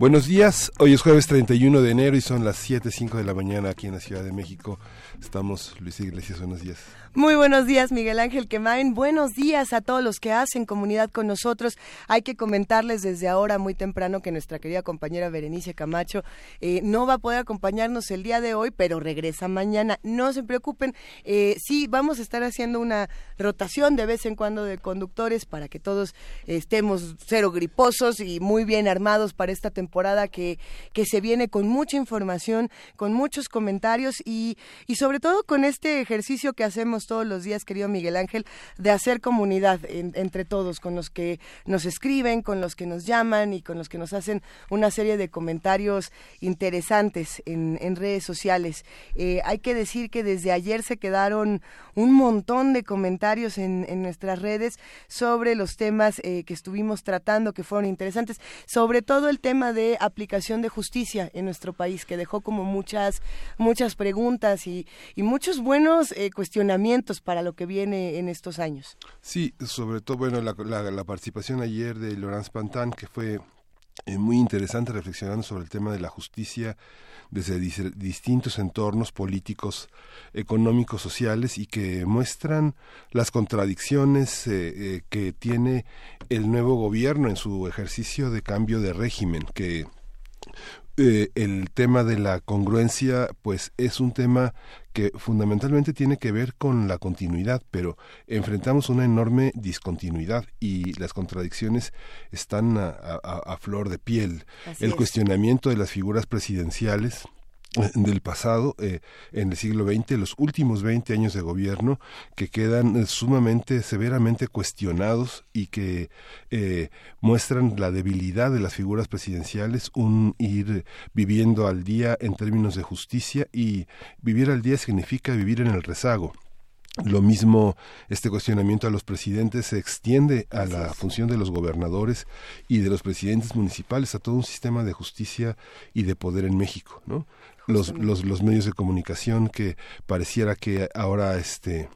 Buenos días, hoy es jueves 31 de enero y son las 7.05 de la mañana aquí en la Ciudad de México. Estamos, Luis Iglesias, buenos días. Muy buenos días, Miguel Ángel Quemain. Buenos días a todos los que hacen comunidad con nosotros. Hay que comentarles desde ahora muy temprano que nuestra querida compañera Berenice Camacho eh, no va a poder acompañarnos el día de hoy, pero regresa mañana. No se preocupen. Eh, sí, vamos a estar haciendo una rotación de vez en cuando de conductores para que todos estemos cero griposos y muy bien armados para esta temporada que, que se viene con mucha información, con muchos comentarios y, y sobre todo con este ejercicio que hacemos todos los días, querido Miguel Ángel, de hacer comunidad entre todos, con los que nos escriben, con los que nos llaman y con los que nos hacen una serie de comentarios interesantes en, redes sociales. Eh, hay que decir que desde ayer se quedaron un montón de comentarios en, nuestras redes sobre los temas eh, que estuvimos tratando, que fueron interesantes, sobre todo el tema de aplicación de justicia en nuestro país, que dejó como muchas, muchas preguntas y, muchos buenos eh, cuestionamientos para lo que viene en estos años. Sí, sobre todo, bueno, la, participación ayer de Laurence Pantan, que fue eh, muy interesante reflexionando sobre el tema de la justicia desde distintos entornos políticos, económicos, sociales y que muestran las contradicciones eh, eh, que tiene el nuevo gobierno en su ejercicio de cambio de régimen, que el tema de la congruencia pues es un tema que fundamentalmente tiene que ver con la continuidad, pero enfrentamos una enorme discontinuidad y las contradicciones están a, flor de piel. el cuestionamiento de las figuras presidenciales del pasado eh, en el siglo XX, los últimos 20 años de gobierno que quedan eh, sumamente, severamente cuestionados y que eh, muestran la debilidad de las figuras presidenciales, un ir viviendo al día en términos de justicia y vivir al día significa vivir en el rezago. Lo mismo, este cuestionamiento a los presidentes se extiende a la función de los gobernadores y de los presidentes municipales, a todo un sistema de justicia y de poder en México, ¿no? Los, los, los medios de comunicación que pareciera que ahora este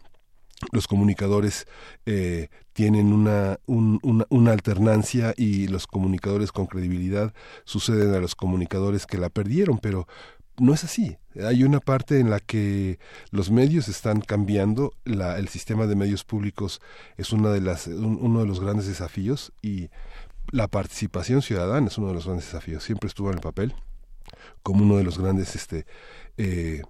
los comunicadores eh, tienen una, una, una, alternancia y los comunicadores con credibilidad suceden a los comunicadores que la perdieron, pero no es así. Hay una parte en la que los medios están cambiando, la, el sistema de medios públicos es una de las, uno de los grandes desafíos y la participación ciudadana es uno de los grandes desafíos. Siempre estuvo en el papel como uno de los grandes este, eh,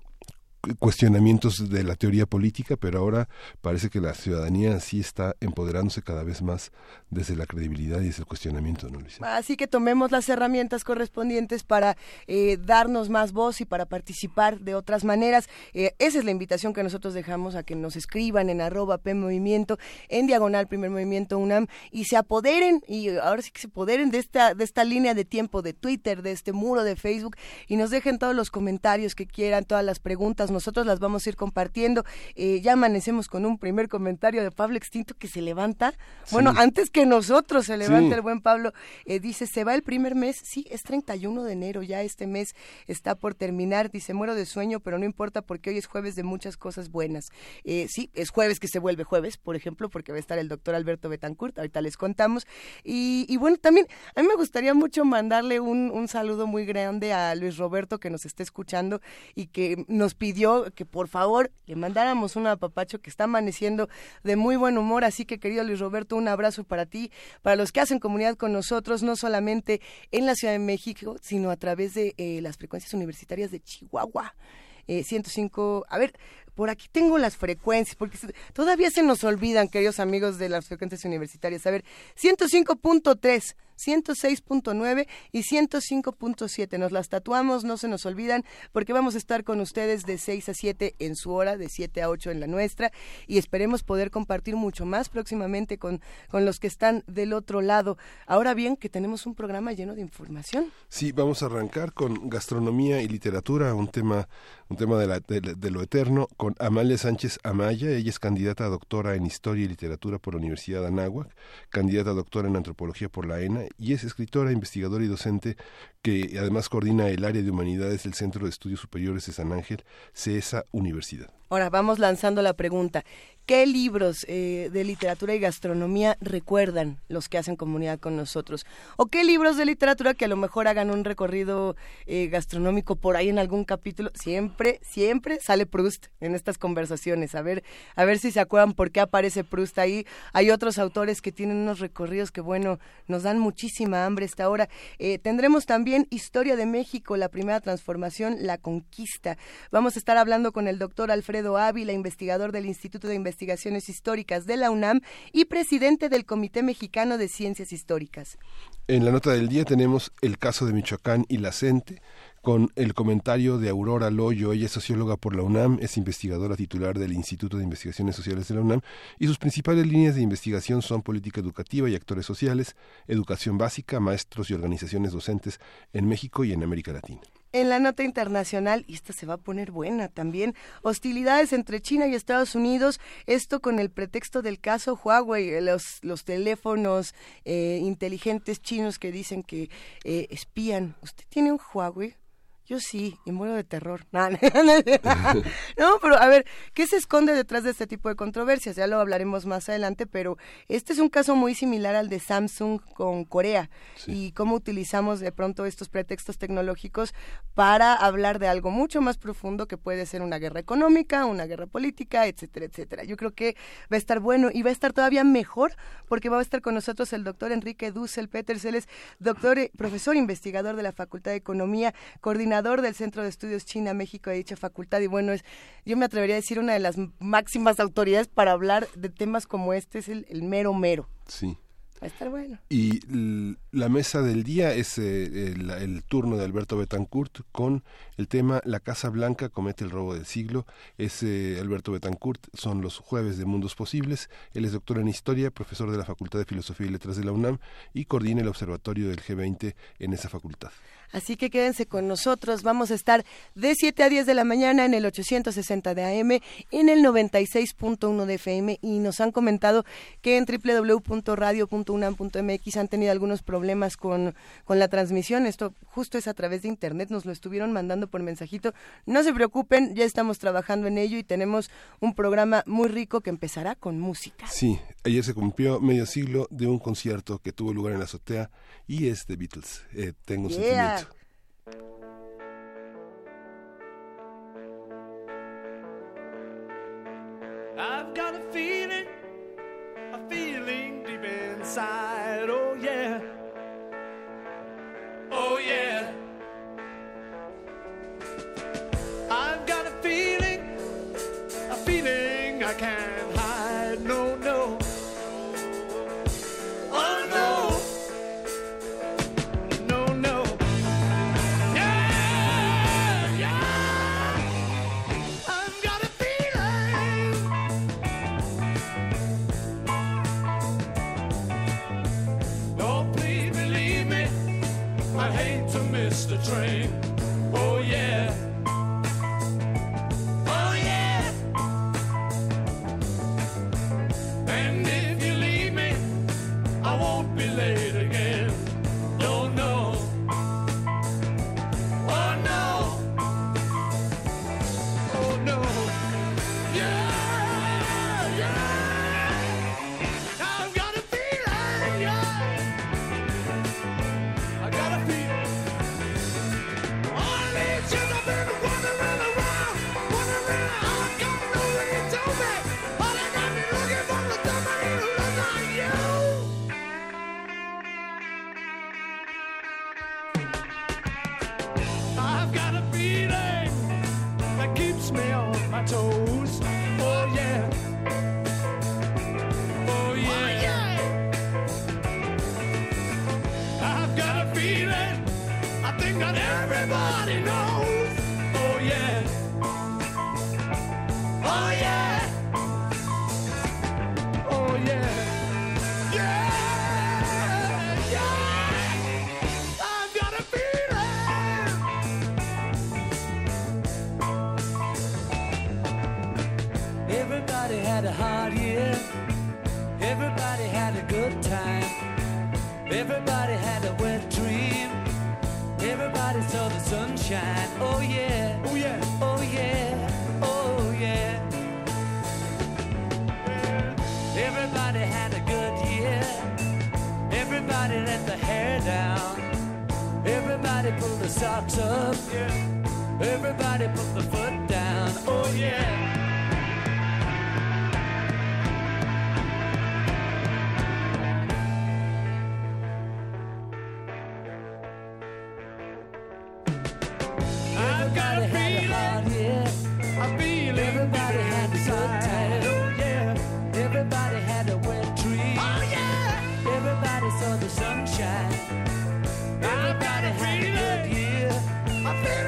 cuestionamientos de la teoría política, pero ahora parece que la ciudadanía sí está empoderándose cada vez más desde la credibilidad y desde el cuestionamiento, ¿no, Así que tomemos las herramientas correspondientes para eh, darnos más voz y para participar de otras maneras. Eh, esa es la invitación que nosotros dejamos a que nos escriban en arroba P Movimiento, en diagonal Primer Movimiento UNAM y se apoderen, y ahora sí que se apoderen de esta, de esta línea de tiempo de Twitter, de este muro de Facebook y nos dejen todos los comentarios que quieran, todas las preguntas nosotros las vamos a ir compartiendo. Eh, ya amanecemos con un primer comentario de Pablo Extinto que se levanta. Bueno, antes que nosotros se levanta el buen Pablo, eh, dice, se va el primer mes, sí, es 31 de enero, ya este mes está por terminar, dice, muero de sueño, pero no importa porque hoy es jueves de muchas cosas buenas. Eh, sí, es jueves que se vuelve jueves, por ejemplo, porque va a estar el doctor Alberto Betancourt, ahorita les contamos. Y, bueno, también a mí me gustaría mucho mandarle un, un saludo muy grande a Luis Roberto que nos está escuchando y que nos pidió que por favor le mandáramos un apapacho que está amaneciendo de muy buen humor. Así que, querido Luis Roberto, un abrazo para ti, para los que hacen comunidad con nosotros, no solamente en la Ciudad de México, sino a través de eh, las frecuencias universitarias de Chihuahua. 105, a ver, por aquí tengo las frecuencias, porque todavía se nos olvidan, queridos amigos de las frecuencias universitarias. A ver, 105.3 106.9 y 105.7. Nos las tatuamos, no se nos olvidan, porque vamos a estar con ustedes de 6 a 7 en su hora, de 7 a 8 en la nuestra, y esperemos poder compartir mucho más próximamente con, con los que están del otro lado. Ahora bien, que tenemos un programa lleno de información. Sí, vamos a arrancar con gastronomía y literatura, un tema, un tema de, la, de lo eterno, con Amalia Sánchez Amaya. Ella es candidata a doctora en Historia y Literatura por la Universidad de Anáhuac, candidata a doctora en Antropología por la ENA y es escritora, investigadora y docente que además coordina el área de humanidades del Centro de Estudios Superiores de San Ángel, CESA Universidad. Ahora vamos lanzando la pregunta. ¿Qué libros eh, de literatura y gastronomía recuerdan los que hacen comunidad con nosotros? ¿O qué libros de literatura que a lo mejor hagan un recorrido eh, gastronómico por ahí en algún capítulo? Siempre, siempre sale Proust en estas conversaciones. A ver, a ver si se acuerdan por qué aparece Proust ahí. Hay otros autores que tienen unos recorridos que, bueno, nos dan muchísima hambre esta hora. Eh, tendremos también Historia de México, la primera transformación, la conquista. Vamos a estar hablando con el doctor Alfredo Ávila, investigador del Instituto de Investigación Investigaciones Históricas de la UNAM y presidente del Comité Mexicano de Ciencias Históricas. En la nota del día tenemos el caso de Michoacán y la CENTE, con el comentario de Aurora Loyo. Ella es socióloga por la UNAM, es investigadora titular del Instituto de Investigaciones Sociales de la UNAM y sus principales líneas de investigación son política educativa y actores sociales, educación básica, maestros y organizaciones docentes en México y en América Latina. En la nota internacional, y esta se va a poner buena también, hostilidades entre China y Estados Unidos, esto con el pretexto del caso Huawei, los, los teléfonos eh, inteligentes chinos que dicen que eh, espían. ¿Usted tiene un Huawei? Yo sí, y muero de terror. No, pero a ver, ¿qué se esconde detrás de este tipo de controversias? Ya lo hablaremos más adelante, pero este es un caso muy similar al de Samsung con Corea y cómo utilizamos de pronto estos pretextos tecnológicos para hablar de algo mucho más profundo que puede ser una guerra económica, una guerra política, etcétera, etcétera. Yo creo que va a estar bueno y va a estar todavía mejor porque va a estar con nosotros el doctor Enrique Dussel Peters, él es doctor, eh, profesor investigador de la Facultad de Economía, coordinador del Centro de Estudios China-México de dicha facultad y bueno, es, yo me atrevería a decir una de las máximas autoridades para hablar de temas como este, es el, el mero mero. Sí. Va a estar bueno. Y la mesa del día es eh, el, turno de Alberto Betancourt con el tema La Casa Blanca comete el robo del siglo. Es eh, Alberto Betancourt, son los jueves de Mundos Posibles. Él es doctor en Historia, profesor de la Facultad de Filosofía y Letras de la UNAM y coordina el observatorio del G20 en esa facultad. Así que quédense con nosotros. Vamos a estar de 7 a 10 de la mañana en el 860 de AM, en el 96.1 de FM y nos han comentado que en www.radio.unam.mx han tenido algunos problemas con, con la transmisión. Esto justo es a través de internet, nos lo estuvieron mandando por mensajito. No se preocupen, ya estamos trabajando en ello y tenemos un programa muy rico que empezará con música. Sí, ayer se cumplió medio siglo de un concierto que tuvo lugar en la azotea y es de Beatles. Eh, tengo un sentimiento. I've got a feeling, a feeling deep inside. Oh yeah, shine. Oh yeah, oh yeah, oh yeah, oh yeah. yeah. Everybody had a good year. Everybody let the hair down. Everybody pulled the socks up. Yeah. Everybody put the foot down. Oh yeah.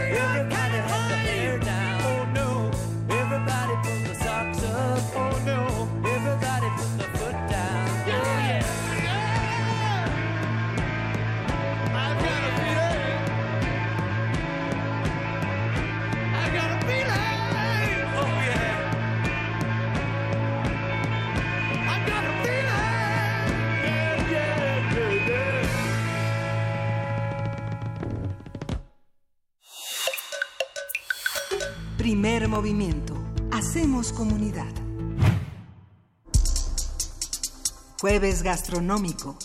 Yeah. Movimiento. Hacemos comunidad. Jueves gastronómico.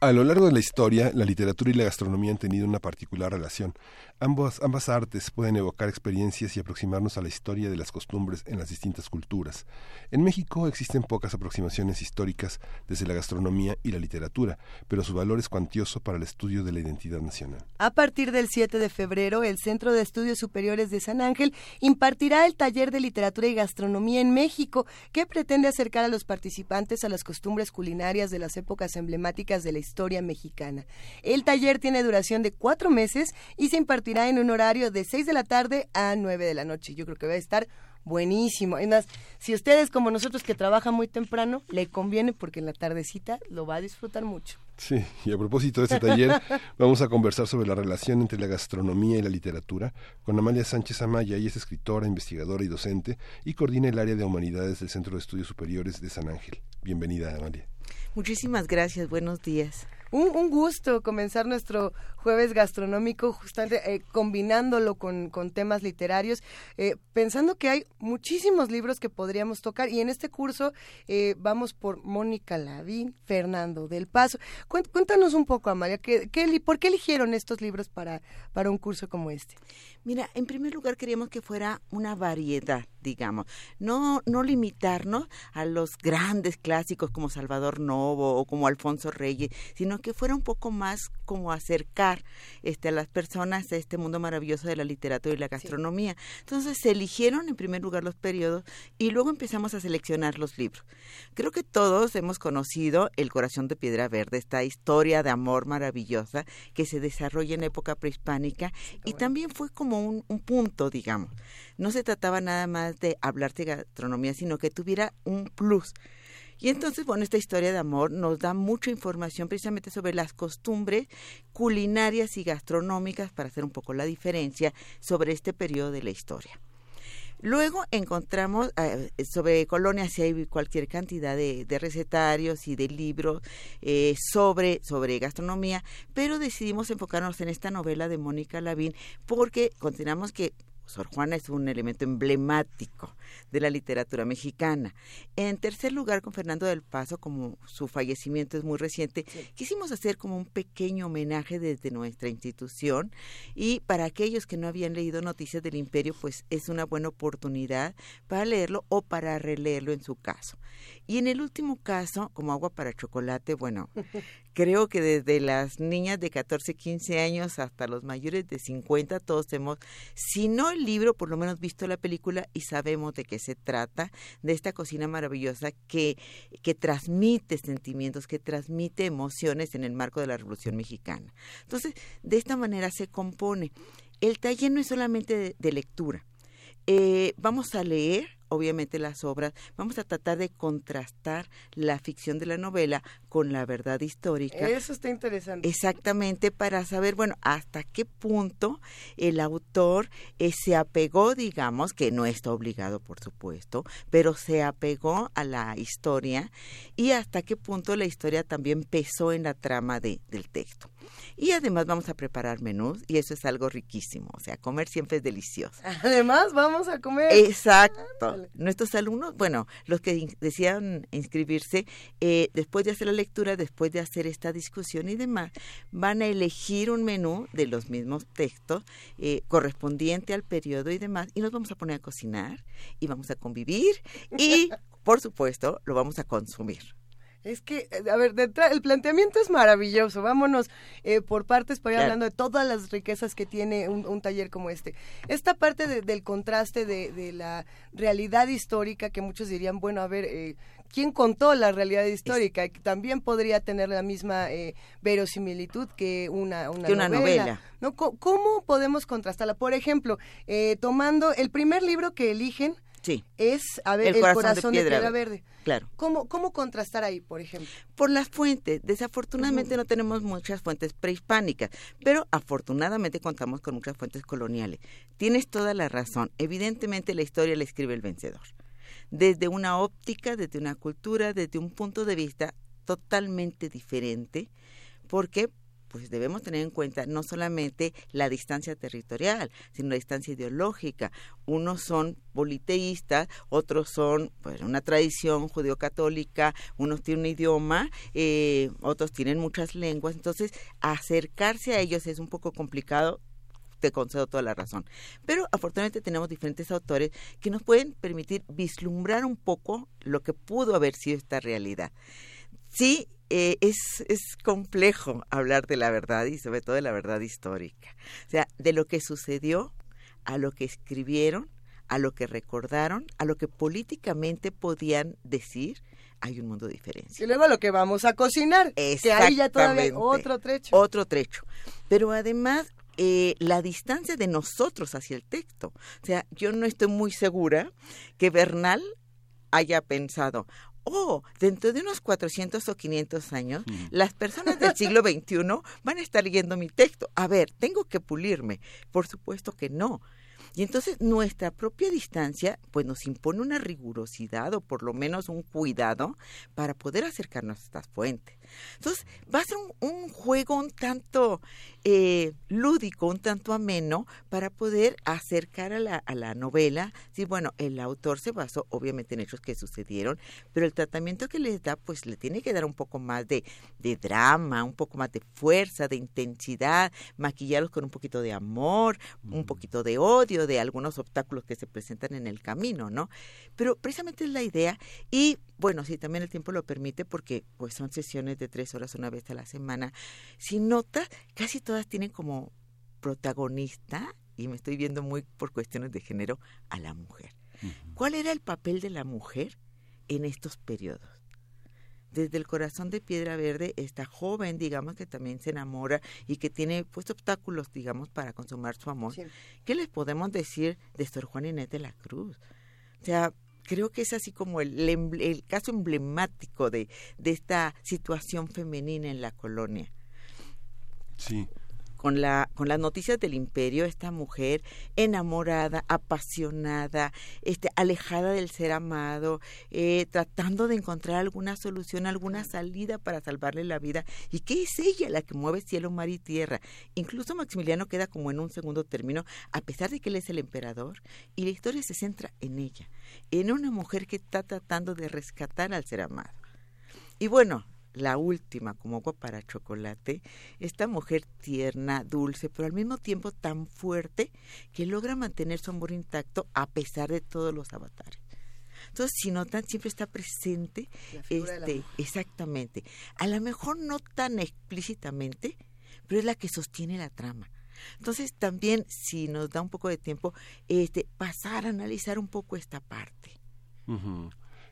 A lo largo de la historia, la literatura y la gastronomía han tenido una particular relación. Ambas, artes pueden evocar experiencias y aproximarnos a la historia de las costumbres en las distintas culturas. En México existen pocas aproximaciones históricas desde la gastronomía y la literatura, pero su valor es cuantioso para el estudio de la identidad nacional. A partir del 7 de febrero, el Centro de Estudios Superiores de San Ángel impartirá el taller de literatura y gastronomía en México, que pretende acercar a los participantes a las costumbres culinarias de las épocas emblemáticas de la historia mexicana. El taller tiene duración de cuatro meses y se impartirá irá en un horario de 6 de la tarde a 9 de la noche. Yo creo que va a estar buenísimo. Además, si ustedes como nosotros que trabajan muy temprano, le conviene porque en la tardecita lo va a disfrutar mucho. Sí, y a propósito de este taller, vamos a conversar sobre la relación entre la gastronomía y la literatura con Amalia Sánchez Amaya. Ella es escritora, investigadora y docente y coordina el área de humanidades del Centro de Estudios Superiores de San Ángel. Bienvenida, Amalia. Muchísimas gracias, buenos días. Un, gusto comenzar nuestro jueves gastronómico justamente eh, combinándolo con, temas literarios, eh, pensando que hay muchísimos libros que podríamos tocar y en este curso eh, vamos por Mónica Lavín, Fernando del Paso. Cuéntanos un poco, Amalia, ¿qué, qué, por qué eligieron estos libros para, para un curso como este? Mira, en primer lugar queríamos que fuera una variedad, digamos, no, no limitarnos a los grandes clásicos como Salvador Novo o como Alfonso Reyes, sino que fuera un poco más como acercar este, a las personas a este mundo maravilloso de la literatura y la gastronomía. Entonces se eligieron en primer lugar los periodos y luego empezamos a seleccionar los libros. Creo que todos hemos conocido El corazón de piedra verde, esta historia de amor maravillosa que se desarrolla en época prehispánica y también fue como un, punto, digamos. No se trataba nada más de hablar de gastronomía, sino que tuviera un plus. Y entonces, bueno, esta historia de amor nos da mucha información precisamente sobre las costumbres culinarias y gastronómicas para hacer un poco la diferencia sobre este periodo de la historia. Luego encontramos eh, sobre colonias si hay cualquier cantidad de, recetarios y de libros eh, sobre, sobre gastronomía, pero decidimos enfocarnos en esta novela de Mónica Lavín porque consideramos que Sor Juana es un elemento emblemático de la literatura mexicana. En tercer lugar, con Fernando del Paso, como su fallecimiento es muy reciente, quisimos hacer como un pequeño homenaje desde nuestra institución y para aquellos que no habían leído Noticias del Imperio, pues es una buena oportunidad para leerlo o para releerlo en su caso. Y en el último caso, como agua para chocolate, bueno, creo que desde las niñas de 14, 15 años hasta los mayores de 50, todos hemos, si no el libro, por lo menos visto la película y sabemos de qué se trata, de esta cocina maravillosa que, que transmite sentimientos, que transmite emociones en el marco de la Revolución Mexicana. Entonces, de esta manera se compone. El taller no es solamente de, lectura. Eh, vamos a leer obviamente las obras, vamos a tratar de contrastar la ficción de la novela con la verdad histórica. Eso está interesante. Exactamente, para saber, bueno, hasta qué punto el autor eh, se apegó, digamos, que no está obligado, por supuesto, pero se apegó a la historia y hasta qué punto la historia también pesó en la trama de, del texto. Y además vamos a preparar menús y eso es algo riquísimo, o sea, comer siempre es delicioso. Además vamos a comer. Exacto. Nuestros alumnos, bueno, los que decían inscribirse, eh, después de hacer la lectura, después de hacer esta discusión y demás, van a elegir un menú de los mismos textos eh, correspondiente al periodo y demás y nos vamos a poner a cocinar y vamos a convivir y, por supuesto, lo vamos a consumir. Es que, eh, a ver, el planteamiento es maravilloso. Vámonos eh, por partes para ir hablando de todas las riquezas que tiene un, taller como este. Esta parte del contraste de, la realidad histórica, que muchos dirían, bueno, a ver, eh, ¿quién contó la realidad histórica? que también podría tener la misma verosimilitud que una, una, novela. ¿no? ¿Cómo podemos contrastarla? Por ejemplo, tomando el primer libro que eligen, Sí. Es, a ver, el, corazón, de, piedra verde. Claro. ¿Cómo, ¿Cómo contrastar ahí, por ejemplo? Por las fuentes. Desafortunadamente no tenemos muchas fuentes prehispánicas, pero afortunadamente contamos con muchas fuentes coloniales. Tienes toda la razón. Evidentemente la historia la escribe el vencedor. Desde una óptica, desde una cultura, desde un punto de vista totalmente diferente. porque pues debemos tener en cuenta no solamente la distancia territorial, sino la distancia ideológica. Unos son politeístas, otros son pues, una tradición judeo-católica, unos tienen un idioma, eh, otros tienen muchas lenguas, entonces acercarse a ellos es un poco complicado te concedo toda la razón. Pero afortunadamente tenemos diferentes autores que nos pueden permitir vislumbrar un poco lo que pudo haber sido esta realidad. Sí, eh, es, es complejo hablar de la verdad y sobre todo de la verdad histórica. O sea, de lo que sucedió, a lo que escribieron, a lo que recordaron, a lo que políticamente podían decir, hay un mundo de diferencia. Y luego a lo que vamos a cocinar, que ahí ya todavía otro trecho. Otro trecho. Pero además, eh, la distancia de nosotros hacia el texto. O sea, yo no estoy muy segura que Bernal haya pensado, oh, dentro de unos 400 o 500 años, las personas del siglo XXI van a estar leyendo mi texto. A ver, tengo que pulirme. Por supuesto que no. Y entonces nuestra propia distancia pues nos impone una rigurosidad o por lo menos un cuidado para poder acercarnos a estas fuentes. Entonces va a ser un, juego un tanto eh, lúdico, un tanto ameno para poder acercar a la, a la novela. Sí, bueno, el autor se basó obviamente en hechos que sucedieron, pero el tratamiento que les da pues le tiene que dar un poco más de, de drama, un poco más de fuerza, de intensidad, maquillarlos con un poquito de amor, un poquito de odio, de algunos obstáculos que se presentan en el camino, ¿no? Pero precisamente es la idea y bueno, sí, también el tiempo lo permite porque pues son sesiones de tres horas una vez a la semana. Si notas, casi todas tienen como protagonista, y me estoy viendo muy por cuestiones de género, a la mujer. ¿Cuál era el papel de la mujer en estos periodos? desde el corazón de piedra verde, esta joven, digamos, que también se enamora y que tiene pues obstáculos, digamos, para consumar su amor. ¿Qué les podemos decir de Sor Juan Inés de la Cruz? O sea, creo que es así como el, el caso emblemático de, de esta situación femenina en la colonia. Sí, con la con las noticias del imperio esta mujer enamorada apasionada este alejada del ser amado eh, tratando de encontrar alguna solución alguna salida para salvarle la vida. Y que es ella la que mueve cielo mar y tierra incluso Maximiliano queda como en un segundo término a pesar de que él es el emperador y la historia se centra en ella en una mujer que está tratando de rescatar al ser amado. Y bueno la última como agua para chocolate, esta mujer tierna, dulce, pero al mismo tiempo tan fuerte que logra mantener su amor intacto a pesar de todos los avatares. Entonces, si notan, siempre está presente, este, exactamente. A lo mejor no tan explícitamente, pero es la que sostiene la trama. Entonces también, si nos da un poco de tiempo, este, pasar a analizar un poco esta parte.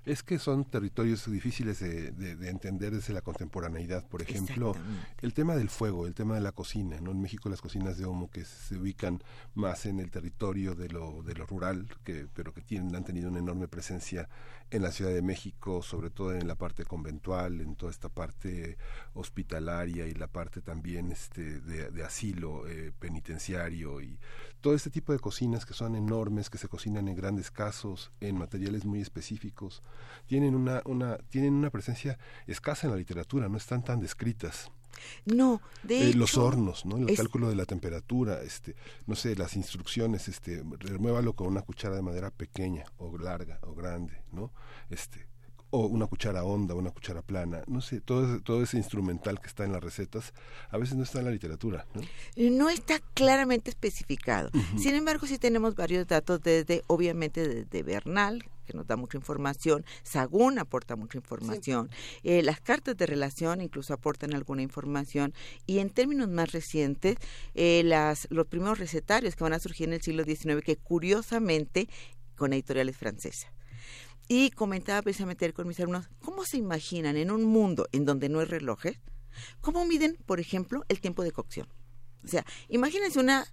Es que son territorios difíciles de, entender desde la contemporaneidad. Por ejemplo, el tema del fuego, el tema de la cocina. ¿no? En México las cocinas de Homo que se ubican más en el territorio de lo, de lo rural, que, pero que tienen, han tenido una enorme presencia en la Ciudad de México, sobre todo en la parte conventual, en toda esta parte hospitalaria y la parte también este, de, asilo eh, penitenciario y todo este tipo de cocinas que son enormes, que se cocinan en grandes casos, en materiales muy específicos, tienen una, una, tienen una presencia escasa en la literatura, no están tan descritas. No, de eh, los hornos, ¿no? El cálculo de la temperatura, este, no sé, las instrucciones, este, remuévalo con una cuchara de madera pequeña o larga o grande, ¿no? Este, o una cuchara honda, una cuchara plana, no sé, todo, todo ese instrumental que está en las recetas, a veces no está en la literatura. No, no está claramente especificado. Sin embargo, sí tenemos varios datos desde, obviamente, desde Bernal, que nos da mucha información, Sagún aporta mucha información, eh, las cartas de relación incluso aportan alguna información, y en términos más recientes, eh, las, los primeros recetarios que van a surgir en el siglo XIX, que curiosamente con editoriales francesas. Y comentaba precisamente con mis alumnos, ¿cómo se imaginan en un mundo en donde no hay relojes? ¿Cómo miden, por ejemplo, el tiempo de cocción? O sea, imagínense una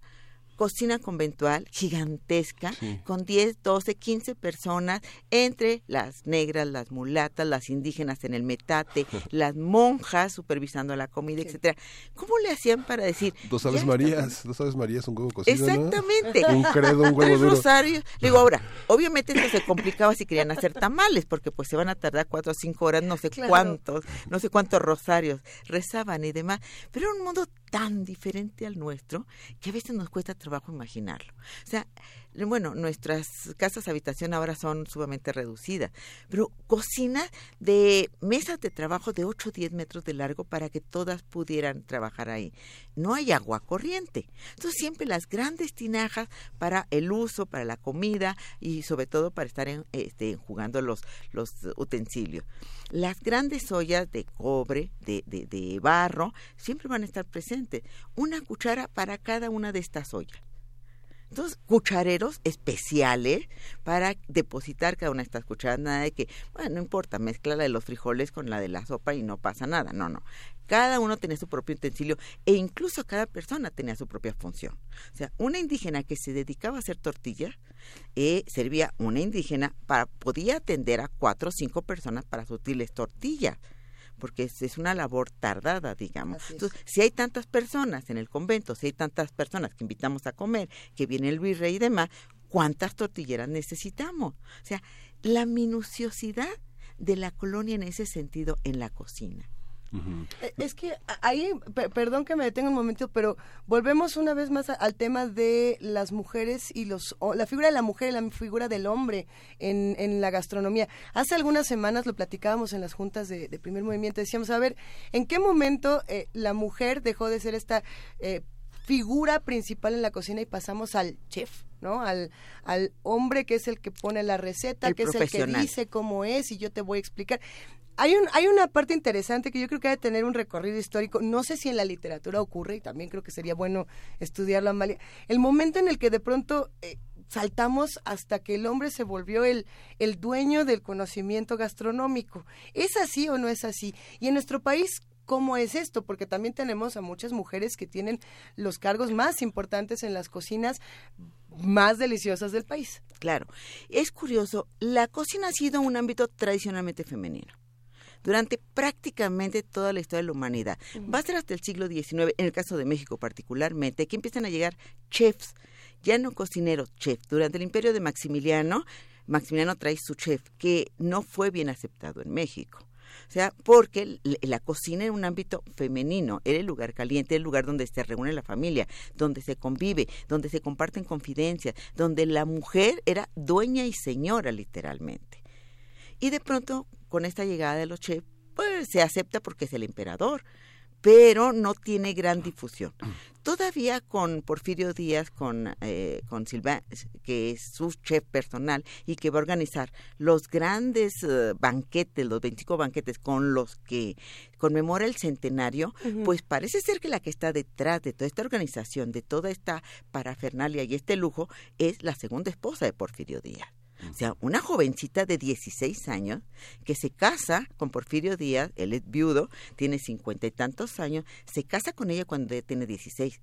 cocina conventual gigantesca con 10, 12, 15 personas entre las negras, las mulatas, las indígenas en el metate, las monjas supervisando la comida, etcétera. ¿Cómo le hacían para decir dos aves marías, dos aves marías, un huevo cocido, Exactamente. un credo, un huevo duro. rosarios. digo, ahora, obviamente eso se complicaba si querían hacer tamales porque pues se van a tardar cuatro o cinco horas, no sé cuántos, no sé cuántos rosarios rezaban y demás, pero era un mundo tan diferente al nuestro que a veces nos cuesta trabajo imaginarlo. O sea, bueno, nuestras casas habitación ahora son sumamente reducidas, pero cocina de mesas de trabajo de 8 o 10 metros de largo para que todas pudieran trabajar ahí. No hay agua corriente. Entonces siempre las grandes tinajas para el uso, para la comida y sobre todo para estar en, este, jugando los, los utensilios. Las grandes ollas de cobre, de, de, de barro, siempre van a estar presentes. Una cuchara para cada una de estas ollas. Entonces, cuchareros especiales para depositar cada una de estas cucharas. Nada de que, bueno, no importa, mezcla la de los frijoles con la de la sopa y no pasa nada. No, no. Cada uno tenía su propio utensilio e incluso cada persona tenía su propia función. O sea, una indígena que se dedicaba a hacer tortillas, eh, servía una indígena para, podía atender a cuatro o cinco personas para sutilles tortillas porque es, una labor tardada, digamos. Entonces, si hay tantas personas en el convento, si hay tantas personas que invitamos a comer, que viene el virrey y demás, ¿cuántas tortilleras necesitamos? O sea, la minuciosidad de la colonia en ese sentido en la cocina. Eh, es que ahí, perdón que me detenga un momento, pero volvemos una vez más al tema de las mujeres y los la figura de la mujer y la figura del hombre en, en la gastronomía. Hace algunas semanas lo platicábamos en las juntas de, primer movimiento, decíamos, a ver, ¿en qué momento eh, la mujer dejó de ser esta eh, figura principal en la cocina y pasamos al chef? ¿No? Al, al hombre que es el que pone la receta, que es el que dice cómo es y yo te voy a explicar hay, un, hay una parte interesante que yo creo que debe tener un recorrido histórico. No sé si en la literatura ocurre, y también creo que sería bueno estudiarlo, Amalia. El momento en el que de pronto eh, saltamos hasta que el hombre se volvió el, el dueño del conocimiento gastronómico. ¿Es así o no es así? Y en nuestro país, ¿Cómo es esto? Porque también tenemos a muchas mujeres que tienen los cargos más importantes en las cocinas más deliciosas del país. Claro, es curioso, la cocina ha sido un ámbito tradicionalmente femenino durante prácticamente toda la historia de la humanidad. Va a ser hasta el siglo XIX, en el caso de México particularmente, que empiezan a llegar chefs, ya no cocineros, chefs. Durante el imperio de Maximiliano, Maximiliano trae su chef, que no fue bien aceptado en México. O sea, porque la cocina era un ámbito femenino, era el lugar caliente, el lugar donde se reúne la familia, donde se convive, donde se comparten confidencias, donde la mujer era dueña y señora literalmente. Y de pronto, con esta llegada de los chefs, pues se acepta porque es el emperador. Pero no tiene gran difusión. Todavía con Porfirio Díaz, con, eh, con Silva, que es su chef personal y que va a organizar los grandes eh, banquetes, los 25 banquetes con los que conmemora el centenario, pues parece ser que la que está detrás de toda esta organización, de toda esta parafernalia y este lujo, es la segunda esposa de Porfirio Díaz. O sea, una jovencita de 16 años que se casa con Porfirio Díaz, él es viudo, tiene cincuenta y tantos años, se casa con ella cuando ella tiene 16.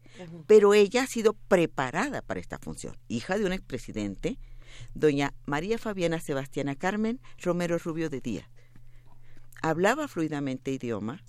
Pero ella ha sido preparada para esta función. Hija de un expresidente, doña María Fabiana Sebastiana Carmen Romero Rubio de Díaz. Hablaba fluidamente idioma,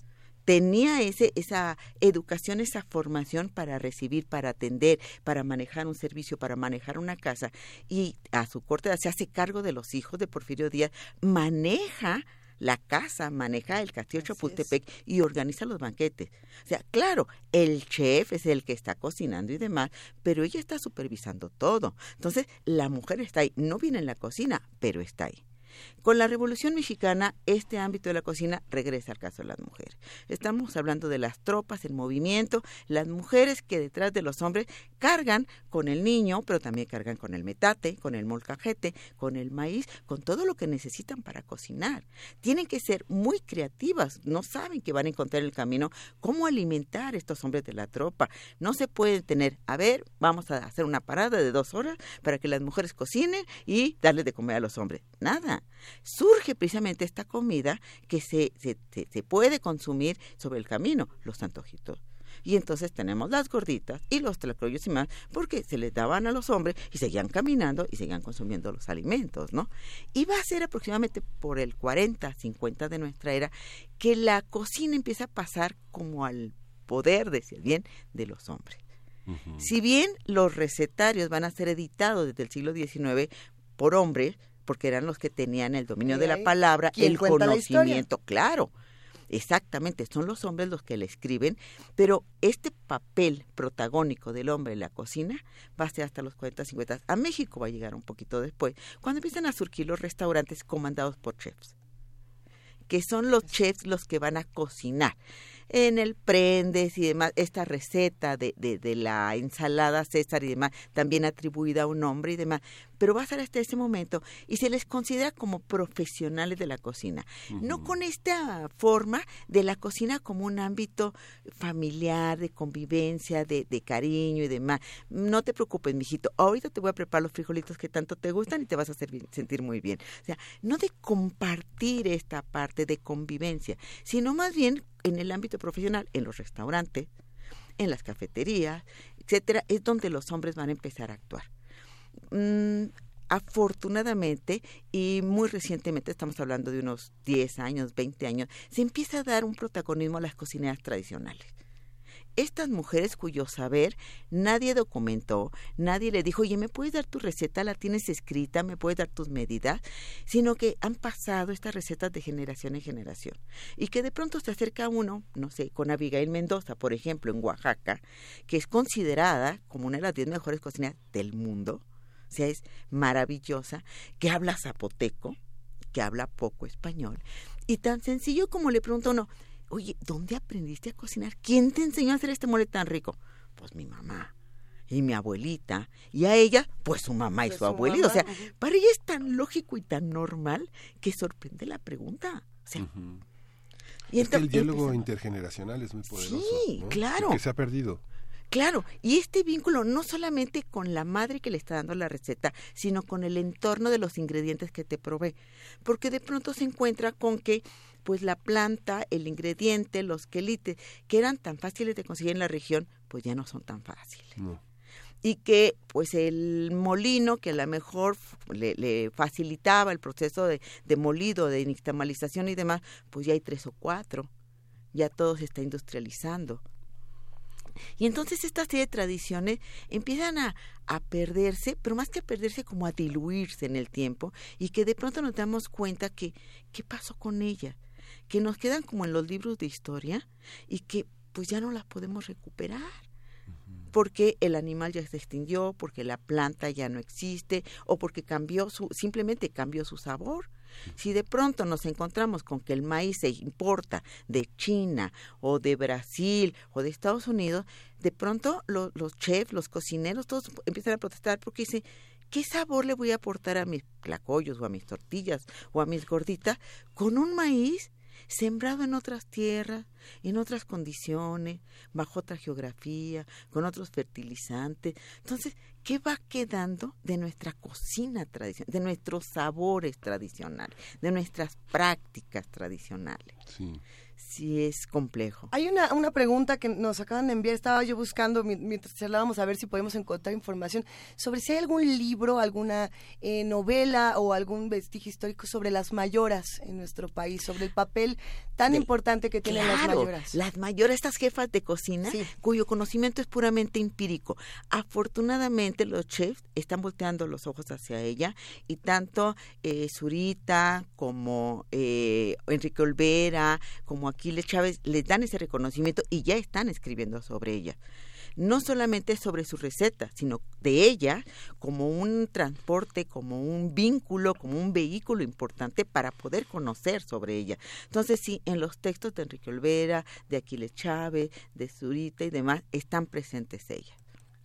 tenía ese, esa educación, esa formación para recibir, para atender, para manejar un servicio, para manejar una casa. Y a su corte edad se hace cargo de los hijos de Porfirio Díaz, maneja la casa, maneja el castillo Chapultepec y organiza los banquetes. O sea, claro, el chef es el que está cocinando y demás, pero ella está supervisando todo. Entonces, la mujer está ahí, no viene en la cocina, pero está ahí. Con la Revolución Mexicana, este ámbito de la cocina regresa al caso de las mujeres. Estamos hablando de las tropas, el movimiento, las mujeres que detrás de los hombres cargan con el niño, pero también cargan con el metate, con el molcajete, con el maíz, con todo lo que necesitan para cocinar. Tienen que ser muy creativas, no saben que van a encontrar el camino cómo alimentar a estos hombres de la tropa. No se puede tener, a ver, vamos a hacer una parada de dos horas para que las mujeres cocinen y darles de comer a los hombres. Nada surge precisamente esta comida que se, se, se puede consumir sobre el camino, los antojitos. Y entonces tenemos las gorditas y los tlacoyos y más, porque se les daban a los hombres y seguían caminando y seguían consumiendo los alimentos, ¿no? Y va a ser aproximadamente por el 40, 50 de nuestra era que la cocina empieza a pasar como al poder, decir bien, de los hombres. Si bien los recetarios van a ser editados desde el siglo XIX por hombres, porque eran los que tenían el dominio de la palabra, el conocimiento, claro. Exactamente, son los hombres los que le escriben, pero este papel protagónico del hombre en la cocina va a ser hasta los 40, 50. A México va a llegar un poquito después, cuando empiezan a surgir los restaurantes comandados por chefs, que son los chefs los que van a cocinar en el prendes y demás, esta receta de, de, de, la ensalada César y demás, también atribuida a un hombre y demás, pero va a ser hasta ese momento y se les considera como profesionales de la cocina, no con esta forma de la cocina como un ámbito familiar, de convivencia, de, de cariño y demás. No te preocupes, mijito, ahorita te voy a preparar los frijolitos que tanto te gustan y te vas a sentir muy bien. O sea, no de compartir esta parte de convivencia, sino más bien en el ámbito profesional, en los restaurantes, en las cafeterías, etcétera, es donde los hombres van a empezar a actuar. Mm, afortunadamente y muy recientemente, estamos hablando de unos 10 años, 20 años, se empieza a dar un protagonismo a las cocineras tradicionales estas mujeres cuyo saber nadie documentó, nadie le dijo, oye, ¿me puedes dar tu receta? ¿La tienes escrita? ¿Me puedes dar tus medidas? Sino que han pasado estas recetas de generación en generación. Y que de pronto se acerca uno, no sé, con Abigail Mendoza, por ejemplo, en Oaxaca, que es considerada como una de las diez mejores cocineras del mundo. O sea, es maravillosa, que habla zapoteco, que habla poco español. Y tan sencillo como le pregunto uno, oye, ¿dónde aprendiste a cocinar? ¿Quién te enseñó a hacer este mole tan rico? Pues mi mamá y mi abuelita, y a ella, pues su mamá y pues su, abuelita. O sea, para ella es tan lógico y tan normal que sorprende la pregunta. O sea, y es que el diálogo intergeneracional es muy poderoso. Sí, claro. Que se ha perdido. Claro, y este vínculo no solamente con la madre que le está dando la receta, sino con el entorno de los ingredientes que te provee, porque de pronto se encuentra con que pues la planta, el ingrediente, los quelites, que eran tan fáciles de conseguir en la región, pues ya no son tan fáciles. Y que pues el molino que a lo mejor le, facilitaba el proceso de, de molido, de nixtamalización y demás, pues ya hay tres o cuatro, ya todo se está industrializando. Y entonces esta serie de tradiciones empiezan a, a, perderse, pero más que a perderse, como a diluirse en el tiempo y que de pronto nos damos cuenta que, ¿qué pasó con ella? Que nos quedan como en los libros de historia y que pues ya no las podemos recuperar. Porque el animal ya se extinguió, porque la planta ya no existe o porque cambió su simplemente cambió su sabor. Si de pronto nos encontramos con que el maíz se importa de China o de Brasil o de Estados Unidos, de pronto los chefs, los cocineros, todos empiezan a protestar porque dicen, ¿qué sabor le voy a aportar a mis placollos o a mis tortillas o a mis gorditas con un maíz sembrado en otras tierras, en otras condiciones, bajo otra geografía, con otros fertilizantes. Entonces, ¿qué va quedando de nuestra cocina tradicional, de nuestros sabores tradicionales, de nuestras prácticas tradicionales? Sí sí es complejo. Hay una, una pregunta que nos acaban de enviar, estaba yo buscando mientras charlábamos a ver si podemos encontrar información sobre si hay algún libro, alguna eh, novela o algún vestigio histórico sobre las mayoras en nuestro país, sobre el papel tan importante que tienen las mayoras. Las mayoras, estas jefas de cocina, cuyo conocimiento es puramente empírico. Afortunadamente los chefs están volteando los ojos hacia ella y tanto eh, Zurita como eh, Enrique Olvera, como Aquiles Chávez, les dan ese reconocimiento y ya están escribiendo sobre ella no solamente sobre su receta, sino de ella como un transporte, como un vínculo, como un vehículo importante para poder conocer sobre ella. Entonces, sí, en los textos de Enrique Olvera, de Aquiles Chávez, de Zurita y demás, están presentes ella.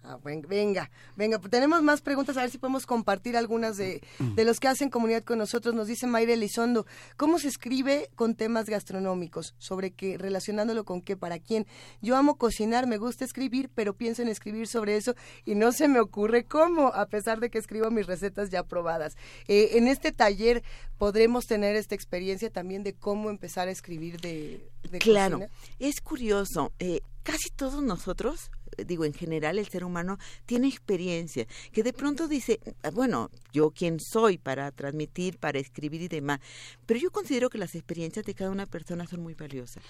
Ah, venga, venga, pues tenemos más preguntas, a ver si podemos compartir algunas de, de los que hacen comunidad con nosotros. Nos dice Mayra Elizondo, ¿cómo se escribe con temas gastronómicos? Sobre qué, relacionándolo con qué, para quién. Yo amo cocinar, me gusta escribir, pero pienso en escribir sobre eso y no se me ocurre cómo, a pesar de que escribo mis recetas ya probadas. Eh, en este taller podremos tener esta experiencia también de cómo empezar a escribir de, de claro, es curioso. Eh, casi todos nosotros digo, en general el ser humano tiene experiencia, que de pronto dice, ah, bueno, yo quién soy para transmitir, para escribir y demás, pero yo considero que las experiencias de cada una persona son muy valiosas,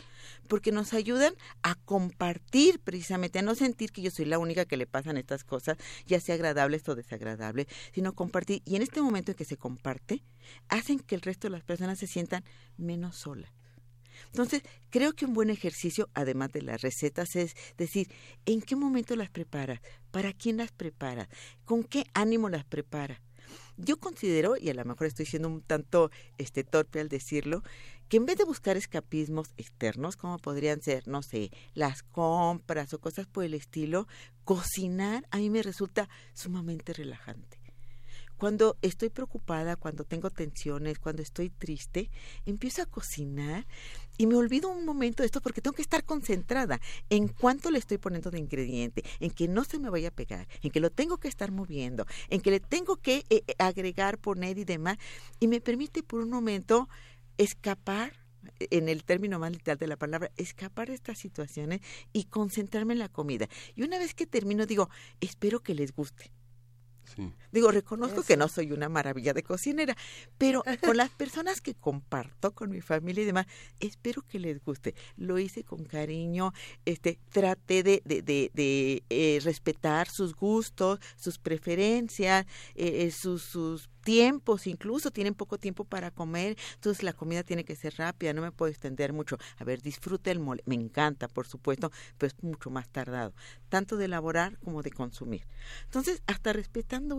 porque nos ayudan a compartir precisamente, a no sentir que yo soy la única que le pasan estas cosas, ya sea agradables o desagradables, sino compartir, y en este momento en que se comparte, hacen que el resto de las personas se sientan menos solas entonces, creo que un buen ejercicio, además de las recetas, es decir, ¿en qué momento las preparas? ¿Para quién las preparas? ¿Con qué ánimo las preparas? Yo considero, y a lo mejor estoy siendo un tanto este, torpe al decirlo, que en vez de buscar escapismos externos, como podrían ser, no sé, las compras o cosas por el estilo, cocinar a mí me resulta sumamente relajante. Cuando estoy preocupada, cuando tengo tensiones, cuando estoy triste, empiezo a cocinar y me olvido un momento de esto porque tengo que estar concentrada en cuánto le estoy poniendo de ingrediente, en que no se me vaya a pegar, en que lo tengo que estar moviendo, en que le tengo que eh, eh, agregar, poner y demás. Y me permite por un momento escapar en el término más literal de la palabra, escapar de estas situaciones y concentrarme en la comida. Y una vez que termino, digo, espero que les guste. Digo, reconozco que no soy una maravilla de cocinera, pero con las personas que comparto, con mi familia y demás, espero que les guste. Lo hice con cariño, este, traté de, de, de, eh, respetar sus gustos, sus preferencias, eh, eh, sus, sus tiempos, incluso tienen poco tiempo para comer, entonces la comida tiene que ser rápida, no me puedo extender mucho. A ver, disfrute el mole, me encanta, por supuesto, pero es mucho más tardado, tanto de elaborar como de consumir. Entonces, hasta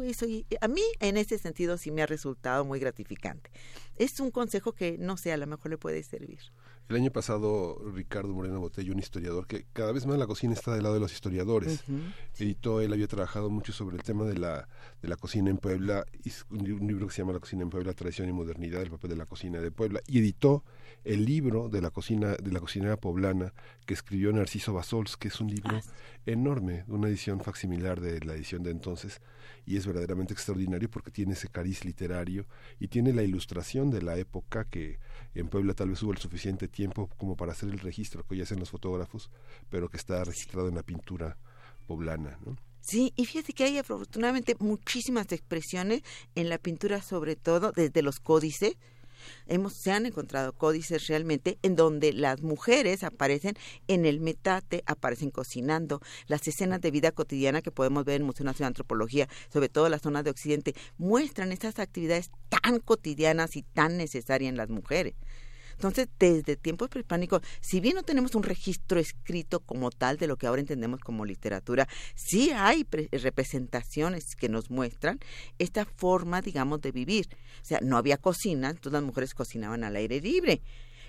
eso, y a mí en ese sentido sí me ha resultado muy gratificante. Es un consejo que, no sé, a lo mejor le puede servir. El año pasado, Ricardo Moreno Botello, un historiador que cada vez más la cocina está del lado de los historiadores, editó, él había trabajado mucho sobre el tema de la, de la cocina en Puebla, hizo un, libro que se llama La cocina en Puebla, tradición y modernidad, el papel de la cocina de Puebla, y editó el libro de la cocina de la cocinera poblana que escribió Narciso Basols, que es un libro ah, enorme, una edición facsimilar de la edición de entonces, y es verdaderamente extraordinario porque tiene ese cariz literario y tiene la ilustración de la época que en Puebla tal vez hubo el suficiente tiempo como para hacer el registro que hoy hacen los fotógrafos, pero que está registrado en la pintura poblana, ¿no? Sí, y fíjate que hay afortunadamente muchísimas expresiones en la pintura, sobre todo desde los códices, Hemos, se han encontrado códices realmente en donde las mujeres aparecen en el metate, aparecen cocinando. Las escenas de vida cotidiana que podemos ver en el Museo Nacional de Antropología, sobre todo la zona de Occidente, muestran estas actividades tan cotidianas y tan necesarias en las mujeres. Entonces, desde tiempos prehispánicos, si bien no tenemos un registro escrito como tal de lo que ahora entendemos como literatura, sí hay representaciones que nos muestran esta forma, digamos, de vivir. O sea, no había cocina, entonces las mujeres cocinaban al aire libre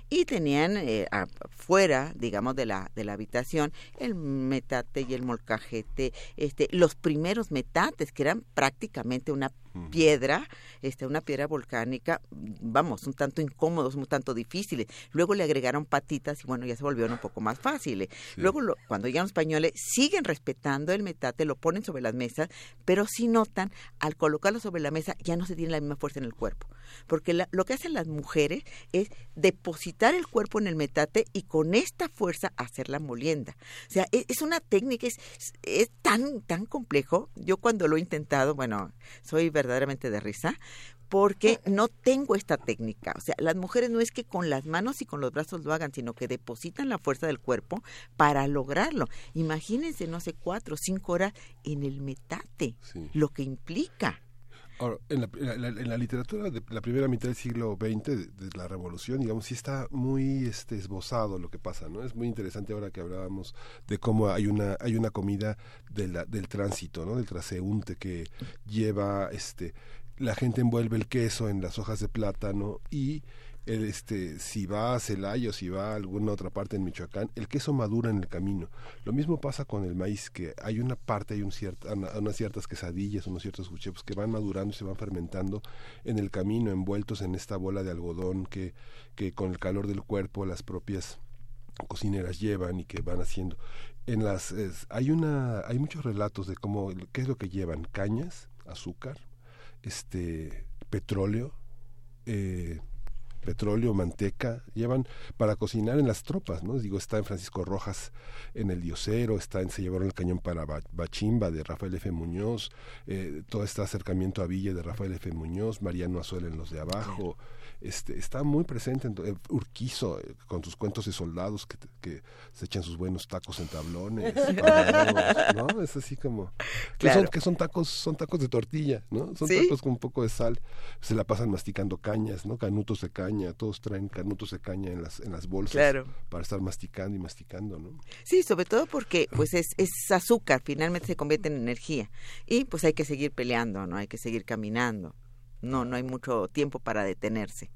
y tenían eh, afuera, digamos, de la, de la habitación el metate y el molcajete, este, los primeros metates, que eran prácticamente una piedra, este, una piedra volcánica, vamos, un tanto incómodos, un tanto difíciles. Luego le agregaron patitas y bueno, ya se volvieron un poco más fáciles. Luego, cuando llegan los españoles, siguen respetando el metate, lo ponen sobre las mesas, pero si notan, al colocarlo sobre la mesa ya no se tiene la misma fuerza en el cuerpo. Porque lo que hacen las mujeres es depositar el cuerpo en el metate y con esta fuerza hacer la molienda. O sea, es, es una técnica, es, es tan, tan complejo. Yo cuando lo he intentado, bueno, soy verdaderamente de risa, porque no tengo esta técnica. O sea, las mujeres no es que con las manos y con los brazos lo hagan, sino que depositan la fuerza del cuerpo para lograrlo. Imagínense, no sé, cuatro o cinco horas en el metate, lo que implica. Ahora, en la, literatura de la primera mitad del siglo XX, de, la Revolución, digamos, sí está muy este, esbozado lo que pasa, ¿no? Es muy interesante ahora que hablábamos de cómo hay una hay una comida del tránsito, ¿no? Del traseúnte que lleva, este, la gente envuelve el queso en las hojas de plátano y este, si va a Celaya o si va a alguna otra parte en Michoacán, el queso madura en el camino. Lo mismo pasa con el maíz, que hay una parte, hay un cierta, unas ciertas quesadillas, unos ciertos huchepos que van madurando y se van fermentando en el camino, envueltos en esta bola de algodón que, que con el calor del cuerpo las propias cocineras llevan y que van haciendo. En las hay una hay muchos relatos de cómo qué es lo que llevan, cañas, azúcar, este petróleo, eh, petróleo, manteca, llevan para cocinar en las tropas, ¿no? Digo, está en Francisco Rojas en el Diosero, está en Se llevaron el cañón para Bachimba de Rafael F. Muñoz, eh, todo este acercamiento a Villa de Rafael F. Muñoz, Mariano Azuela en los de abajo, este, está muy presente en eh, Urquizo eh, con sus cuentos de soldados que, que, se echan sus buenos tacos en tablones no es así como que, son, que son tacos son tacos de tortilla no son tacos con un poco de sal se la pasan masticando cañas no canutos de caña todos traen canutos de caña en las en las bolsas para estar masticando y masticando no sí sobre todo porque pues es, es azúcar finalmente se convierte en energía y pues hay que seguir peleando no hay que seguir caminando no, no hay mucho tiempo para detenerse.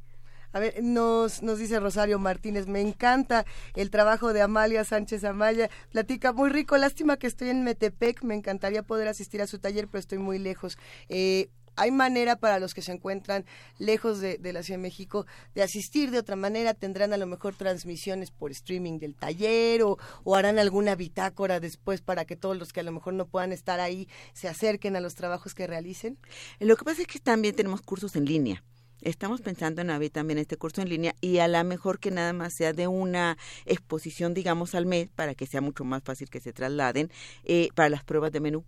A ver, nos, nos dice Rosario Martínez, me encanta el trabajo de Amalia Sánchez Amaya, platica muy rico, lástima que estoy en Metepec, me encantaría poder asistir a su taller, pero estoy muy lejos. Eh, hay manera para los que se encuentran lejos de, la Ciudad de México de asistir de otra manera, tendrán a lo mejor transmisiones por streaming del taller o, harán alguna bitácora después para que todos los que a lo mejor no puedan estar ahí se acerquen a los trabajos que realicen. Lo que pasa es que también tenemos cursos en línea. Estamos pensando en abrir también este curso en línea y a lo mejor que nada más sea de una exposición, digamos, al mes para que sea mucho más fácil que se trasladen eh, para las pruebas de menú.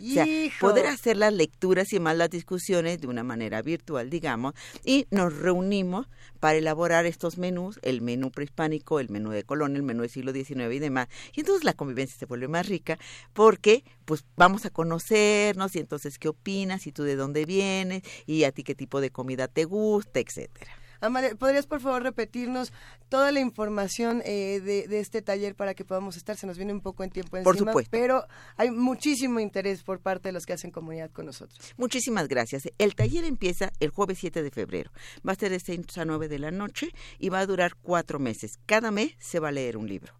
O sea, poder hacer las lecturas y más las discusiones de una manera virtual, digamos, y nos reunimos para elaborar estos menús, el menú prehispánico, el menú de Colón, el menú del siglo XIX y demás. Y entonces la convivencia se vuelve más rica porque pues vamos a conocernos y entonces qué opinas y tú de dónde vienes y a ti qué tipo de comida te gusta, etcétera. Amalia, ¿podrías por favor repetirnos toda la información eh, de, este taller para que podamos estar? Se nos viene un poco en tiempo encima, por supuesto. pero hay muchísimo interés por parte de los que hacen comunidad con nosotros. Muchísimas gracias. El taller empieza el jueves 7 de febrero. Va a ser de 6 a 9 de la noche y va a durar cuatro meses. Cada mes se va a leer un libro.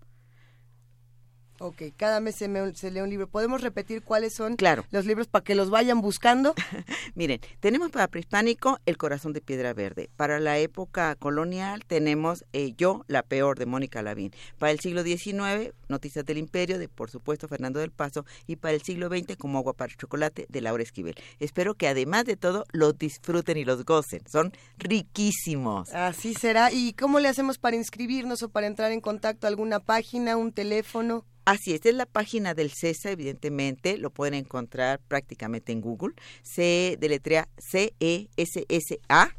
Ok, cada mes se, lee un libro. ¿Podemos repetir cuáles son los libros para que los vayan buscando? Miren, tenemos para prehispánico El corazón de piedra verde. Para la época colonial tenemos eh, Yo, la peor de Mónica Lavín. Para el siglo XIX, Noticias del Imperio de, por supuesto, Fernando del Paso. Y para el siglo XX, Como agua para chocolate de Laura Esquivel. Espero que además de todo los disfruten y los gocen. Son riquísimos. Así será. ¿Y cómo le hacemos para inscribirnos o para entrar en contacto? ¿Alguna página, un teléfono? Así es, es la página del CESA, evidentemente, lo pueden encontrar prácticamente en Google. Se deletrea C-E-S-S-A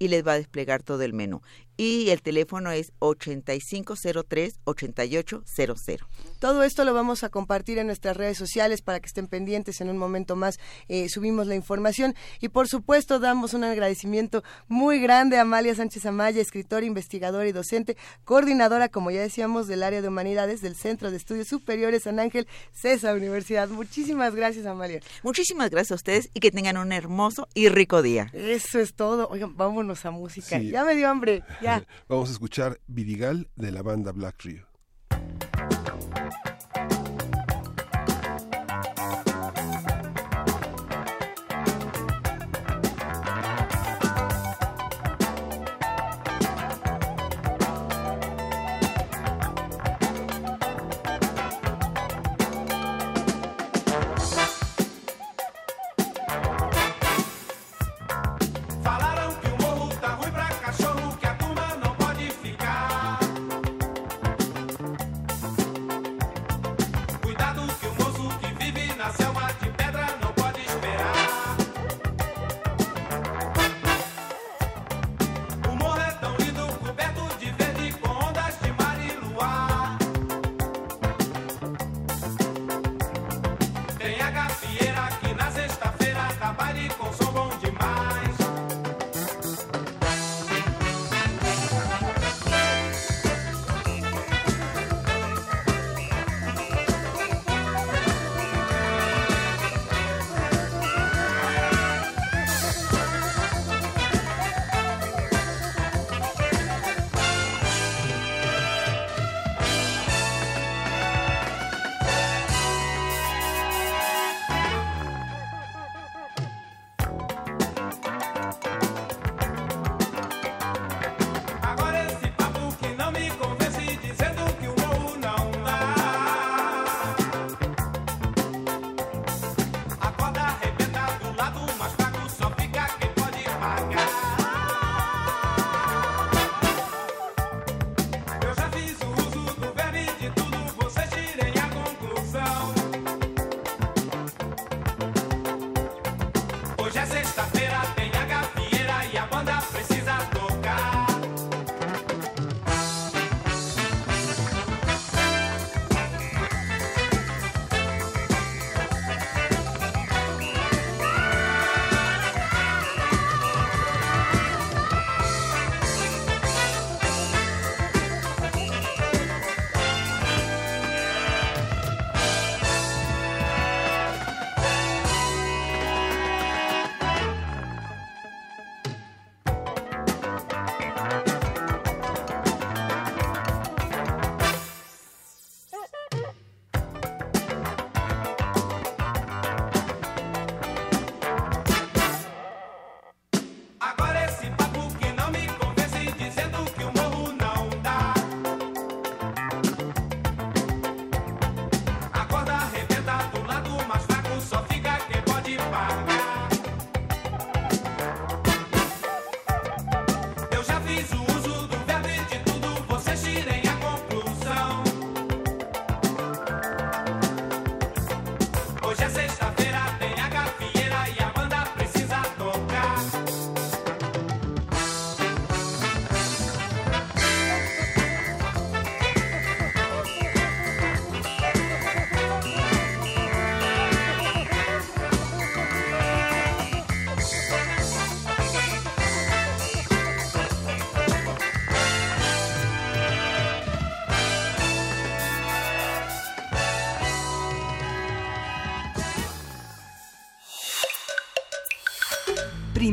y les va a desplegar todo el menú. Y el teléfono es 8503-8800. Todo esto lo vamos a compartir en nuestras redes sociales para que estén pendientes. En un momento más eh, subimos la información y por supuesto damos un agradecimiento muy grande a Amalia Sánchez Amaya, escritora, investigadora y docente, coordinadora, como ya decíamos, del área de humanidades del Centro de Estudios Superiores San Ángel César Universidad. Muchísimas gracias, Amalia. Muchísimas gracias a ustedes y que tengan un hermoso y rico día. Eso es todo. Oigan, vámonos a música. Ya me dio hambre. Vamos a escuchar Vidigal de la banda Black Rio.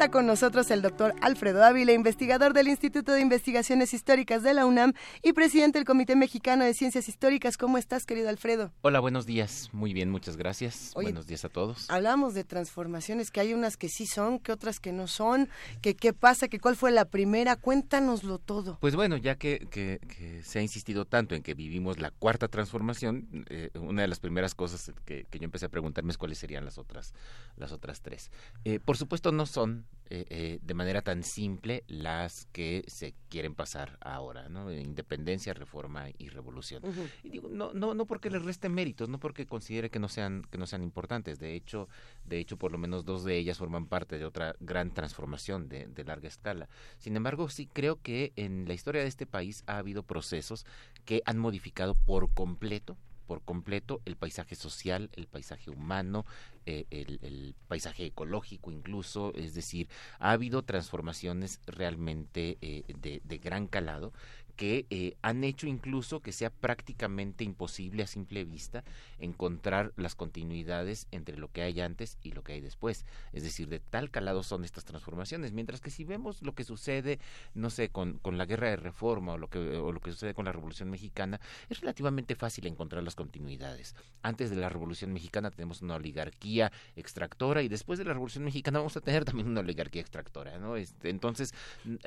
Está con nosotros el doctor Alfredo Ávila, investigador del Instituto de Investigaciones Históricas de la UNAM y presidente del Comité Mexicano de Ciencias Históricas. ¿Cómo estás, querido Alfredo? Hola, buenos días. Muy bien, muchas gracias. buenos días a todos. Hablamos de transformaciones, que hay unas que sí son, que otras que no son, que qué pasa, que cuál fue la primera. Cuéntanoslo todo. Pues bueno, ya que, se ha insistido tanto en que vivimos la cuarta transformación, eh, una de las primeras cosas que, yo empecé a preguntarme es cuáles serían las otras, las otras tres. Eh, por supuesto, no son eh, eh, de manera tan simple las que se quieren pasar ahora, ¿no? Independencia, reforma y revolución. Y digo, no, no, no porque les reste méritos, no porque considere que no sean, que no sean importantes. De hecho, de hecho, por lo menos dos de ellas forman parte de otra gran transformación de, de larga escala. Sin embargo, sí creo que en la historia de este país ha habido procesos que han modificado por completo por completo el paisaje social, el paisaje humano, eh, el, paisaje ecológico incluso, es decir, ha habido transformaciones realmente eh, de, de, gran calado que eh, han hecho incluso que sea prácticamente imposible a simple vista encontrar las continuidades entre lo que hay antes y lo que hay después. Es decir, de tal calado son estas transformaciones, mientras que si vemos lo que sucede, no sé, con, con la guerra de reforma o lo, que, o lo que sucede con la Revolución Mexicana, es relativamente fácil encontrar las continuidades. Antes de la Revolución Mexicana tenemos una oligarquía extractora y después de la Revolución Mexicana vamos a tener también una oligarquía extractora, ¿no? Este, entonces,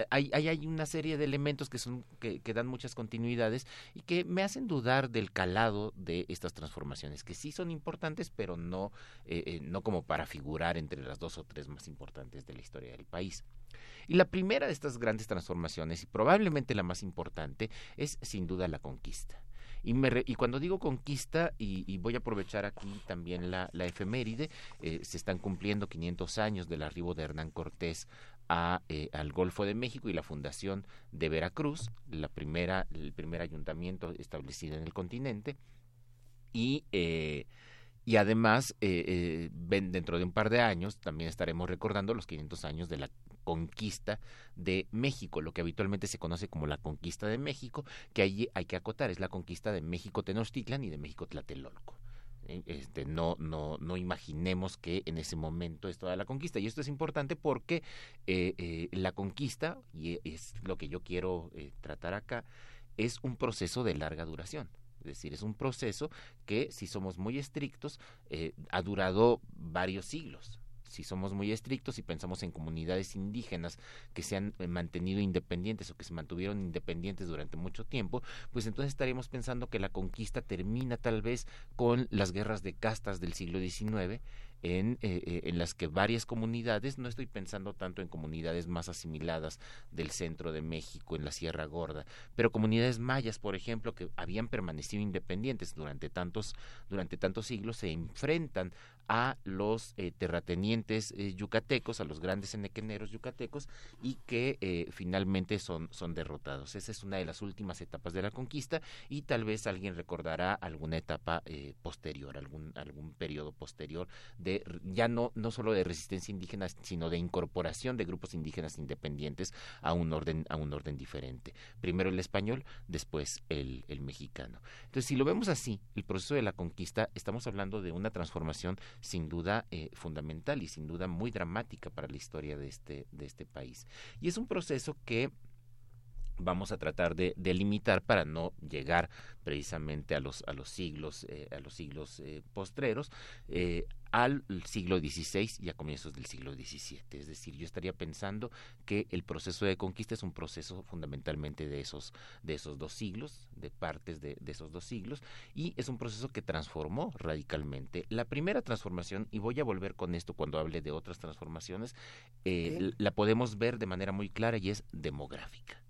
hay, hay, hay una serie de elementos que son que, que dan muchas continuidades y que me hacen dudar del calado de estas transformaciones, que sí son importantes, pero no, eh, eh, no como para figurar entre las dos o tres más importantes de la historia del país. Y la primera de estas grandes transformaciones, y probablemente la más importante, es sin duda la conquista. Y, me y cuando digo conquista, y, voy a aprovechar aquí también la, la efeméride, eh, se están cumpliendo 500 años del arribo de Hernán Cortés a, eh, al Golfo de México y la fundación de Veracruz, la primera, el primer ayuntamiento establecido en el continente. Y, eh, y además, eh, dentro de un par de años, también estaremos recordando los 500 años de la conquista de México, lo que habitualmente se conoce como la conquista de México, que allí hay que acotar, es la conquista de México Tenochtitlan y de México Tlatelolco. Eh, este, no, no, no imaginemos que en ese momento es toda la conquista. Y esto es importante porque eh, eh, la conquista, y es lo que yo quiero tratar acá, es un proceso de larga duración. Es decir, es un proceso que, si somos muy estrictos, ha durado varios siglos si somos muy estrictos y pensamos en comunidades indígenas que se han eh, mantenido independientes o que se mantuvieron independientes durante mucho tiempo, pues entonces estaríamos pensando que la conquista termina tal vez con las guerras de castas del siglo XIX en, eh, eh, en las que varias comunidades, no estoy pensando tanto en comunidades más asimiladas del centro de México, en la Sierra Gorda, pero comunidades mayas, por ejemplo, que habían permanecido independientes durante tantos, durante tantos siglos, se enfrentan a los eh, terratenientes yucatecos, a los grandes enequeneros yucatecos, y que finalmente son, son derrotados. Esa es una de las últimas etapas de la conquista y tal vez alguien recordará alguna etapa posterior, algún, algún periodo posterior de ya no, no solo de resistencia indígena, sino de incorporación de grupos indígenas independientes a un orden, a un orden diferente. Primero el español, después el, el mexicano. Entonces, si lo vemos así, el proceso de la conquista, estamos hablando de una transformación sin duda eh, fundamental y sin duda muy dramática para la historia de este, de este país. Y es un proceso que vamos a tratar de, delimitar para no llegar precisamente a los a los siglos eh, a los siglos eh, postreros eh, al siglo XVI y a comienzos del siglo XVII. Es decir, yo estaría pensando que el proceso de conquista es un proceso fundamentalmente de esos, de esos dos siglos, de partes de, esos dos siglos, y es un proceso que transformó radicalmente. La primera transformación, y voy a volver con esto cuando hable de otras transformaciones, la podemos ver de manera muy clara y es demográfica.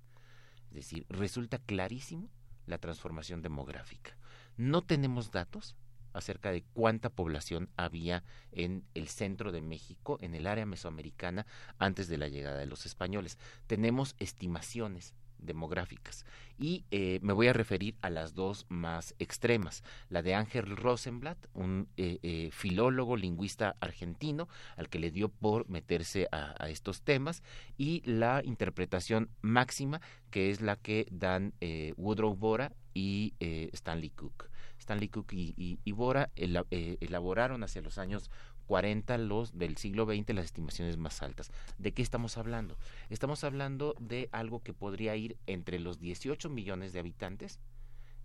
Es decir, resulta clarísimo la transformación demográfica. No tenemos datos acerca de cuánta población había en el centro de México, en el área mesoamericana, antes de la llegada de los españoles. Tenemos estimaciones demográficas. Y eh, me voy a referir a las dos más extremas, la de Ángel Rosenblatt, un eh, eh, filólogo lingüista argentino al que le dio por meterse a, estos temas, y la interpretación máxima, que es la que dan Woodrow Bora y Stanley Cook. Stanley Cook y, Bora elaboraron hacia los años 40 los del siglo XX las estimaciones más altas. ¿De qué estamos hablando? Estamos hablando de algo que podría ir entre los 18 millones de habitantes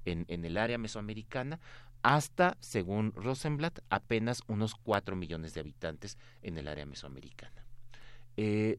en, en el área mesoamericana hasta, según Rosenblatt, apenas unos 4 millones de habitantes en el área mesoamericana. Eh,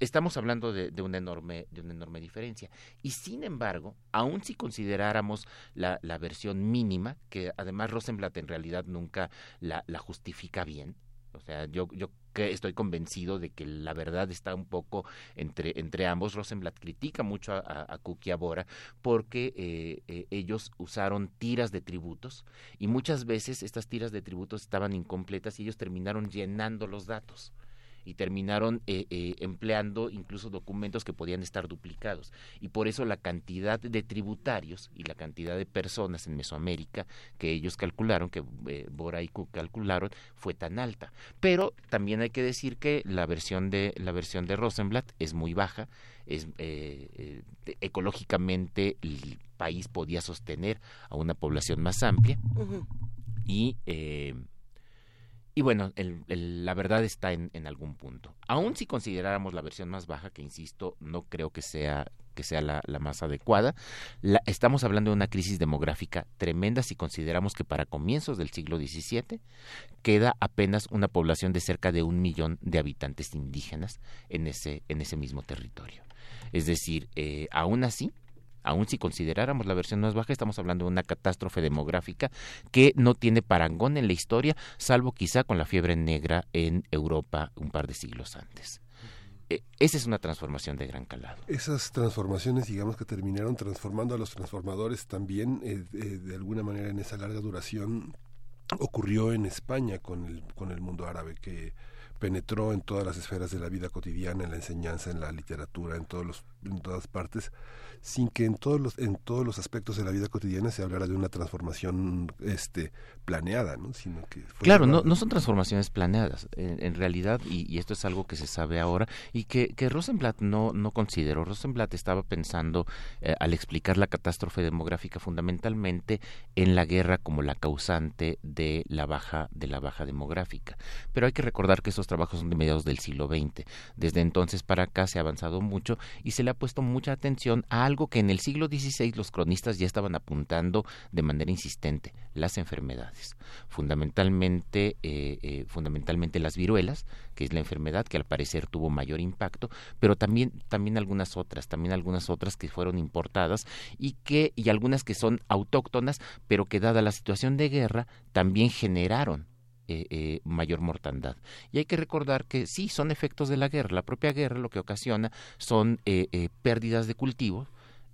estamos hablando de, una enorme de una enorme diferencia y sin embargo aun si consideráramos la, versión mínima que además Rosenblatt en realidad nunca la, justifica bien O sea, yo, yo estoy convencido de que la verdad está un poco entre, entre ambos. Rosenblatt critica mucho a, a, a Bora porque eh, eh, ellos usaron tiras de tributos y muchas veces estas tiras de tributos estaban incompletas y ellos terminaron llenando los datos y terminaron eh, eh, empleando incluso documentos que podían estar duplicados. Y por eso la cantidad de tributarios y la cantidad de personas en Mesoamérica que ellos calcularon, que eh, Bora y Cook calcularon, fue tan alta. Pero también hay que decir que la versión de, la versión de Rosenblatt es muy baja, es, ecológicamente el país podía sostener a una población más amplia y y bueno, la verdad está en, algún punto. Aún si consideráramos la versión más baja, que insisto, no creo que sea que sea la, más adecuada. estamos hablando de una crisis demográfica tremenda si consideramos que para comienzos del siglo XVII queda apenas una población de cerca de un millón de habitantes indígenas en ese, en ese mismo territorio. Es decir, eh, aún así, aun si consideráramos la versión más baja, estamos hablando de una catástrofe demográfica que no tiene parangón en la historia, salvo quizá con la fiebre negra en Europa un par de siglos antes. E, esa es una transformación de gran calado. Esas transformaciones, digamos que terminaron transformando a los transformadores también, eh, eh, de alguna manera en esa larga duración, ocurrió en España con el, con el mundo árabe, que penetró en todas las esferas de la vida cotidiana, en la enseñanza, en la literatura, en, todos los, en todas partes sin que en todos los en todos los aspectos de la vida cotidiana se hablara de una transformación este planeada no sino que claro no, no son transformaciones planeadas en, realidad y, esto es algo que se sabe ahora y que, que Rosenblatt no no consideró. Rosenblatt estaba pensando eh, al explicar la catástrofe demográfica fundamentalmente en la guerra como la causante de la baja de la baja demográfica. Pero hay que recordar que esos trabajos son de mediados del siglo XX desde entonces para acá se ha avanzado mucho y se le ha puesto mucha atención a algo que en el siglo XVI los cronistas ya estaban apuntando de manera insistente, las enfermedades. Fundamentalmente, eh, eh, fundamentalmente las viruelas, que es la enfermedad que al parecer tuvo mayor impacto, pero también, también algunas otras, también algunas otras que fueron importadas y que, y algunas que son autóctonas, pero que dada la situación de guerra, también generaron eh, eh, mayor mortandad. Y hay que recordar que sí, son efectos de la guerra. La propia guerra lo que ocasiona son eh, pérdidas de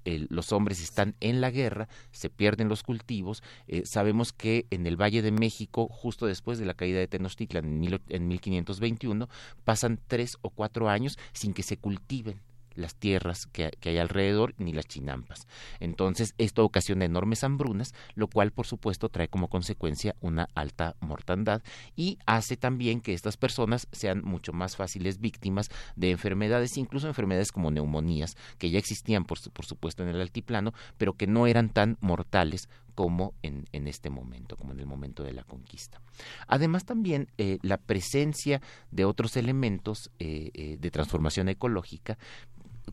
los hombres están en la guerra, se pierden los cultivos. sabemos que en el Valle de México, justo después de la caída de Tenochtitlan en, en 1521, pasan tres o cuatro años sin que se cultiven las tierras que, hay alrededor ni las chinampas. Entonces, esto ocasiona enormes hambrunas, lo cual, por supuesto, trae como consecuencia una alta mortandad y hace también que estas personas sean mucho más fáciles víctimas de enfermedades, incluso enfermedades como neumonías, que ya existían, por, supuesto, en el altiplano, pero que no eran tan mortales como en, este momento, como en el momento de la conquista. Además también eh, la presencia de otros elementos eh, eh, de transformación ecológica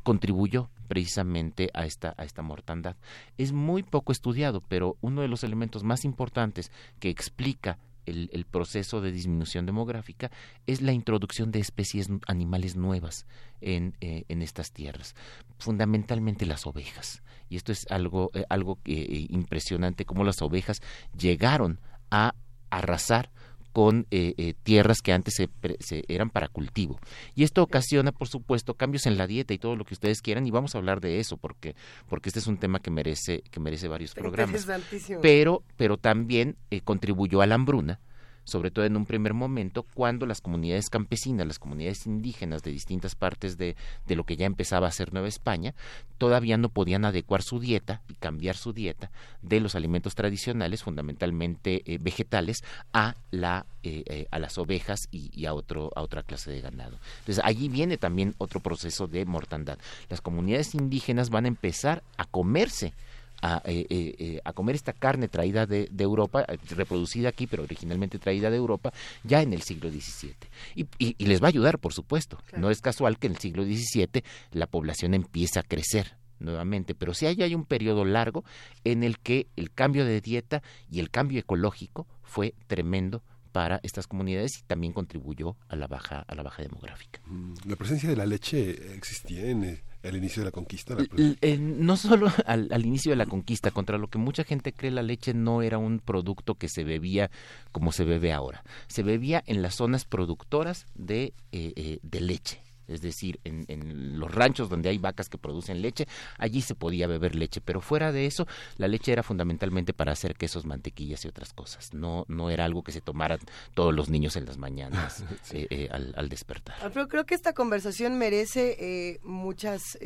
contribuyó precisamente a esta, a esta mortandad. Es muy poco estudiado, pero uno de los elementos más importantes que explica el, proceso de disminución demográfica es la introducción de especies animales nuevas en, eh, en estas tierras, fundamentalmente las ovejas. Y esto es algo, eh, algo eh, impresionante, cómo las ovejas llegaron a arrasar con eh, eh, tierras que antes se, eran para cultivo. Y esto ocasiona, por supuesto, cambios en la dieta y todo lo que ustedes quieran, y vamos a hablar de eso, porque, porque este es un tema que merece, que merece varios programas. Pero, pero también eh, contribuyó a la hambruna, sobre todo en un primer momento, cuando las comunidades campesinas, las comunidades indígenas de distintas partes de, de lo que ya empezaba a ser Nueva España, todavía no podían adecuar su dieta y cambiar su dieta de los alimentos tradicionales, fundamentalmente eh, vegetales, a la eh, eh, a las ovejas y, y, a otro a otra clase de ganado. Entonces allí viene también otro proceso de mortandad. Las comunidades indígenas van a empezar a comerse a, eh, eh, eh, a comer esta carne traída de, de, Europa, reproducida aquí, pero originalmente traída de Europa, ya en el siglo XVII. Y, y, les va a ayudar, por supuesto. No es casual que en el siglo XVII la población empiece a crecer nuevamente, pero sí hay, hay un periodo largo en el que el cambio de dieta y el cambio ecológico fue tremendo para estas comunidades y también contribuyó a la baja a la baja demográfica. Mm, la presencia de la leche existía en, el inicio de la conquista. no solo al, al, inicio de la conquista, contra lo que mucha gente cree la leche no era un producto que se bebía como se bebe ahora. Se bebía en las zonas productoras de, eh, eh, de leche es decir, en, los ranchos donde hay vacas que producen leche, allí se podía beber leche, pero fuera de eso, la leche era fundamentalmente para hacer quesos, mantequillas y otras cosas. No, no era algo que se tomaran todos los niños en las mañanas eh, eh, al, despertar. Ah, pero creo que esta conversación merece eh, muchas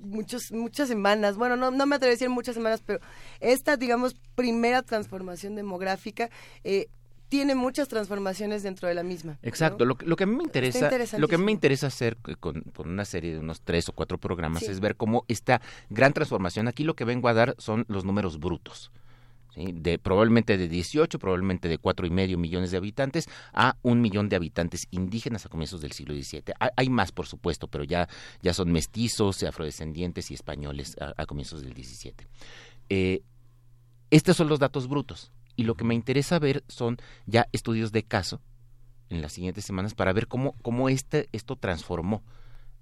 muchos, muchas semanas, bueno, no, no me atrevo a decir muchas semanas, pero esta, digamos, primera transformación demográfica eh, tiene muchas transformaciones dentro de la misma. Exacto. Lo, lo, que a mí me interesa, lo que a mí me interesa hacer con, una serie de unos tres o cuatro programas es ver cómo esta gran transformación. Aquí lo que vengo a dar son los números brutos. de probablemente de 18, probablemente de cuatro y medio millones de habitantes a un millón de habitantes indígenas a comienzos del siglo XVII. Hay, más, por supuesto, pero ya, ya son mestizos, afrodescendientes y españoles a, comienzos del XVII. Eh, estos son los datos brutos y lo que me interesa ver son ya estudios de caso en las siguientes semanas para ver cómo, cómo este, esto transformó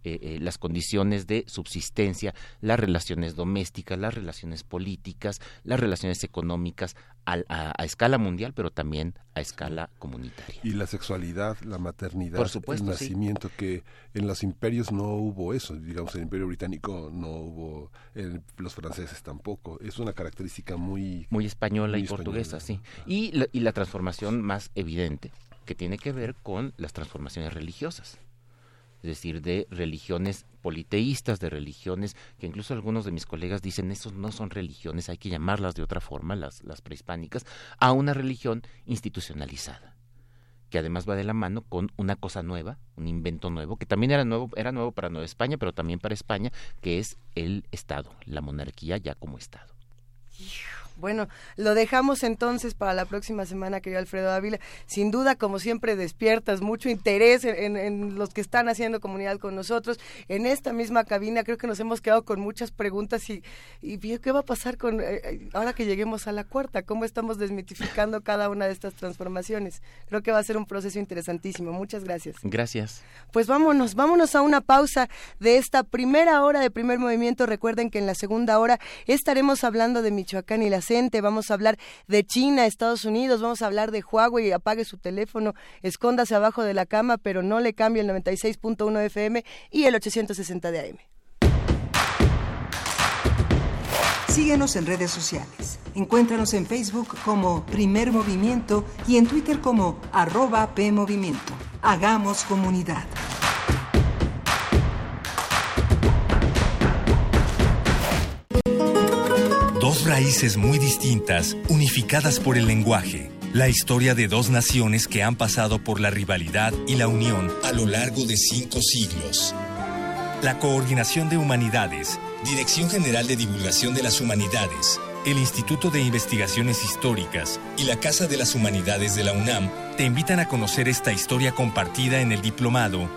eh, eh, las condiciones de subsistencia, las relaciones domésticas, las relaciones políticas, las relaciones económicas a, escala mundial, pero también a escala comunitaria. Y la sexualidad, la maternidad, el nacimiento, que en los imperios no hubo eso, digamos, en el imperio británico no hubo, en los franceses tampoco, es una característica muy... Muy española y portuguesa, sí. Y y la transformación más evidente, que tiene que ver con las transformaciones religiosas es decir, de religiones politeístas, de religiones que incluso algunos de mis colegas dicen, esos no son religiones, hay que llamarlas de otra forma, las, las prehispánicas, a una religión institucionalizada que además va de la mano con una cosa nueva, un invento nuevo, que también era nuevo, era nuevo para Nueva España, pero también para España, que es el Estado, la monarquía ya como Estado. Bueno, lo dejamos entonces para la próxima semana, querido Alfredo Ávila. Sin duda, como siempre, despiertas mucho interés en, los que están haciendo comunidad con nosotros. En esta misma cabina creo que nos hemos quedado con muchas preguntas y, y ¿qué va a pasar con eh, eh, ahora que lleguemos a la cuarta? ¿Cómo estamos desmitificando cada una de estas transformaciones? Creo que va a ser un proceso interesantísimo. Muchas gracias. Gracias. Pues vámonos, vámonos a una pausa de esta primera hora de primer movimiento. Recuerden que en la segunda hora estaremos hablando de Michoacán y las vamos a hablar de China, Estados Unidos, vamos a hablar de Huawei, apague su teléfono, escóndase abajo de la cama, pero no le cambie el 96.1 FM y el 860 de AM. Síguenos en redes sociales. Encuéntranos en Facebook como Primer Movimiento y en Twitter como arroba PMovimiento. Hagamos comunidad. Dos raíces muy distintas, unificadas por el lenguaje. La historia de dos naciones que han pasado por la rivalidad y la unión a lo largo de cinco siglos. La Coordinación de Humanidades, Dirección General de Divulgación de las Humanidades, el Instituto de Investigaciones Históricas y la Casa de las Humanidades de la UNAM te invitan a conocer esta historia compartida en el diplomado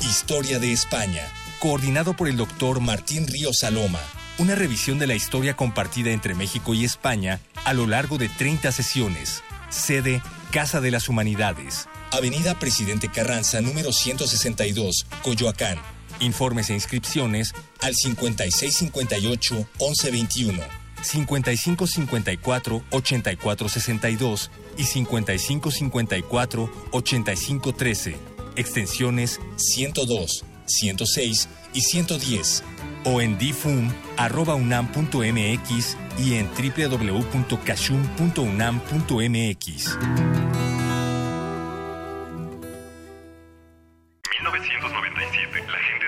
Historia de España, coordinado por el doctor Martín Río Saloma una revisión de la historia compartida entre México y España a lo largo de 30 sesiones. Sede Casa de las Humanidades. Avenida Presidente Carranza, número 162, Coyoacán. Informes e inscripciones al 5658-1121, 5554-8462 y 5554-8513, extensiones 102, 106 y 110 o en difum.unam.mx y en www.cachum.unam.mx. 1997, la gente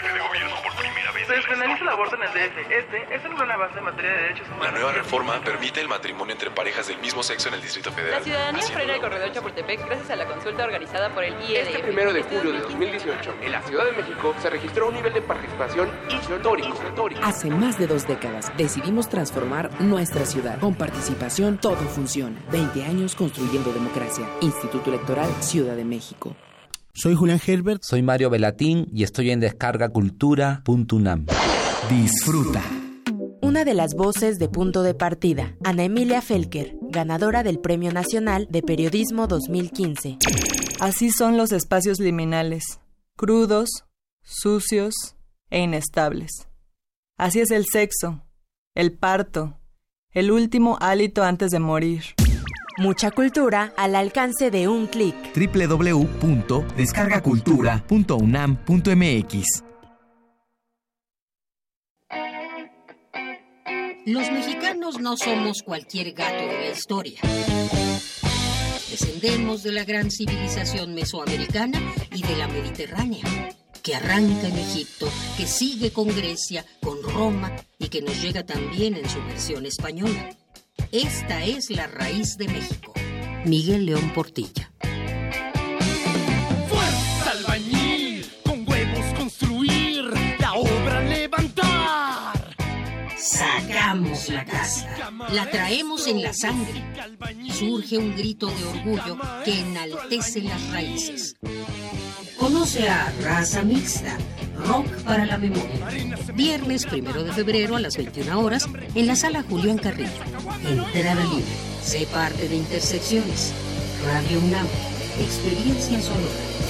jefe de gobierno por primera vez. Se despenaliza el aborto en el DF. Este es el gran avance en materia de derechos humanos. La nueva reforma permite el matrimonio entre parejas del mismo sexo en el Distrito Federal. La ciudadanía frena el corredor Chapultepec gracias a la consulta organizada por el IED. Este primero de julio de 2018, en la Ciudad de México, se registró un nivel de participación histórico. Hace más de dos décadas decidimos transformar nuestra ciudad. Con participación todo funciona. 20 años construyendo democracia. Instituto Electoral Ciudad de México. Soy Julián Herbert. Soy Mario Velatín y estoy en descargacultura.unam. Disfruta. Una de las voces de punto de partida, Ana Emilia Felker, ganadora del Premio Nacional de Periodismo 2015. Así son los espacios liminales, crudos, sucios e inestables. Así es el sexo, el parto, el último hálito antes de morir. Mucha cultura al alcance de un clic. www.descargacultura.unam.mx Los mexicanos no somos cualquier gato de la historia. Descendemos de la gran civilización mesoamericana y de la mediterránea, que arranca en Egipto, que sigue con Grecia, con Roma y que nos llega también en su versión española. Esta es la raíz de México. Miguel León Portilla. Casa, la traemos en la sangre. Surge un grito de orgullo que enaltece las raíces. Conoce a Raza Mixta, Rock para la Memoria. Viernes primero de febrero a las 21 horas en la sala Julián Carrillo. Entrada libre. Sé parte de Intersecciones. Radio UNAM. Experiencia sonora.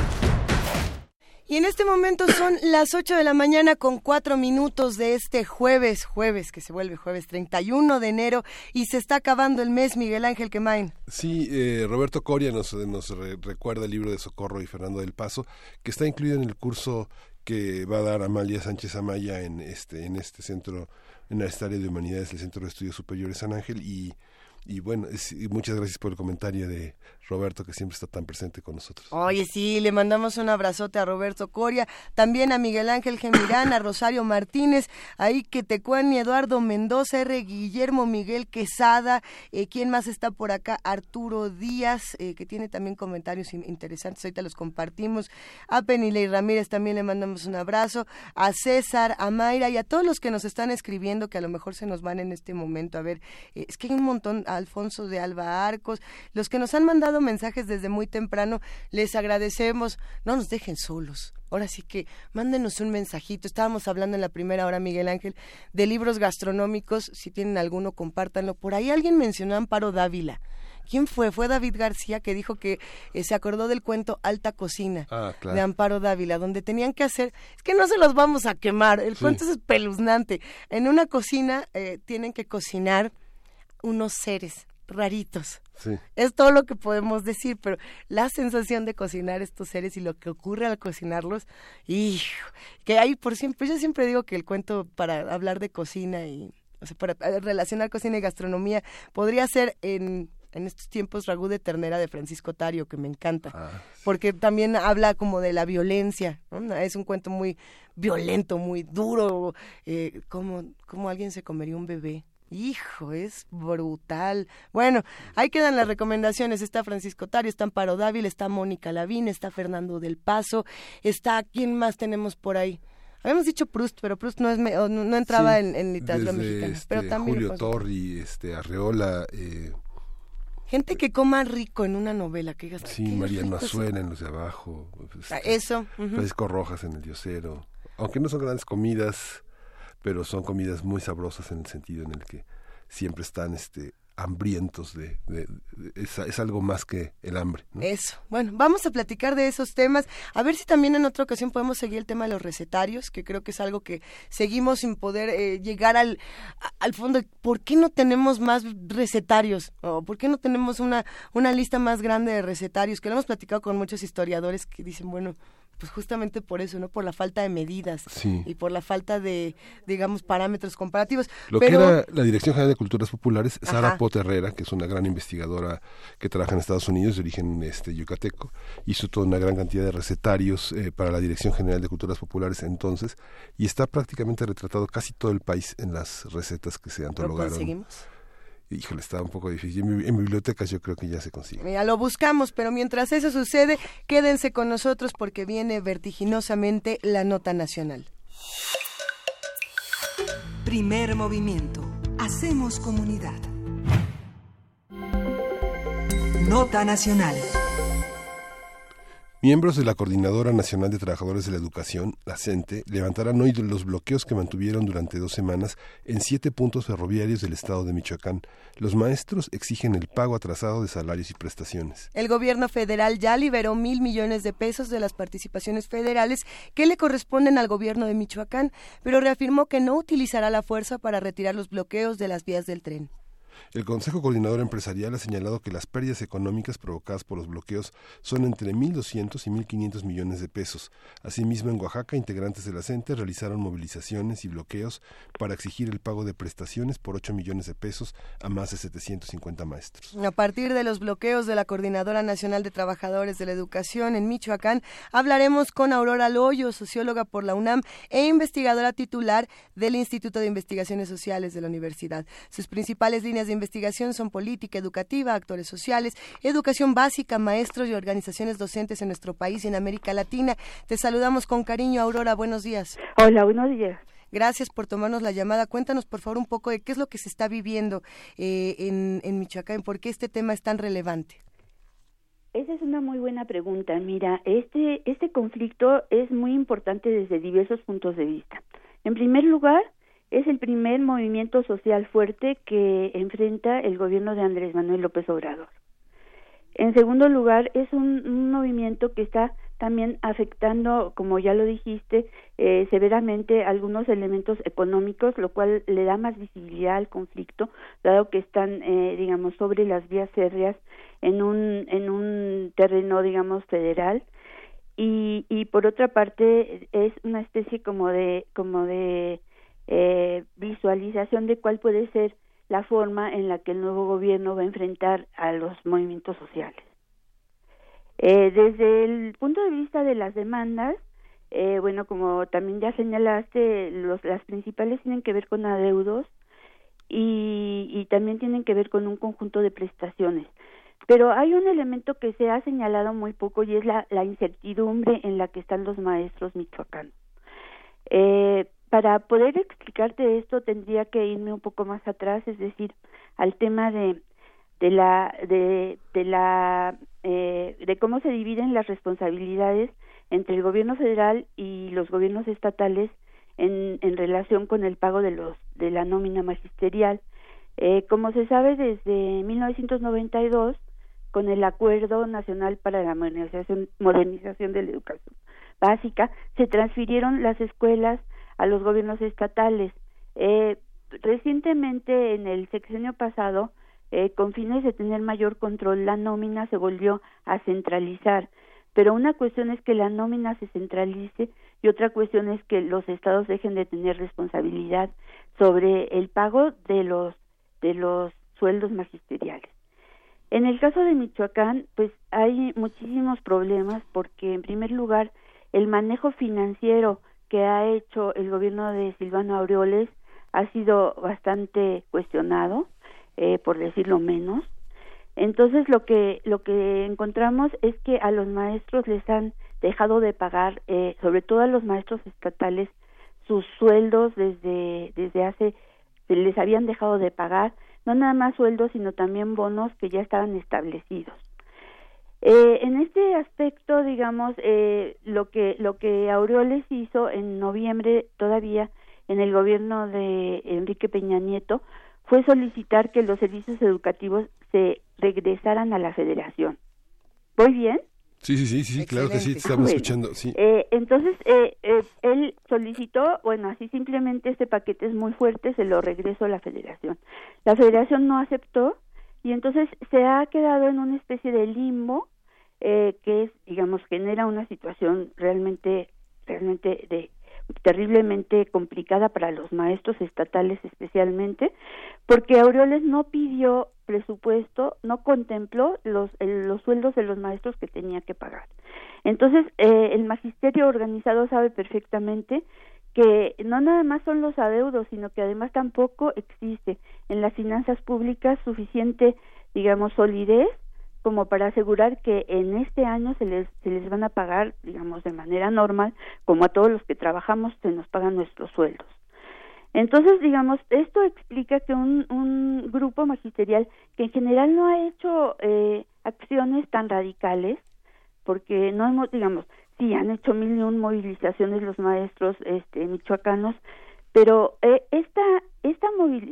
Y en este momento son las 8 de la mañana con 4 minutos de este jueves, jueves que se vuelve jueves 31 de enero y se está acabando el mes, Miguel Ángel Quemain. Sí, eh, Roberto Coria nos, nos re- recuerda el libro de Socorro y Fernando del Paso, que está incluido en el curso que va a dar Amalia Sánchez Amaya en este, en este centro universitario de humanidades, el Centro de Estudios Superiores San Ángel, y, y bueno, es- y muchas gracias por el comentario de Roberto, que siempre está tan presente con nosotros. Oye, sí, le mandamos un abrazote a Roberto Coria, también a Miguel Ángel Gemirán, a Rosario Martínez, ahí que Tecuani, Eduardo Mendoza, R. Guillermo Miguel Quesada, eh, ¿quién más está por acá? Arturo Díaz, eh, que tiene también comentarios in- interesantes, ahorita los compartimos. A Penilei Ramírez también le mandamos un abrazo, a César, a Mayra y a todos los que nos están escribiendo, que a lo mejor se nos van en este momento. A ver, eh, es que hay un montón, a Alfonso de Alba Arcos, los que nos han mandado mensajes desde muy temprano, les agradecemos. No nos dejen solos. Ahora sí que mándenos un mensajito. Estábamos hablando en la primera hora, Miguel Ángel, de libros gastronómicos. Si tienen alguno, compártanlo. Por ahí alguien mencionó a Amparo Dávila. ¿Quién fue? Fue David García que dijo que eh, se acordó del cuento Alta Cocina Ah, claro. de Amparo Dávila, donde tenían que hacer, es que no se los vamos a quemar, el Sí. cuento es espeluznante. En una cocina eh, tienen que cocinar unos seres raritos. Sí. Es todo lo que podemos decir, pero la sensación de cocinar estos seres y lo que ocurre al cocinarlos, hijo, que hay por siempre, yo siempre digo que el cuento para hablar de cocina y, o sea, para eh, relacionar cocina y gastronomía podría ser en, en estos tiempos Ragú de Ternera de Francisco Tario, que me encanta, porque también habla como de la violencia, ¿no? es un cuento muy violento, muy duro, eh, como, como alguien se comería un bebé. Hijo, es brutal. Bueno, ahí quedan las recomendaciones. Está Francisco Tario, está Amparo Dávila, está Mónica Lavín, está Fernando del Paso, está, ¿quién más tenemos por ahí? Habíamos dicho Proust, pero Proust no, es me- o no, no entraba Sí, en, en literatura mexicana. este, pero también Julio Torri, este, Arreola, eh, gente que coma rico en una novela. Que digas, sí, "Qué Mariano rico es". Azuela en Los de Abajo, Ah, este, Eso. ujú. Francisco Rojas en El Diosero. Aunque no son grandes comidas, pero son comidas muy sabrosas en el sentido en el que siempre están este, hambrientos de... de- es, algo más que el hambre. Eso. Bueno, vamos a platicar de esos temas. A ver si también en otra ocasión podemos seguir el tema de los recetarios, que creo que es algo que seguimos sin poder eh, llegar al, al fondo. ¿Por qué no tenemos más recetarios? ¿O ¿Por qué no tenemos una, una lista más grande de recetarios? Que lo hemos platicado con muchos historiadores que dicen, bueno, pues justamente por eso, ¿no? Por la falta de medidas Sí. y por la falta de, digamos, parámetros comparativos. Lo Pero, que era la Dirección General de Culturas Populares, Sara Ajá. Pot Herrera, que es una gran investigadora que trabaja en Estados Unidos, de origen este, yucateco, hizo toda una gran cantidad de recetarios eh, para la Dirección General de Culturas Populares entonces, y está prácticamente retratado casi todo el país en las recetas que se ¿Lo antologaron. conseguimos? Híjole, está un poco difícil. En, mi- en bibliotecas yo creo que ya se consigue. Mira, lo buscamos, pero mientras eso sucede, quédense con nosotros porque viene vertiginosamente la nota nacional. Primer movimiento. Hacemos comunidad. Nota nacional. Miembros de la Coordinadora Nacional de Trabajadores de la Educación, la CENTE, levantarán hoy los bloqueos que mantuvieron durante dos semanas en siete puntos ferroviarios del estado de Michoacán. Los maestros exigen el pago atrasado de salarios y prestaciones. El gobierno federal ya liberó mil millones de pesos de las participaciones federales que le corresponden al gobierno de Michoacán, pero reafirmó que no utilizará la fuerza para retirar los bloqueos de las vías del tren. El Consejo Coordinador Empresarial ha señalado que las pérdidas económicas provocadas por los bloqueos son entre 1.200 y 1.500 millones de pesos. Asimismo, en Oaxaca, integrantes de la CENTE realizaron movilizaciones y bloqueos para exigir el pago de prestaciones por 8 millones de pesos a más de 750 maestros. A partir de los bloqueos de la Coordinadora Nacional de Trabajadores de la Educación en Michoacán, hablaremos con Aurora Loyo, socióloga por la UNAM e investigadora titular del Instituto de Investigaciones Sociales de la Universidad. Sus principales líneas de investigación son política educativa, actores sociales, educación básica, maestros y organizaciones docentes en nuestro país y en América Latina. Te saludamos con cariño, Aurora. Buenos días. Hola, buenos días. Gracias por tomarnos la llamada. Cuéntanos, por favor, un poco de qué es lo que se está viviendo eh, en, en Michoacán, por qué este tema es tan relevante. Esa es una muy buena pregunta. Mira, este, este conflicto es muy importante desde diversos puntos de vista. En primer lugar, es el primer movimiento social fuerte que enfrenta el gobierno de Andrés Manuel López Obrador. En segundo lugar, es un, movimiento que está también afectando, como ya lo dijiste, eh, severamente algunos elementos económicos, lo cual le da más visibilidad al conflicto, dado que están, eh, digamos, sobre las vías férreas en un, en un terreno, digamos, federal. Y, y por otra parte, es una especie como de, como de eh, visualización de cuál puede ser la forma en la que el nuevo gobierno va a enfrentar a los movimientos sociales. Eh, desde el punto de vista de las demandas, eh, bueno, como también ya señalaste, los, las principales tienen que ver con adeudos y, y también tienen que ver con un conjunto de prestaciones. Pero hay un elemento que se ha señalado muy poco y es la, la incertidumbre en la que están los maestros michoacanos. Eh, para poder explicarte esto tendría que irme un poco más atrás, es decir, al tema de de la de, de la eh, de cómo se dividen las responsabilidades entre el gobierno federal y los gobiernos estatales en, en relación con el pago de los de la nómina magisterial. Eh, como se sabe desde 1992 con el Acuerdo Nacional para la Modernización, Modernización de la Educación Básica se transfirieron las escuelas a los gobiernos estatales. Eh, recientemente, en el sexenio pasado, eh, con fines de tener mayor control, la nómina se volvió a centralizar. Pero una cuestión es que la nómina se centralice y otra cuestión es que los estados dejen de tener responsabilidad sobre el pago de los de los sueldos magisteriales. En el caso de Michoacán, pues hay muchísimos problemas porque en primer lugar el manejo financiero que ha hecho el gobierno de Silvano Aureoles ha sido bastante cuestionado, eh, por decirlo menos. Entonces lo que lo que encontramos es que a los maestros les han dejado de pagar, eh, sobre todo a los maestros estatales, sus sueldos desde desde hace les habían dejado de pagar no nada más sueldos sino también bonos que ya estaban establecidos. Eh, en este aspecto, digamos, eh, lo que lo que Aureoles hizo en noviembre todavía en el gobierno de Enrique Peña Nieto fue solicitar que los servicios educativos se regresaran a la Federación. ¿Voy bien? Sí, sí, sí, sí, claro que sí, te estamos escuchando. Sí. Eh, entonces, eh, eh, él solicitó, bueno, así simplemente este paquete es muy fuerte, se lo regresó a la Federación. La Federación no aceptó y entonces se ha quedado en una especie de limbo eh, que es, digamos, genera una situación realmente, realmente de terriblemente complicada para los maestros estatales especialmente, porque Aureoles no pidió presupuesto, no contempló los, los sueldos de los maestros que tenía que pagar. Entonces, eh, el magisterio organizado sabe perfectamente que no nada más son los adeudos, sino que además tampoco existe en las finanzas públicas suficiente, digamos, solidez como para asegurar que en este año se les, se les van a pagar, digamos, de manera normal, como a todos los que trabajamos se nos pagan nuestros sueldos. Entonces, digamos, esto explica que un, un grupo magisterial que en general no ha hecho eh, acciones tan radicales, porque no hemos, digamos, sí han hecho mil y un movilizaciones los maestros este, michoacanos, pero eh, esta, esta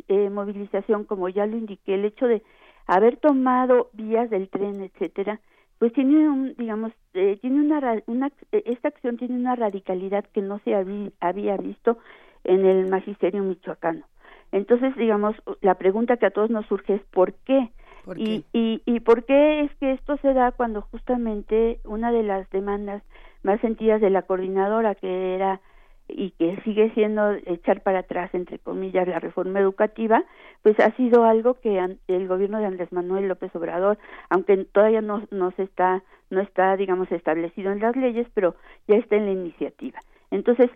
eh, movilización, como ya lo indiqué, el hecho de haber tomado vías del tren, etcétera, pues tiene un, digamos, eh, tiene una, una, esta acción tiene una radicalidad que no se había visto en el magisterio michoacano. Entonces, digamos, la pregunta que a todos nos surge es ¿por qué? Y, y, y por qué es que esto se da cuando justamente una de las demandas más sentidas de la coordinadora, que era y que sigue siendo echar para atrás, entre comillas, la reforma educativa, pues ha sido algo que el gobierno de Andrés Manuel López Obrador, aunque todavía no, no se está, no está, digamos, establecido en las leyes, pero ya está en la iniciativa. Entonces,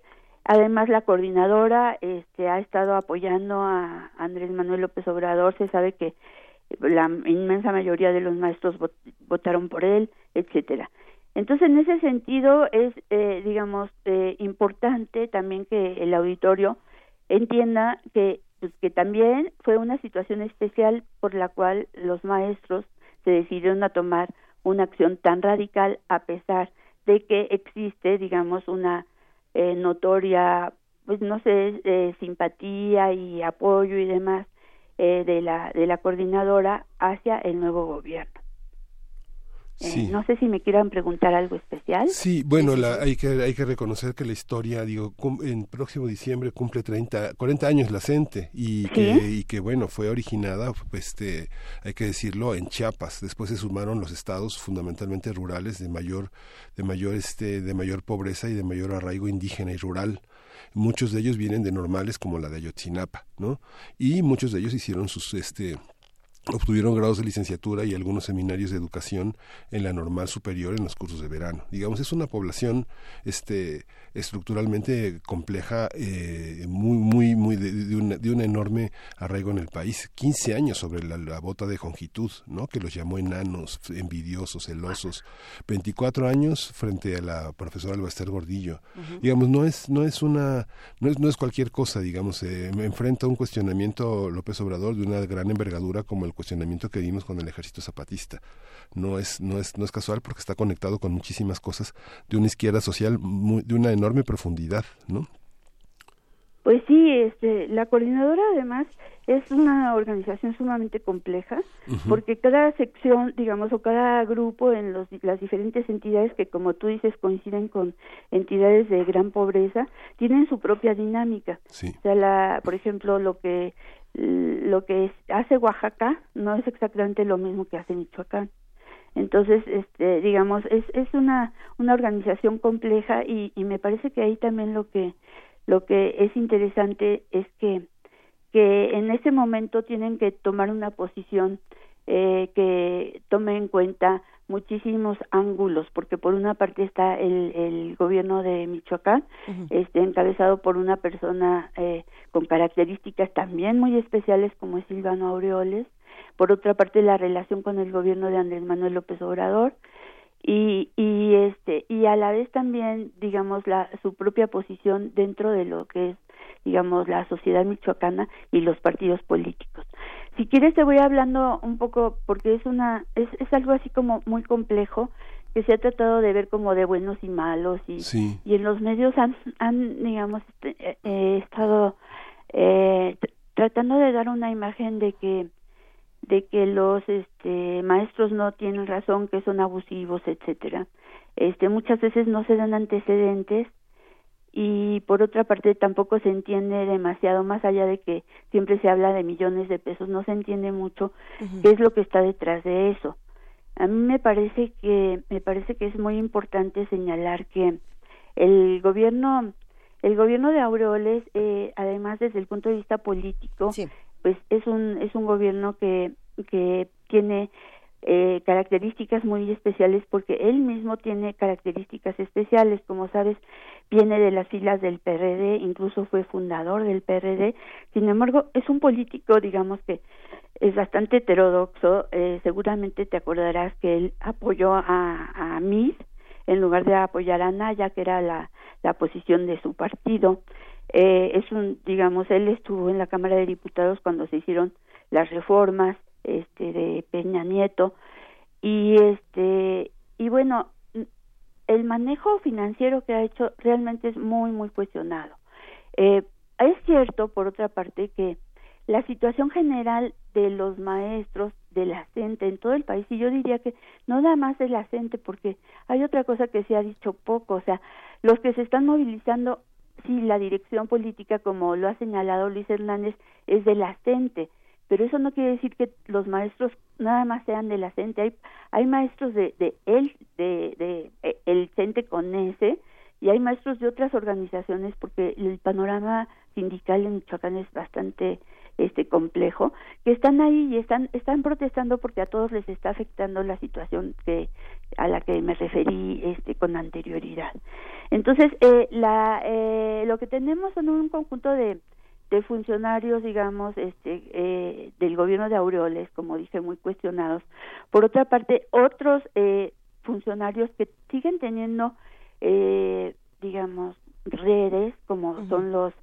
además la coordinadora este, ha estado apoyando a Andrés Manuel López Obrador, se sabe que la inmensa mayoría de los maestros votaron por él, etcétera. Entonces, en ese sentido, es, eh, digamos, eh, importante también que el auditorio entienda que, pues, que también fue una situación especial por la cual los maestros se decidieron a tomar una acción tan radical a pesar de que existe, digamos, una eh, notoria, pues no sé, simpatía y apoyo y demás de la de la coordinadora hacia el nuevo gobierno. Eh, no sé si me quieran preguntar algo especial. Sí, bueno, la, hay, que, hay que reconocer que la historia, digo, en próximo diciembre cumple 30, 40 años la CENTE y, que, y que, bueno, fue originada, pues, este, hay que decirlo, en Chiapas. Después se sumaron los estados fundamentalmente rurales de mayor, de mayor, este, de mayor pobreza y de mayor arraigo indígena y rural muchos de ellos vienen de normales como la de Ayotzinapa, ¿no? Y muchos de ellos hicieron sus este obtuvieron grados de licenciatura y algunos seminarios de educación en la normal superior en los cursos de verano. Digamos, es una población este, estructuralmente compleja, eh, muy, muy, muy de, una, de, un enorme arraigo en el país. 15 años sobre la, bota de jongitud, ¿no? que los llamó enanos, envidiosos, celosos. 24 años frente a la profesora Albester Gordillo. Digamos, no es, no es una, no es, no es cualquier cosa, digamos, eh, me enfrenta a un cuestionamiento López Obrador de una gran envergadura como el cuestionamiento que dimos con el ejército zapatista. No es, no es, no es casual porque está conectado con muchísimas cosas de una izquierda social muy, de una enorme profundidad, ¿no? Pues sí, este, la coordinadora además es una organización sumamente compleja porque cada sección, digamos, o cada grupo en los, las diferentes entidades que, como tú dices, coinciden con entidades de gran pobreza, tienen su propia dinámica. O sea, la, por ejemplo, lo que lo que hace Oaxaca no es exactamente lo mismo que hace Michoacán. Entonces, este, digamos, es, es una, una organización compleja y, y me parece que ahí también lo que, lo que es interesante es que, que en ese momento tienen que tomar una posición eh, que tome en cuenta muchísimos ángulos, porque por una parte está el, el gobierno de Michoacán, este, encabezado por una persona eh, con características también muy especiales como es Silvano Aureoles, por otra parte la relación con el gobierno de Andrés Manuel López Obrador y, y este y a la vez también digamos la su propia posición dentro de lo que es digamos la sociedad michoacana y los partidos políticos. Si quieres te voy hablando un poco porque es una es, es algo así como muy complejo que se ha tratado de ver como de buenos y malos y, y en los medios han, han digamos este, eh, eh, estado eh, tratando de dar una imagen de que de que los este, maestros no tienen razón, que son abusivos, etcétera. Este, muchas veces no se dan antecedentes y por otra parte tampoco se entiende demasiado más allá de que siempre se habla de millones de pesos, no se entiende mucho qué es lo que está detrás de eso. A mí me parece que me parece que es muy importante señalar que el gobierno el gobierno de Aureoles eh, además desde el punto de vista político pues es un es un gobierno que que tiene eh, características muy especiales porque él mismo tiene características especiales. Como sabes viene de las filas del PRD incluso fue fundador del PRD sin embargo es un político digamos que es bastante heterodoxo. Eh, seguramente te acordarás que él apoyó a, a Miss en lugar de apoyar a Naya que era la la posición de su partido eh, es un digamos él estuvo en la Cámara de Diputados cuando se hicieron las reformas este de Peña Nieto y este y bueno el manejo financiero que ha hecho realmente es muy, muy cuestionado. Eh, es cierto, por otra parte, que la situación general de los maestros de la CENTE en todo el país, y yo diría que no nada más es la CENTE, porque hay otra cosa que se ha dicho poco, o sea, los que se están movilizando, sí, la dirección política, como lo ha señalado Luis Hernández, es de la CENTE, pero eso no quiere decir que los maestros nada más sean de la CENTE, hay, hay maestros de, de él, de, de, de el CENTE con ese, y hay maestros de otras organizaciones, porque el panorama sindical en Michoacán es bastante este complejo que están ahí y están están protestando porque a todos les está afectando la situación que a la que me referí este con anterioridad. Entonces eh, la eh, lo que tenemos son un conjunto de de funcionarios digamos este eh, del gobierno de Aureoles como dije muy cuestionados. Por otra parte otros eh, funcionarios que siguen teniendo eh, digamos redes como son los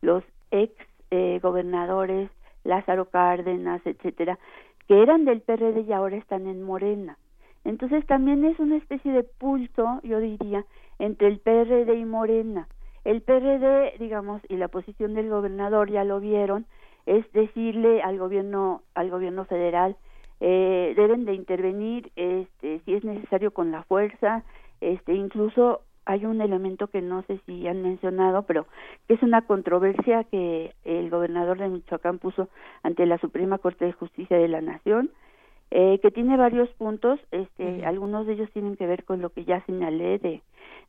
los ex eh, gobernadores, Lázaro Cárdenas, etcétera, que eran del PRD y ahora están en Morena. Entonces también es una especie de pulso, yo diría, entre el PRD y Morena. El PRD, digamos, y la posición del gobernador ya lo vieron, es decirle al gobierno, al gobierno federal, eh, deben de intervenir, este, si es necesario con la fuerza, este, incluso hay un elemento que no sé si han mencionado, pero que es una controversia que el gobernador de Michoacán puso ante la Suprema Corte de Justicia de la Nación, eh, que tiene varios puntos, este, algunos de ellos tienen que ver con lo que ya señalé de,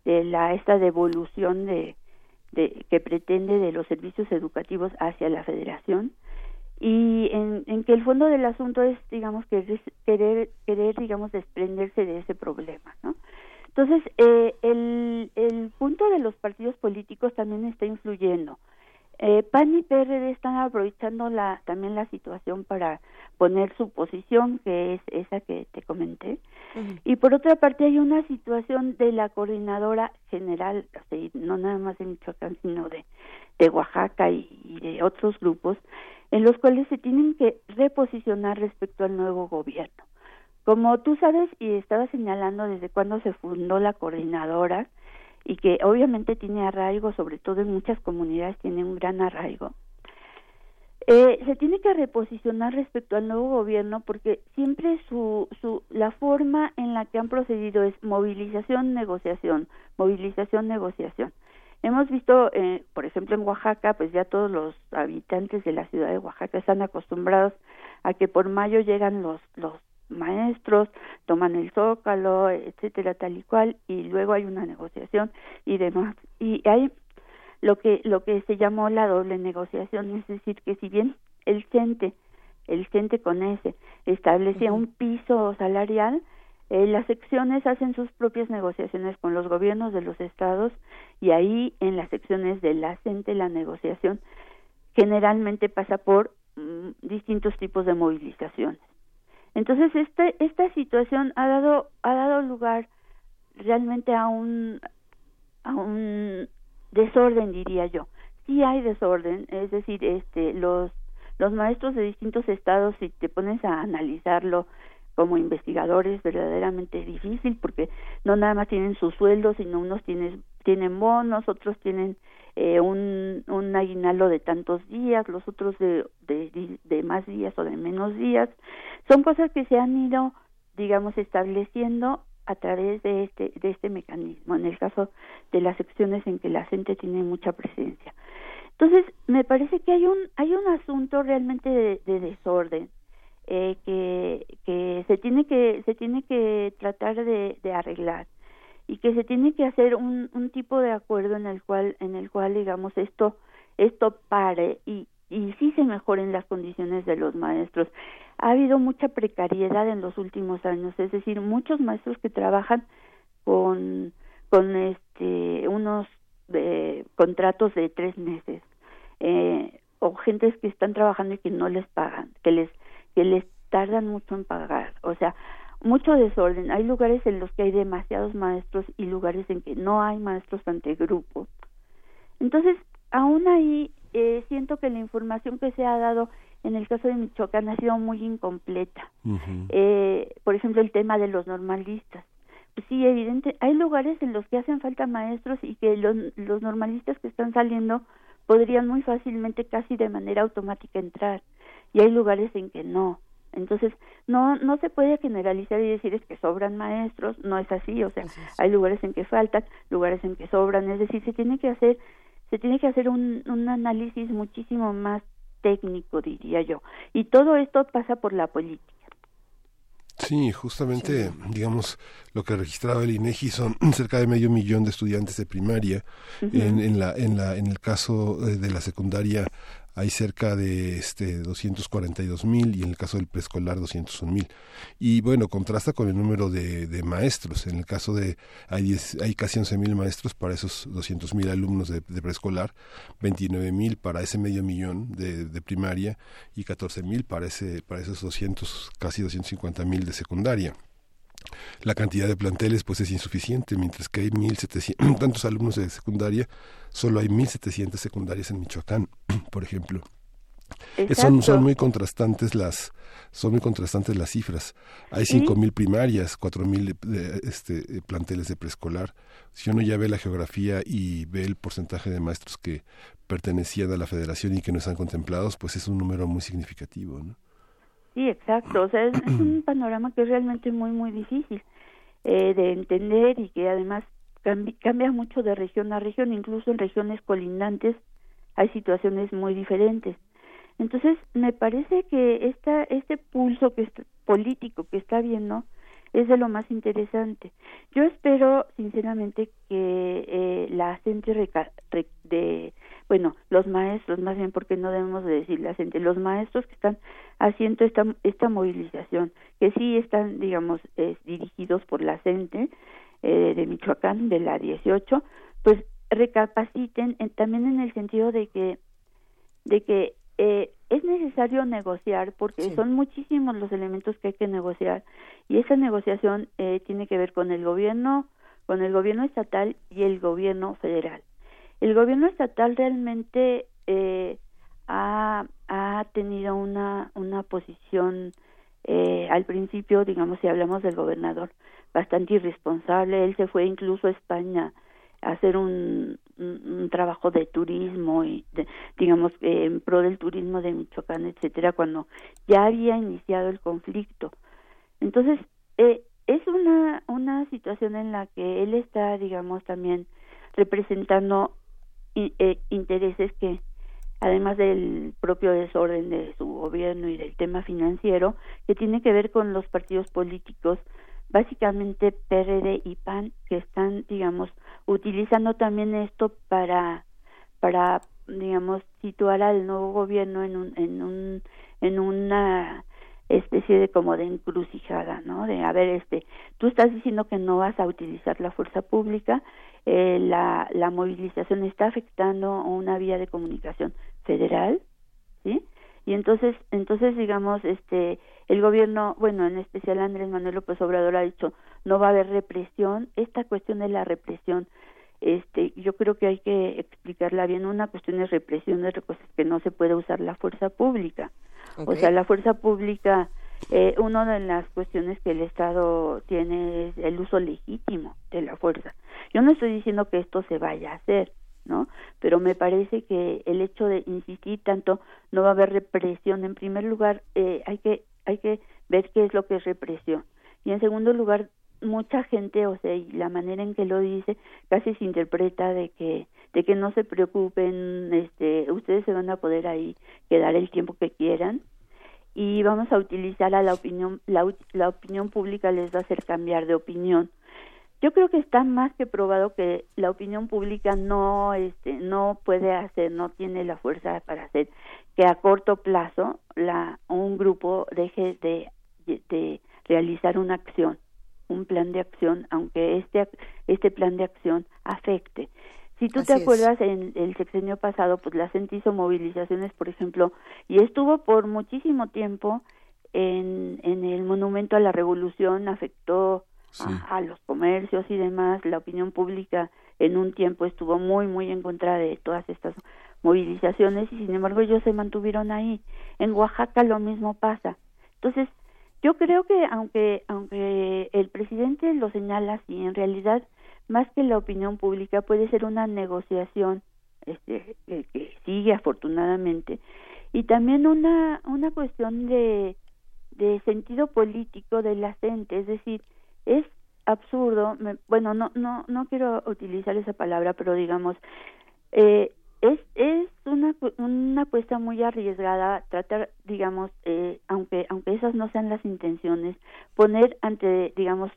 de la esta devolución de, de que pretende de los servicios educativos hacia la Federación y en, en que el fondo del asunto es digamos que querer querer digamos desprenderse de ese problema, ¿no? Entonces, eh, el, el punto de los partidos políticos también está influyendo. Eh, PAN y PRD están aprovechando la, también la situación para poner su posición, que es esa que te comenté. Y por otra parte hay una situación de la coordinadora general, no nada más de Michoacán, sino de, de Oaxaca y, y de otros grupos, en los cuales se tienen que reposicionar respecto al nuevo gobierno. Como tú sabes y estaba señalando desde cuando se fundó la coordinadora y que obviamente tiene arraigo, sobre todo en muchas comunidades tiene un gran arraigo, eh, se tiene que reposicionar respecto al nuevo gobierno porque siempre su, su la forma en la que han procedido es movilización negociación movilización negociación. Hemos visto eh, por ejemplo en Oaxaca pues ya todos los habitantes de la ciudad de Oaxaca están acostumbrados a que por mayo llegan los los maestros, toman el zócalo, etcétera, tal y cual, y luego hay una negociación y demás. Y hay lo que lo que se llamó la doble negociación, es decir, que si bien el CENTE, el CENTE con ese, establecía un piso salarial, eh, las secciones hacen sus propias negociaciones con los gobiernos de los estados y ahí en las secciones de la CENTE la negociación generalmente pasa por mm, distintos tipos de movilizaciones. Entonces, este, esta situación ha dado, ha dado lugar realmente a un, a un desorden, diría yo. Sí hay desorden, es decir, este, los, los maestros de distintos estados, si te pones a analizarlo como investigadores, verdaderamente difícil, porque no nada más tienen sus sueldos, sino unos tienen, tienen bonos, otros tienen eh, un, un aguinaldo de tantos días, los otros de, de, de más días o de menos días. Son cosas que se han ido, digamos, estableciendo a través de este, de este mecanismo, en el caso de las secciones en que la gente tiene mucha presencia. Entonces, me parece que hay un, hay un asunto realmente de, de desorden eh, que, que se tiene que, se tiene que tratar de arreglar y que se tiene que hacer un, un tipo de acuerdo en el cual en el cual digamos esto esto pare y y sí se mejoren las condiciones de los maestros. Ha habido mucha precariedad en los últimos años, es decir, muchos maestros que trabajan con con este unos eh, contratos de tres meses eh, o gentes que están trabajando y que no les pagan, que les que les tardan mucho en pagar, o sea, mucho desorden. Hay lugares en los que hay demasiados maestros y lugares en que no hay maestros ante grupo. Entonces, aún ahí eh, siento que la información que se ha dado en el caso de Michoacán ha sido muy incompleta. eh, por ejemplo, el tema de los normalistas. sí, evidente, hay lugares en los que hacen falta maestros y que los, los normalistas que están saliendo podrían muy fácilmente, casi de manera automática, entrar. Y hay lugares en que no. Entonces, no, no se puede generalizar y decir es que sobran maestros, no es así, o sea, hay lugares en que faltan, lugares en que sobran, es decir, se tiene que hacer, se tiene que hacer un, un análisis muchísimo más técnico, diría yo. Y todo esto pasa por la política. Sí, justamente, digamos, lo que registraba el INEGI son cerca de medio millón de estudiantes de primaria. en, en, la, en, la, en el caso de la secundaria hay cerca de este 242 mil y en el caso del preescolar 201 mil. Y bueno, contrasta con el número de, de maestros. En el caso de hay, hay casi 11 mil maestros para esos 200 mil alumnos de, preescolar, 29 mil para ese medio millón de, de primaria y 14 mil para, ese, para esos 200, casi 250 mil de secundaria la cantidad de planteles pues es insuficiente, mientras que hay 1.700, tantos alumnos de secundaria, solo hay 1.700 secundarias en Michoacán, por ejemplo. Son, son muy contrastantes las son muy contrastantes las cifras. Hay cinco mil primarias, cuatro mil eh, este, eh, planteles de preescolar. Si uno ya ve la geografía y ve el porcentaje de maestros que pertenecían a la federación y que no están contemplados, pues es un número muy significativo. ¿no? Sí, exacto. O sea, es, un panorama que es realmente muy, muy difícil eh, de entender y que además cambia mucho de región a región, incluso en regiones colindantes hay situaciones muy diferentes. Entonces, me parece que esta, este pulso que político que está viendo es de lo más interesante. Yo espero, sinceramente, que eh, la gente de bueno, los maestros, más bien porque no debemos de decir la gente, los maestros que están haciendo esta, esta movilización, que sí están, digamos, dirigidos por la gente eh, de Michoacán, de la 18, pues recapaciten también en el sentido de que, de que eh, es necesario negociar porque son muchísimos los elementos que hay que negociar y esa negociación eh, tiene que ver con el gobierno, con el gobierno estatal y el gobierno federal el gobierno estatal realmente eh, ha, ha, tenido una, una posición eh, al principio, digamos, si hablamos del gobernador, bastante irresponsable. Él se fue incluso a España a hacer un, un, trabajo de turismo y, digamos, en pro del turismo de Michoacán, etcétera, cuando ya había iniciado el conflicto. Entonces, eh, es una, una situación en la que él está, digamos, también representando eh, intereses que además del propio desorden de su gobierno y del tema financiero que tiene que ver con los partidos políticos básicamente PRD y PAN que están digamos utilizando también esto para para digamos situar al nuevo gobierno en un en un en una especie de como de encrucijada, ¿no? De a ver, este, tú estás diciendo que no vas a utilizar la fuerza pública, eh, la, la movilización está afectando una vía de comunicación federal, ¿sí? Y entonces, entonces digamos, este, el gobierno, bueno, en especial Andrés Manuel López Obrador ha dicho, no va a haber represión, esta cuestión de la represión, este, yo creo que hay que explicarla bien, una cuestión de represión, cosas que no se puede usar la fuerza pública, o sea, la fuerza pública eh, una de las cuestiones que el Estado tiene es el uso legítimo de la fuerza. Yo no estoy diciendo que esto se vaya a hacer, ¿no? Pero me parece que el hecho de insistir tanto no va a haber represión. En primer lugar, eh, hay que hay que ver qué es lo que es represión. Y en segundo lugar, mucha gente, o sea, y la manera en que lo dice, casi se interpreta de que de que no se preocupen, este, ustedes se van a poder ahí quedar el tiempo que quieran. Y vamos a utilizar a la opinión la, la opinión pública les va a hacer cambiar de opinión. Yo creo que está más que probado que la opinión pública no este no puede hacer no tiene la fuerza para hacer que a corto plazo la un grupo deje de, de realizar una acción un plan de acción aunque este este plan de acción afecte si tú te acuerdas, en el sexenio pasado, pues la CENTE hizo movilizaciones, por ejemplo, y estuvo por muchísimo tiempo en, en el Monumento a la Revolución, afectó a, los comercios y demás, la opinión pública en un tiempo estuvo muy, muy en contra de todas estas movilizaciones y sin embargo ellos se mantuvieron ahí. En Oaxaca lo mismo pasa. Entonces, Yo creo que aunque aunque el presidente lo señala así, en realidad más que la opinión pública puede ser una negociación este, que sigue afortunadamente. Y también una una cuestión de de sentido político de la gente, es decir, es absurdo, bueno, no no no quiero utilizar esa palabra, pero digamos eh, es es una una apuesta muy arriesgada tratar digamos eh, aunque aunque esas no sean las intenciones poner ante digamos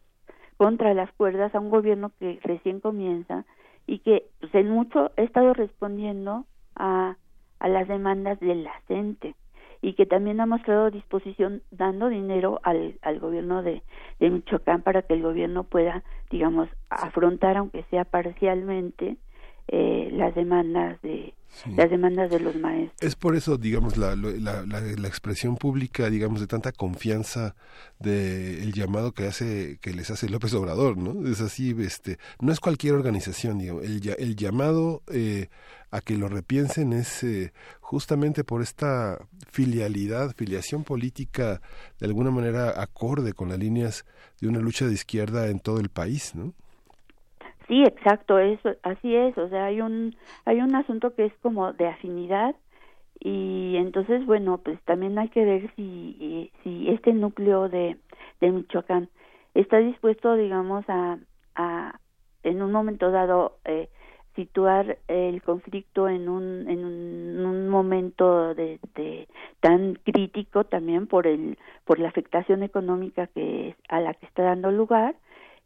contra las cuerdas a un gobierno que recién comienza y que pues, en mucho ha estado respondiendo a a las demandas de la gente y que también ha mostrado disposición dando dinero al, al gobierno de, de Michoacán para que el gobierno pueda digamos afrontar aunque sea parcialmente eh, las demandas de las demandas de los maestros. Es por eso, digamos, la, la, la, expresión pública, digamos, de tanta confianza de el llamado que hace que les hace López Obrador, ¿no? Es así, este, no es cualquier organización, digamos, el, el llamado eh, a que lo repiensen es eh, justamente por esta filialidad, filiación política de alguna manera acorde con las líneas de una lucha de izquierda en todo el país, ¿no? Sí, exacto, eso, así es, o sea, hay un, hay un asunto que es como de afinidad y entonces, bueno, pues también hay que ver si, si este núcleo de, de Michoacán está dispuesto, digamos, a, a en un momento dado eh, situar el conflicto en un en un, un momento de, de, tan crítico también por el por la afectación económica que a la que está dando lugar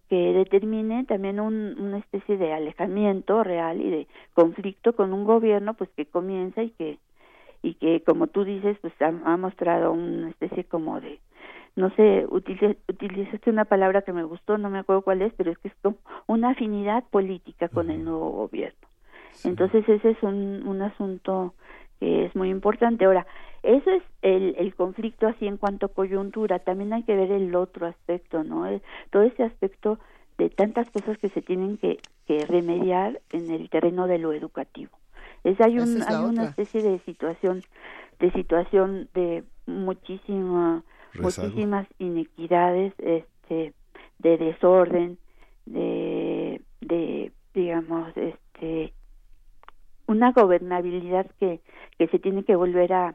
que determine también un, una especie de alejamiento real y de conflicto con un gobierno pues que comienza y que y que como tú dices pues ha, mostrado una especie como de no sé utilizaste una palabra que me gustó no me acuerdo cuál es pero es que es como una afinidad política con el nuevo gobierno. Entonces ese es un, un asunto que es muy importante ahora eso es el, el conflicto así en cuanto a coyuntura. También hay que ver el otro aspecto, ¿no? todo ese aspecto de tantas cosas que se tienen que, que remediar en el terreno de lo educativo. Es, hay un, hay una especie de situación, de situación de muchísima, muchísimas inequidades, este, de desorden, de, de, digamos, este, una gobernabilidad que, que se tiene que volver a,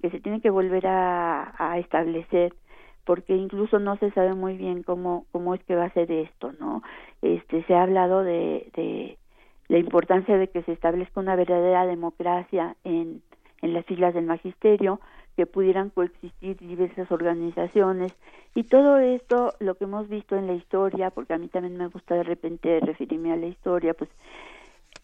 que se tiene que volver a, establecer porque incluso no se sabe muy bien cómo cómo es que va a ser esto no este se ha hablado de, de la importancia de que se establezca una verdadera democracia en en las islas del magisterio que pudieran coexistir diversas organizaciones. Y todo esto lo que hemos visto en la historia porque a mí también me gusta de repente referirme a la historia pues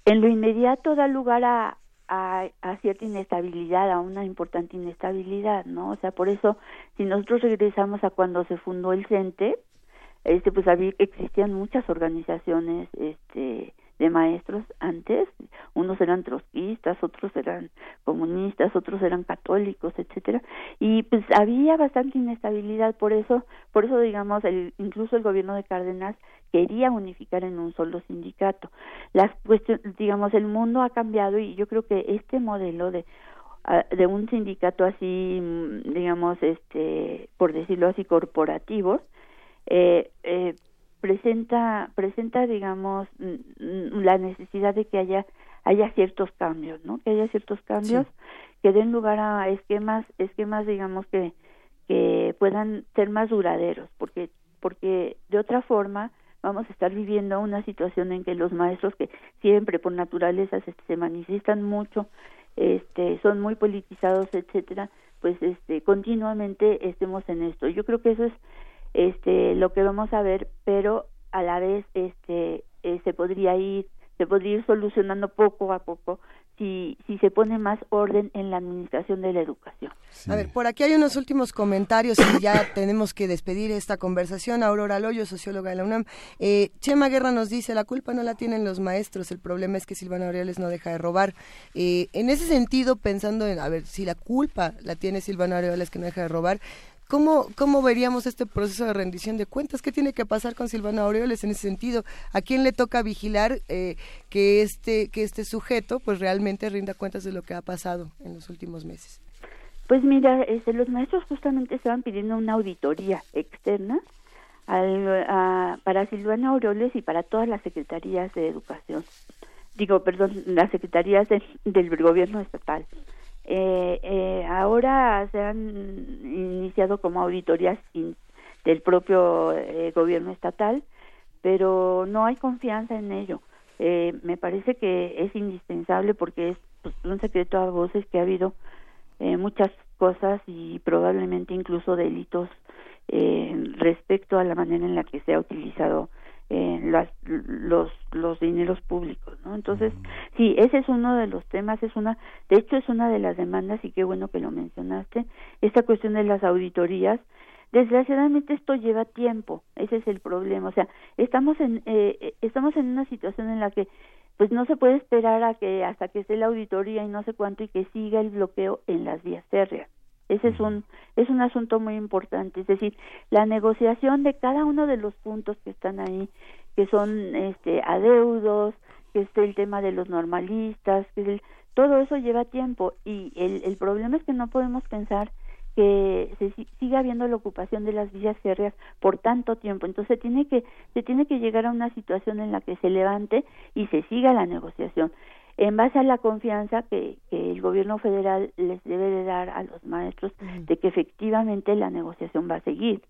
en lo inmediato da lugar a, a, a, cierta inestabilidad, a una importante inestabilidad, ¿no? O sea, por eso, si nosotros regresamos a cuando se fundó el CENTE, este, pues había, existían muchas organizaciones, este, de maestros antes, unos eran trotskistas, otros eran comunistas, otros eran católicos, etcétera, y pues había bastante inestabilidad, por eso, por eso digamos, el, incluso el gobierno de Cárdenas quería unificar en un solo sindicato. Las cuestiones, digamos, el mundo ha cambiado y yo creo que este modelo de ah, de un sindicato así, mm, digamos, este, por decirlo así, corporativo, eh, eh, presenta presenta digamos la necesidad de que haya haya ciertos cambios no que haya ciertos cambios que den lugar a esquemas esquemas digamos que que puedan ser más duraderos porque porque de otra forma vamos a estar viviendo una situación en que los maestros que siempre por naturaleza se, se manifiestan mucho este son muy politizados etcétera pues este continuamente estemos en esto. Yo creo que eso es este lo que vamos a ver pero a la vez este eh, se podría ir se podría ir solucionando poco a poco si, si se pone más orden en la administración de la educación. A ver, por aquí hay unos últimos comentarios y ya tenemos que despedir esta conversación. Aurora Loyo, socióloga de la UNAM. Eh, Chema Guerra nos dice, la culpa no la tienen los maestros, el problema es que Silvana Aureoles no deja de robar. Eh, en ese sentido, pensando en, a ver, si la culpa la tiene Silvana Aureoles que no deja de robar, ¿Cómo, ¿Cómo veríamos este proceso de rendición de cuentas? ¿Qué tiene que pasar con Silvana Aureoles en ese sentido? ¿A quién le toca vigilar eh, que, este, que este sujeto pues realmente rinda cuentas de lo que ha pasado en los últimos meses? Pues mira, este, los maestros justamente estaban pidiendo una auditoría externa al, para Silvana Aureoles y para todas las secretarías de educación. Digo, perdón, las secretarías de, del gobierno estatal. Eh, eh, ahora se han iniciado como auditorías del propio eh, gobierno estatal, pero no hay confianza en ello. Eh, me parece que es indispensable porque es pues, un secreto a voces que ha habido eh, muchas cosas y probablemente incluso delitos respecto a la manera en la que se ha utilizado eh, las, los los dineros públicos no entonces sí ese es uno de los temas es una de hecho es una de las demandas y qué bueno que lo mencionaste esta cuestión de las auditorías. Desgraciadamente esto lleva tiempo ese es el problema o sea estamos en eh, estamos en una situación en la que pues no se puede esperar a que hasta que esté la auditoría y no sé cuánto y que siga el bloqueo en las vías férreas. Ese es un es un asunto muy importante, es decir, la negociación de cada uno de los puntos que están ahí, que son este adeudos, que es el tema de los normalistas, que es el, todo eso lleva tiempo. Y el, el problema es que no podemos pensar que se siga habiendo la ocupación de las vías férreas por tanto tiempo. Entonces tiene que se tiene que llegar a una situación en la que se levante y se siga la negociación en base a la confianza que, que el gobierno federal les debe de dar a los maestros de que efectivamente la negociación va a seguir.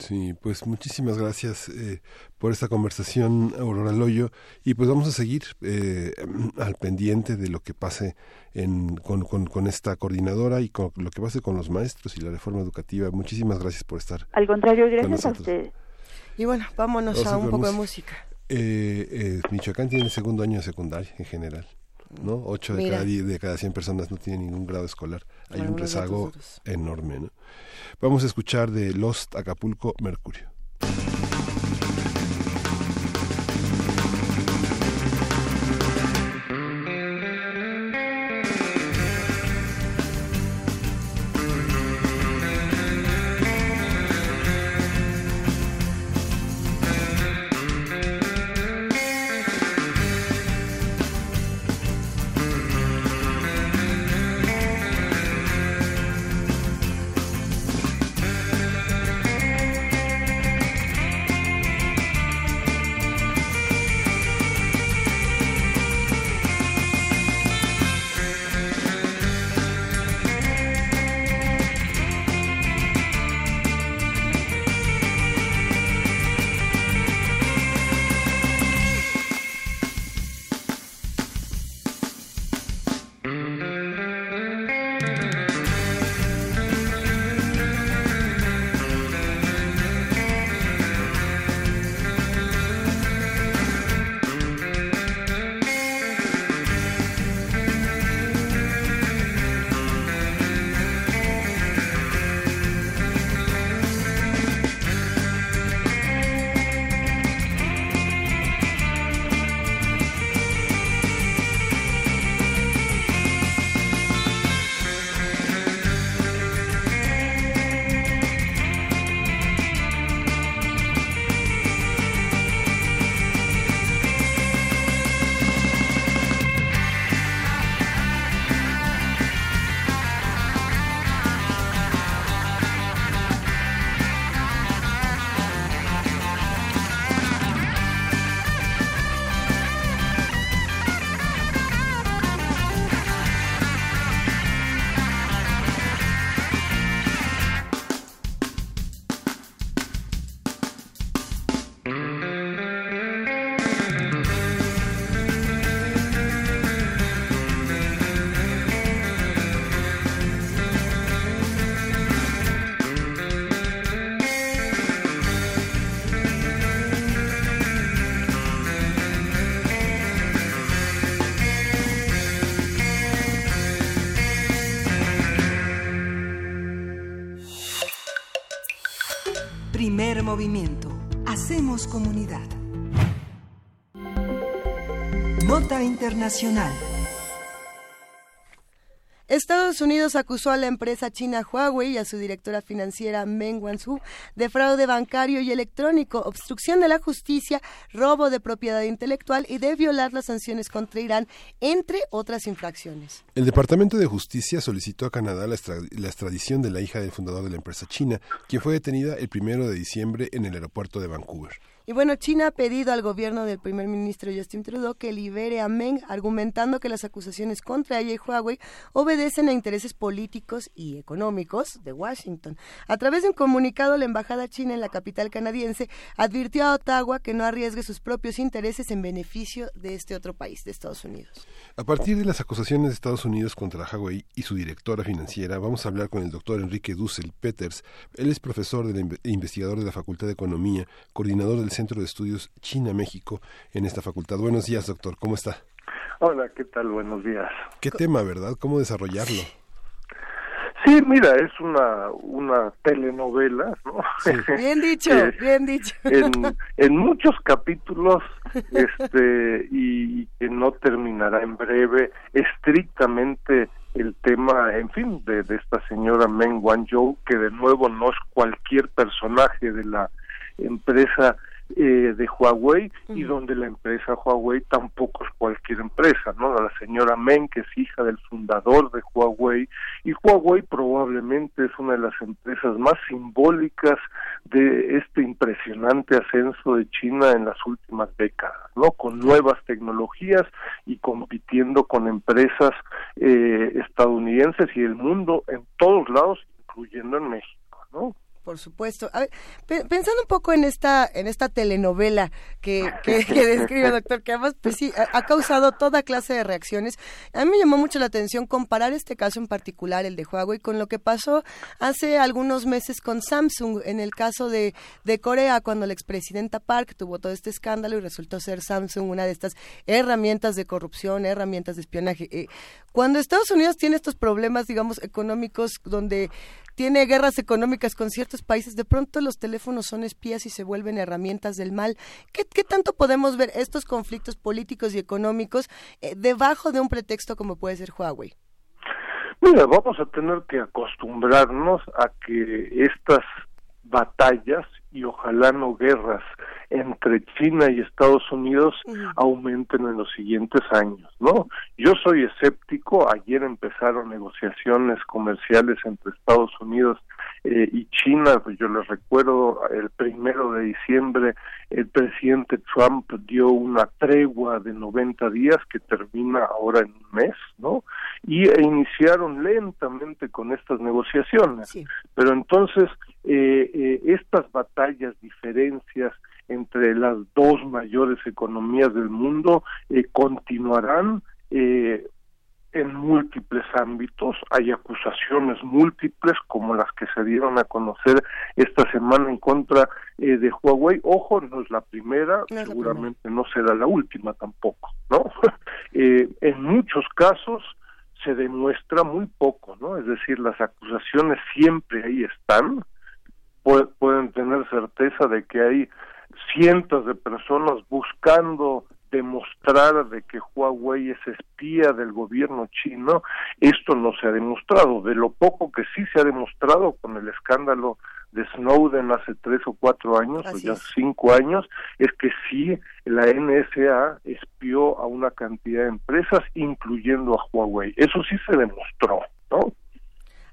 Sí, pues muchísimas gracias eh, por esta conversación, Aurora Loyo, y pues vamos a seguir eh, al pendiente de lo que pase en, con, con, con, esta coordinadora y con lo que pase con los maestros y la reforma educativa. Muchísimas gracias por estar. Al contrario, gracias a ustedes. Y bueno, vámonos a un poco de música. Eh, eh, Michoacán tiene el segundo año de secundaria en general. ¿no? Ocho de cada, de cada 100 personas no tienen ningún grado escolar. Hay un rezago enorme. ¿no? Vamos a escuchar de Lost Acapulco Mercurio. Internacional. Estados Unidos acusó a la empresa china Huawei y a su directora financiera Meng Wanzhou de fraude bancario y electrónico, obstrucción de la justicia, robo de propiedad intelectual y de violar las sanciones contra Irán, entre otras infracciones. El Departamento de Justicia solicitó a Canadá la, la extradición de la hija del fundador de la empresa china, quien fue detenida el primero de diciembre en el aeropuerto de Vancouver. Y bueno, China ha pedido al gobierno del primer ministro Justin Trudeau que libere a Meng, argumentando que las acusaciones contra ella y Huawei obedecen a intereses políticos y económicos de Washington. A través de un comunicado, la embajada china en la capital canadiense advirtió a Ottawa que no arriesgue sus propios intereses en beneficio de este otro país, de Estados Unidos. A partir de las acusaciones de Estados Unidos contra Huawei y su directora financiera, vamos a hablar con el doctor Enrique Dussel Peters. Él es profesor e investigador de la Facultad de Economía, coordinador del Centro de Estudios China-México en esta facultad. Buenos días, doctor. ¿Cómo está? Hola, ¿qué tal? Buenos días. Qué tema, ¿verdad? ¿Cómo desarrollarlo? Sí, mira, es una una telenovela, ¿no? Bien dicho, bien dicho. En, en muchos capítulos, este, y que no terminará en breve, estrictamente el tema, en fin, de, de esta señora Meng Wanzhou, que de nuevo no es cualquier personaje de la empresa eh, de Huawei y donde la empresa Huawei tampoco es cualquier empresa, ¿no? La señora Meng, que es hija del fundador de Huawei, y Huawei probablemente es una de las empresas más simbólicas de este impresionante ascenso de China en las últimas décadas, ¿no? Con nuevas tecnologías y compitiendo con empresas eh, estadounidenses y el mundo en todos lados, incluyendo en México, ¿no? Por supuesto. pensando un poco en esta en esta telenovela que, que, describe, doctor, que además pues sí, ha, causado toda clase de reacciones. A mí me llamó mucho la atención comparar este caso en particular, el de Huawei, con lo que pasó hace algunos meses con Samsung, en el caso de, de Corea, cuando la expresidenta Park tuvo todo este escándalo y resultó ser Samsung una de estas herramientas de corrupción, herramientas de espionaje. Eh, cuando Estados Unidos tiene estos problemas, digamos, económicos, donde tiene guerras económicas con ciertos países, de pronto los teléfonos son espías y se vuelven herramientas del mal. ¿Qué, tanto podemos ver estos conflictos políticos y económicos eh, debajo de un pretexto como puede ser Huawei? Mira, vamos a tener que acostumbrarnos a que estas batallas y ojalá no guerras entre China y Estados Unidos aumenten en los siguientes años, ¿no? Yo soy escéptico, ayer empezaron negociaciones comerciales entre Estados Unidos eh, y China, pues yo les recuerdo, el primero de diciembre el presidente Trump dio una tregua de 90 días que termina ahora en un mes, ¿no? Y e iniciaron lentamente con estas negociaciones. Pero entonces, eh, eh, estas batallas, diferencias, entre las dos mayores economías del mundo eh, continuarán eh, en múltiples ámbitos. Hay acusaciones múltiples como las que se dieron a conocer esta semana en contra eh, de Huawei. Ojo, no es la primera, seguramente no será la última tampoco, ¿no? en muchos casos se demuestra muy poco, ¿no? Es decir, las acusaciones siempre ahí están, pueden tener certeza de que hay cientos de personas buscando demostrar de que Huawei es espía del gobierno chino, esto no se ha demostrado. De lo poco que sí se ha demostrado con el escándalo de Snowden hace tres o cuatro años, o ya cinco años, es que sí la NSA espió a una cantidad de empresas, incluyendo a Huawei. Eso sí se demostró, ¿no?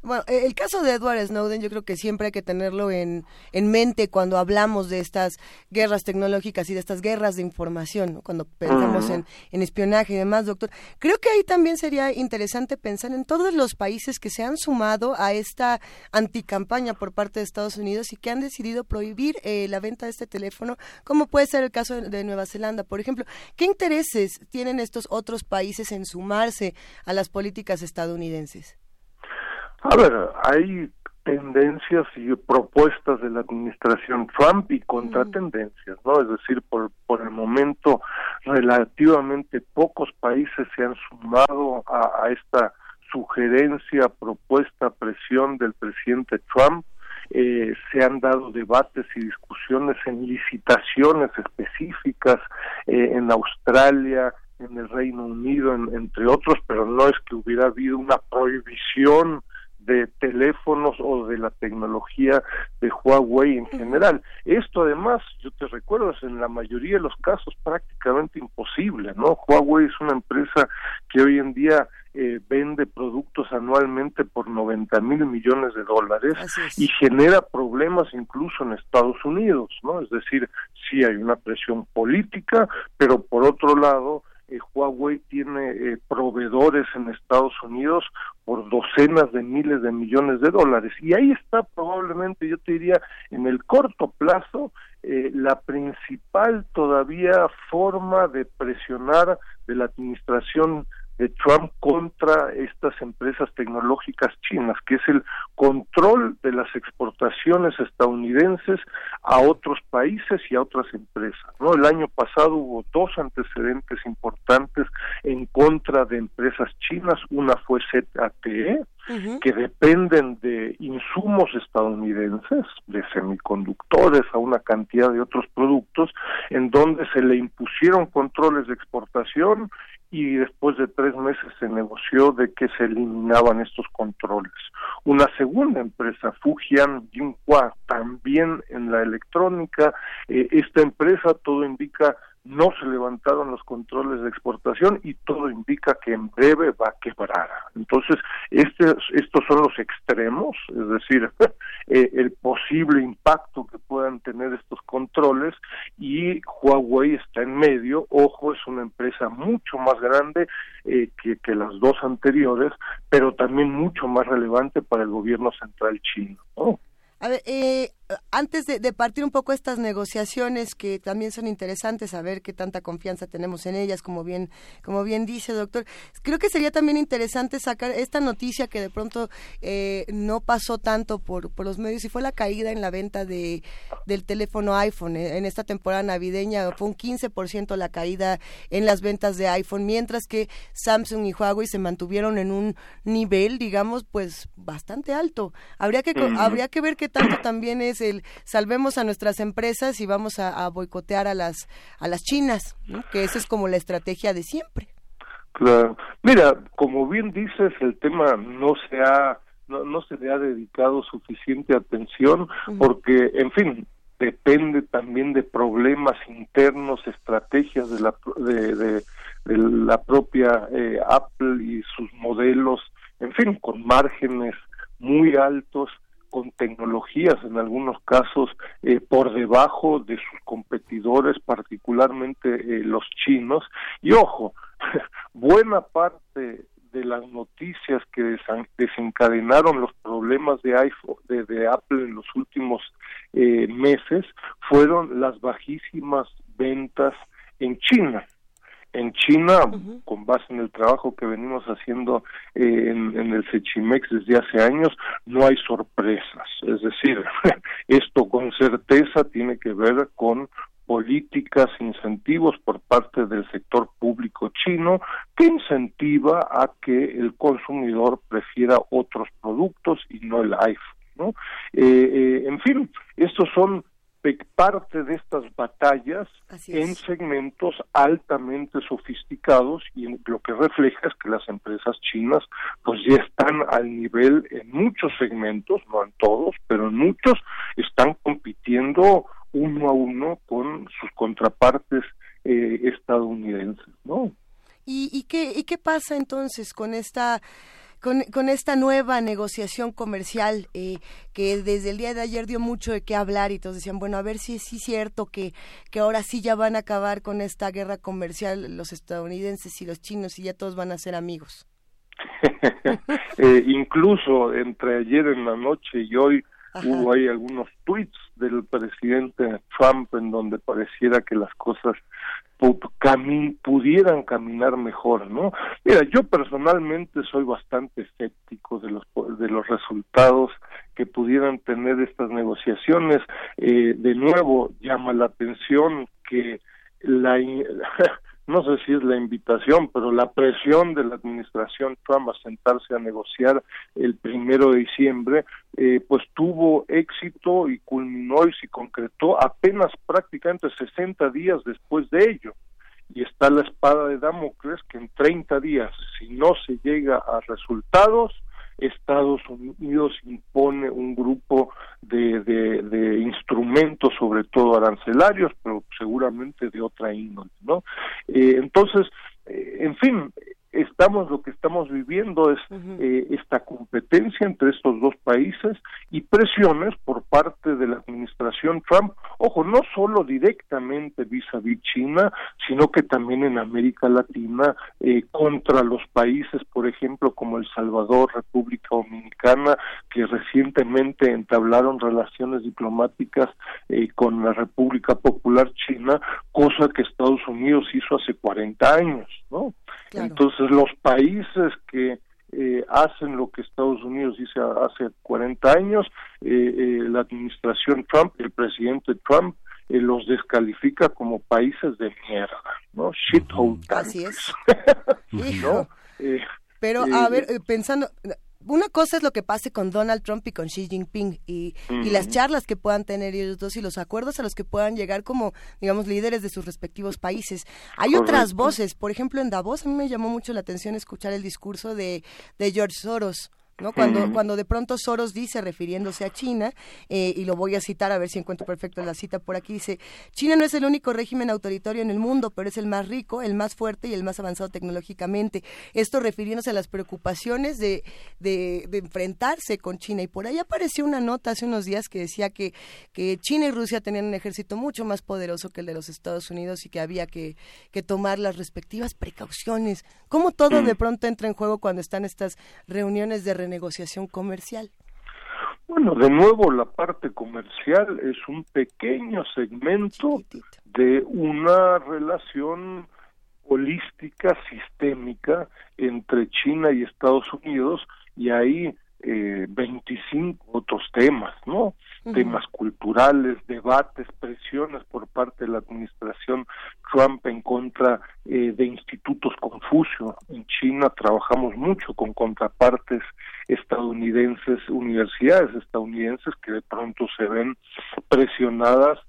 Bueno, e, el caso de Edward Snowden yo creo que siempre hay que tenerlo en, en mente cuando hablamos de estas guerras tecnológicas y de estas guerras de información, cuando pensamos en, en, espionaje y demás, doctor. Creo que ahí también sería interesante pensar en todos los países que se han sumado a esta anticampaña por parte de Estados Unidos y que han decidido prohibir eh, la venta de este teléfono, como puede ser el caso de, de Nueva Zelanda, por ejemplo. ¿Qué intereses tienen estos otros países en sumarse a las políticas estadounidenses? A ver, hay tendencias y propuestas de la administración Trump y contratendencias, ¿no? Es decir, por, por el momento relativamente pocos países se han sumado a, a esta sugerencia, propuesta, presión del presidente Trump. Eh, se han dado debates y discusiones en licitaciones específicas eh, en Australia, en el Reino Unido, entre otros, pero no es que hubiera habido una prohibición de teléfonos o de la tecnología de Huawei en general. Esto además, yo te recuerdo, es en la mayoría de los casos prácticamente imposible, ¿no? Huawei es una empresa que hoy en día eh, vende productos anualmente por 90 mil millones de dólares y genera problemas incluso en Estados Unidos, ¿no? Es decir, sí hay una presión política, pero por otro lado, eh, Huawei tiene eh, proveedores en Estados Unidos por docenas de miles de millones de dólares. Y ahí está probablemente, yo te diría, en el corto plazo, eh, la principal todavía forma de presionar de la administración de Trump contra estas empresas tecnológicas chinas, que es el control de las exportaciones estadounidenses a otros países y a otras empresas. ¿no? El año pasado hubo dos antecedentes importantes en contra de empresas chinas. Una fue ZTE, que dependen de insumos estadounidenses, de semiconductores a una cantidad de otros productos, en donde se le impusieron controles de exportación y después de tres meses se negoció de que se eliminaban estos controles. Una segunda empresa, Fujian Jinhua, también en la electrónica, eh, esta empresa todo indica no se levantaron los controles de exportación y todo indica que en breve va a quebrar. Entonces, este, estos son los extremos, es decir, eh, el posible impacto que puedan tener estos controles y Huawei está en medio. Ojo, es una empresa mucho más grande eh, que, que las dos anteriores, pero también mucho más relevante para el gobierno central chino. A ver, eh, antes de, partir un poco estas negociaciones que también son interesantes, a ver qué tanta confianza tenemos en ellas, como bien, como bien dice doctor, creo que sería también interesante sacar esta noticia que de pronto eh, no pasó tanto por, por los medios y fue la caída en la venta de, del teléfono iPhone. Eh, en esta temporada navideña fue un 15% la caída en las ventas de iPhone, mientras que Samsung y Huawei se mantuvieron en un nivel, digamos, pues bastante alto. Habría que, habría que ver qué tanto también es el salvemos a nuestras empresas y vamos a, boicotear a las a las chinas, que esa es como la estrategia de siempre. Claro. Mira, como bien dices, el tema no se ha no, se le ha dedicado suficiente atención porque, en fin, depende también de problemas internos, estrategias de la de, de, la propia eh, Apple y sus modelos, en fin, con márgenes muy altos con tecnologías en algunos casos eh, por debajo de sus competidores, particularmente eh, los chinos. Y ojo, buena parte de las noticias que desencadenaron los problemas de iPhone, de, Apple en los últimos eh, meses fueron las bajísimas ventas en China en China, con base en el trabajo que venimos haciendo eh, en, en, el Sechimex desde hace años, no hay sorpresas. Es decir, esto con certeza tiene que ver con políticas, incentivos por parte del sector público chino que incentiva a que el consumidor prefiera otros productos y no el iPhone. ¿no? Eh, eh, en fin, estos son parte de estas batallas en segmentos altamente sofisticados y lo que refleja es que las empresas chinas pues ya están al nivel en muchos segmentos, no en todos, pero en muchos están compitiendo uno a uno con sus contrapartes eh, estadounidenses, ¿no? ¿Y, y, qué, ¿Y qué pasa entonces con esta con, con esta nueva negociación comercial eh, que desde el día de ayer dio mucho de qué hablar y todos decían, bueno, a ver si es cierto que, que ahora sí ya van a acabar con esta guerra comercial los estadounidenses y los chinos y ya todos van a ser amigos. eh, incluso entre ayer en la noche y hoy hubo ahí algunos tweets del presidente Trump en donde pareciera que las cosas pudieran caminar mejor, ¿no? Mira, yo personalmente soy bastante escéptico de los de los resultados que pudieran tener estas negociaciones. Eh, de nuevo llama la atención que la no sé si es la invitación, pero la presión de la administración Trump a sentarse a negociar el primero de diciembre, eh, pues tuvo éxito y culminó y se concretó apenas prácticamente 60 días después de ello. y está la espada de Damocles que en 30 días, si no se llega a resultados, Estados Unidos impone un grupo de, de, instrumentos, sobre todo arancelarios, pero seguramente de otra índole, ¿no? Eh, entonces, eh, en fin, estamos lo que estamos viviendo es eh, esta competencia entre estos dos países y presiones por parte de la administración Trump, ojo, no solo directamente vis a vis China, sino que también en América Latina eh, contra los países, por ejemplo, como El Salvador, República Dominicana, que recientemente entablaron relaciones diplomáticas eh, con la República Popular China, cosa que Estados Unidos hizo hace 40 años, ¿no? Entonces los países que eh, hacen lo que Estados Unidos hizo hace 40 años, eh, eh, la administración Trump, el presidente Trump, los descalifica como países de mierda, ¿no? Shithole. Así es. Pero, a ver, pensando, una cosa es lo que pase con Donald Trump y con Xi Jinping y, y, las charlas que puedan tener ellos dos y los acuerdos a los que puedan llegar como, digamos, líderes de sus respectivos países. Hay otras voces, por ejemplo, en Davos a mí me llamó mucho la atención escuchar el discurso de, de George Soros ¿no? Cuando, cuando de pronto Soros dice, refiriéndose a China, eh, y lo voy a citar a ver si encuentro perfecto la cita por aquí, dice, China no es el único régimen autoritario en el mundo, pero es el más rico, el más fuerte y el más avanzado tecnológicamente. Esto refiriéndose a las preocupaciones de, de, enfrentarse con China. Y por ahí apareció una nota hace unos días que decía que, que China y Rusia tenían un ejército mucho más poderoso que el de los Estados Unidos y que había que, que tomar las respectivas precauciones. ¿Cómo todo de pronto entra en juego cuando están estas reuniones de negociación comercial? Bueno, de nuevo la parte comercial es un pequeño segmento de una relación holística, sistémica entre China y Estados Unidos y hay eh, 25 otros temas, ¿no? Temas culturales, debates, presiones por parte de la administración Trump en contra eh, de institutos Confucio. En China trabajamos mucho con contrapartes estadounidenses, universidades estadounidenses que de pronto se ven presionadas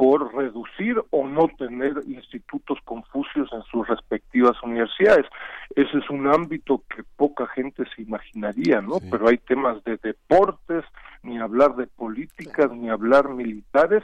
por reducir o no tener institutos confucios en sus respectivas universidades. Ese es un ámbito que poca gente se imaginaría, ¿no? Pero hay temas de deportes, ni hablar de políticas, ni hablar militares,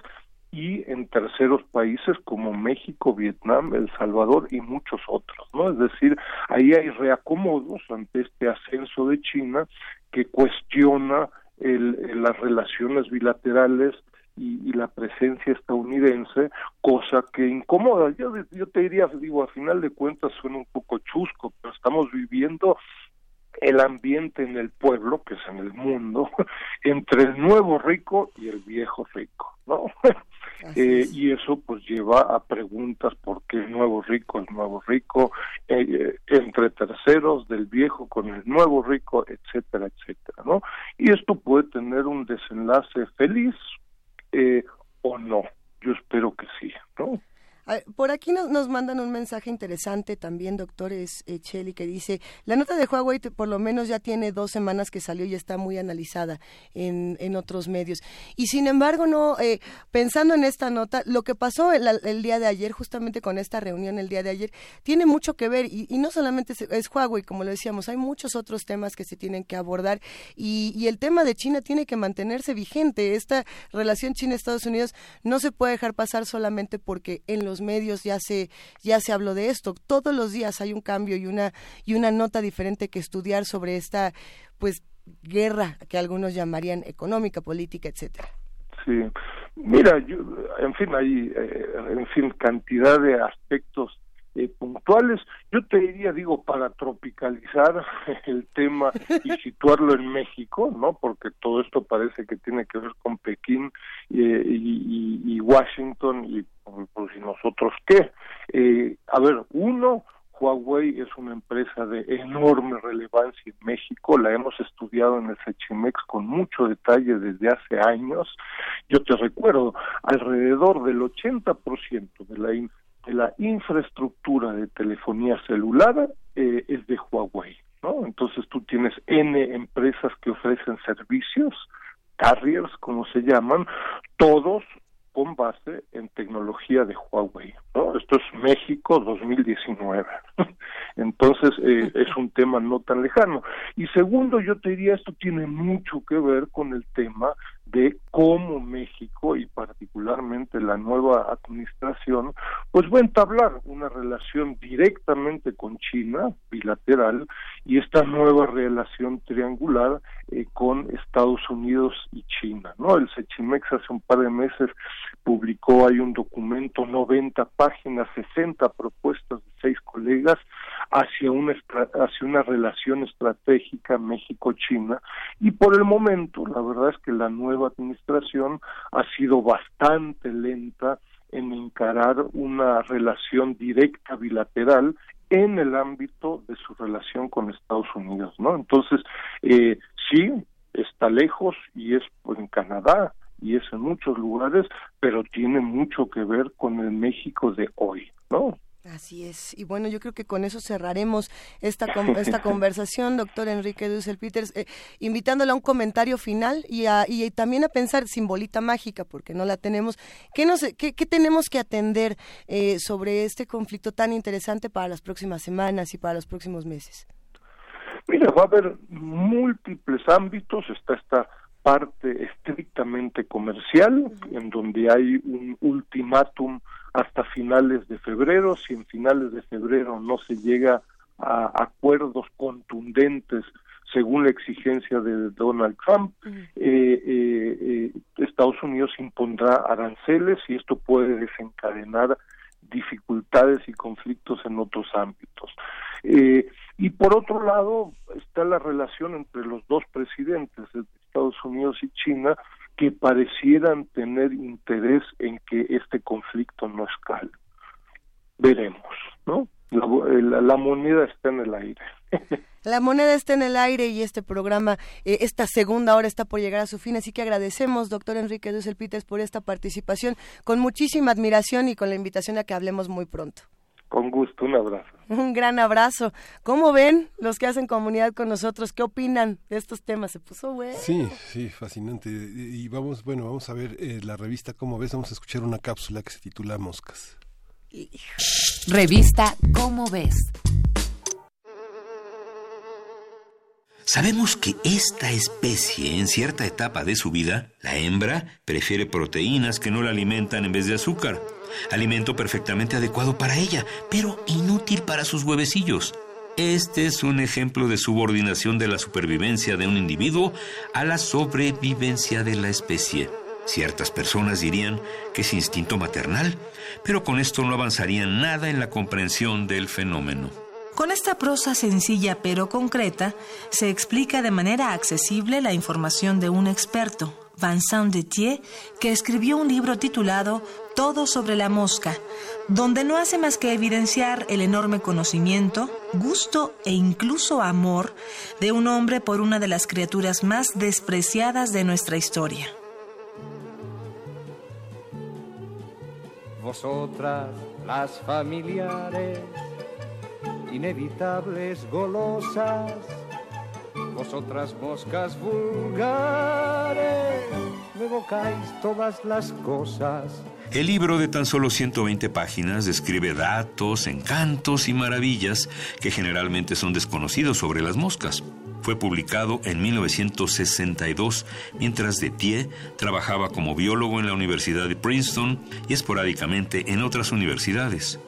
y en terceros países como México, Vietnam, El Salvador y muchos otros, ¿no? Es decir, ahí hay reacomodos ante este ascenso de China que cuestiona el, las relaciones bilaterales y, la presencia estadounidense, cosa que incomoda. Yo, yo te diría, digo, a final de cuentas suena un poco chusco, pero estamos viviendo el ambiente en el pueblo, que es en el mundo, entre el nuevo rico y el viejo rico, ¿no? Eh, y eso pues lleva a preguntas por qué el nuevo rico, el nuevo rico, eh, eh, entre terceros del viejo con el nuevo rico, etcétera, etcétera, ¿no? Y esto puede tener un desenlace feliz eh, o no. Yo espero que sí, ¿no? Por aquí nos, nos mandan un mensaje interesante también, doctor Echeli, que dice, la nota de Huawei por lo menos ya tiene dos semanas que salió y está muy analizada en, en otros medios. Y sin embargo, no eh, pensando en esta nota, lo que pasó el, día de ayer, justamente con esta reunión el día de ayer, tiene mucho que ver y, no solamente es, Huawei, como lo decíamos, hay muchos otros temas que se tienen que abordar y, y el tema de China tiene que mantenerse vigente. Esta relación China-Estados Unidos no se puede dejar pasar solamente porque en los medios ya se ya se habló de esto. Todos los días hay un cambio y una y una nota diferente que estudiar sobre esta pues guerra que algunos llamarían económica, política, etcétera. Sí. Mira, en fin, hay eh, en fin cantidad de aspectos eh, puntuales. Yo te diría, digo, para tropicalizar el tema y situarlo en México, ¿no? Porque todo esto parece que tiene que ver con Pekín eh, y, y, Washington y pues, ¿y nosotros qué? Eh, a ver, uno, Huawei es una empresa de enorme relevancia en México, la hemos estudiado en el Sechimex con mucho detalle desde hace años. Yo te recuerdo, alrededor del 80% de la de la infraestructura de telefonía celular eh, es de Huawei, ¿no? Entonces tú tienes N empresas que ofrecen servicios, carriers, como se llaman, todos con base en tecnología de Huawei. ¿no? Esto es México 2019. Entonces eh, es un tema no tan lejano. Y segundo, yo te diría, esto tiene mucho que ver con el tema de cómo México y particularmente la nueva administración pues va a entablar una relación directamente con China bilateral y esta nueva relación triangular eh, con Estados Unidos y China no el Sechimex hace un par de meses publicó hay un documento 90 páginas 60 propuestas de seis colegas hacia una hacia una relación estratégica México-China y por el momento la verdad es que la nueva administración ha sido bastante lenta en encarar una relación directa bilateral en el ámbito de su relación con Estados Unidos, ¿no? Entonces, eh, sí, está lejos y es en Canadá y es en muchos lugares, pero tiene mucho que ver con el México de hoy, ¿no? Así es. Y bueno, yo creo que con eso cerraremos esta, esta conversación, doctor Enrique Dussel Peters, eh, invitándole a un comentario final y, a, y también a pensar simbolita mágica, porque no la tenemos. ¿Qué, nos, qué, qué tenemos que atender eh, sobre este conflicto tan interesante para las próximas semanas y para los próximos meses? Mira, va a haber múltiples ámbitos. Está esta parte estrictamente comercial, en donde hay un ultimátum hasta finales de febrero. Si en finales de febrero no se llega a acuerdos contundentes según la exigencia de Donald Trump, eh, eh, eh, Estados Unidos impondrá aranceles y esto puede desencadenar dificultades y conflictos en otros ámbitos. y por otro lado está la relación entre los dos presidentes, de Estados Unidos y China, que parecieran tener interés en que este conflicto no escale. Veremos, ¿no? La, moneda está en el aire. La moneda está en el aire y este programa, eh, esta segunda hora está por llegar a su fin, así que agradecemos, doctor Enrique Dussel Peters, por esta participación, con muchísima admiración y con la invitación a que hablemos muy pronto. Con gusto, un abrazo. Un gran abrazo. ¿Cómo ven los que hacen comunidad con nosotros? ¿Qué opinan de estos temas? Se puso bueno. Sí, sí, fascinante. Y vamos, bueno, vamos a ver eh, la revista ¿Cómo ves? Vamos a escuchar una cápsula que se titula Moscas. Revista ¿Cómo ves? Sabemos que esta especie, en cierta etapa de su vida, la hembra, prefiere proteínas que no la alimentan en vez de azúcar alimento perfectamente adecuado para ella, pero inútil para sus huevecillos. Este es un ejemplo de subordinación de la supervivencia de un individuo a la sobrevivencia de la especie. Ciertas personas dirían que es instinto maternal, pero con esto no avanzarían nada en la comprensión del fenómeno. Con esta prosa sencilla pero concreta, se explica de manera accesible la información de un experto, Vincent Detier, que escribió un libro titulado Todo sobre la mosca, donde no hace más que evidenciar el enorme conocimiento, gusto e incluso amor de un hombre por una de las criaturas más despreciadas de nuestra historia. Vosotras, las familiares, inevitables golosas, vosotras moscas vulgares, me evocáis todas las cosas. El libro de tan solo 120 páginas describe datos, encantos y maravillas que generalmente son desconocidos sobre las moscas. Fue publicado en 1962, mientras Detier trabajaba como biólogo en la Universidad de Princeton y esporádicamente en otras universidades.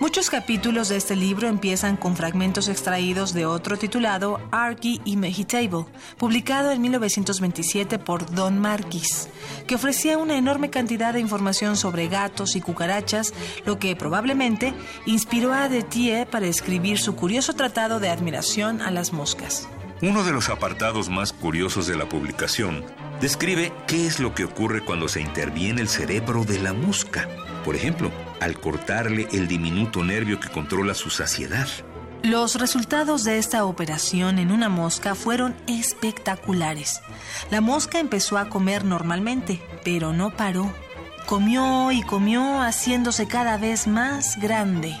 Muchos capítulos de este libro empiezan con fragmentos extraídos de otro titulado Archie y Table, publicado en 1927 por Don Marquis, que ofrecía una enorme cantidad de información sobre gatos y cucarachas, lo que probablemente inspiró a Detier para escribir su curioso tratado de admiración a las moscas. Uno de los apartados más curiosos de la publicación describe qué es lo que ocurre cuando se interviene el cerebro de la mosca. Por ejemplo, al cortarle el diminuto nervio que controla su saciedad. Los resultados de esta operación en una mosca fueron espectaculares. La mosca empezó a comer normalmente, pero no paró. Comió y comió haciéndose cada vez más grande.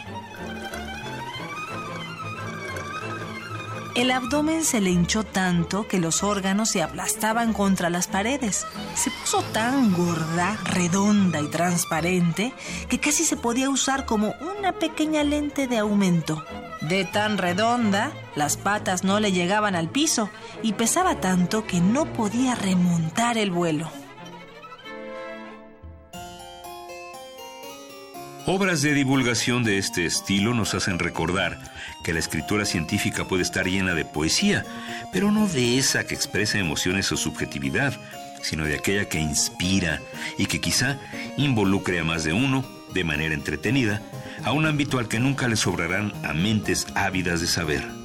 El abdomen se le hinchó tanto que los órganos se aplastaban contra las paredes. Se puso tan gorda, redonda y transparente que casi se podía usar como una pequeña lente de aumento. De tan redonda, las patas no le llegaban al piso y pesaba tanto que no podía remontar el vuelo. Obras de divulgación de este estilo nos hacen recordar que la escritura científica puede estar llena de poesía, pero no de esa que expresa emociones o subjetividad, sino de aquella que inspira y que quizá involucre a más de uno, de manera entretenida, a un ámbito al que nunca le sobrarán a mentes ávidas de saber.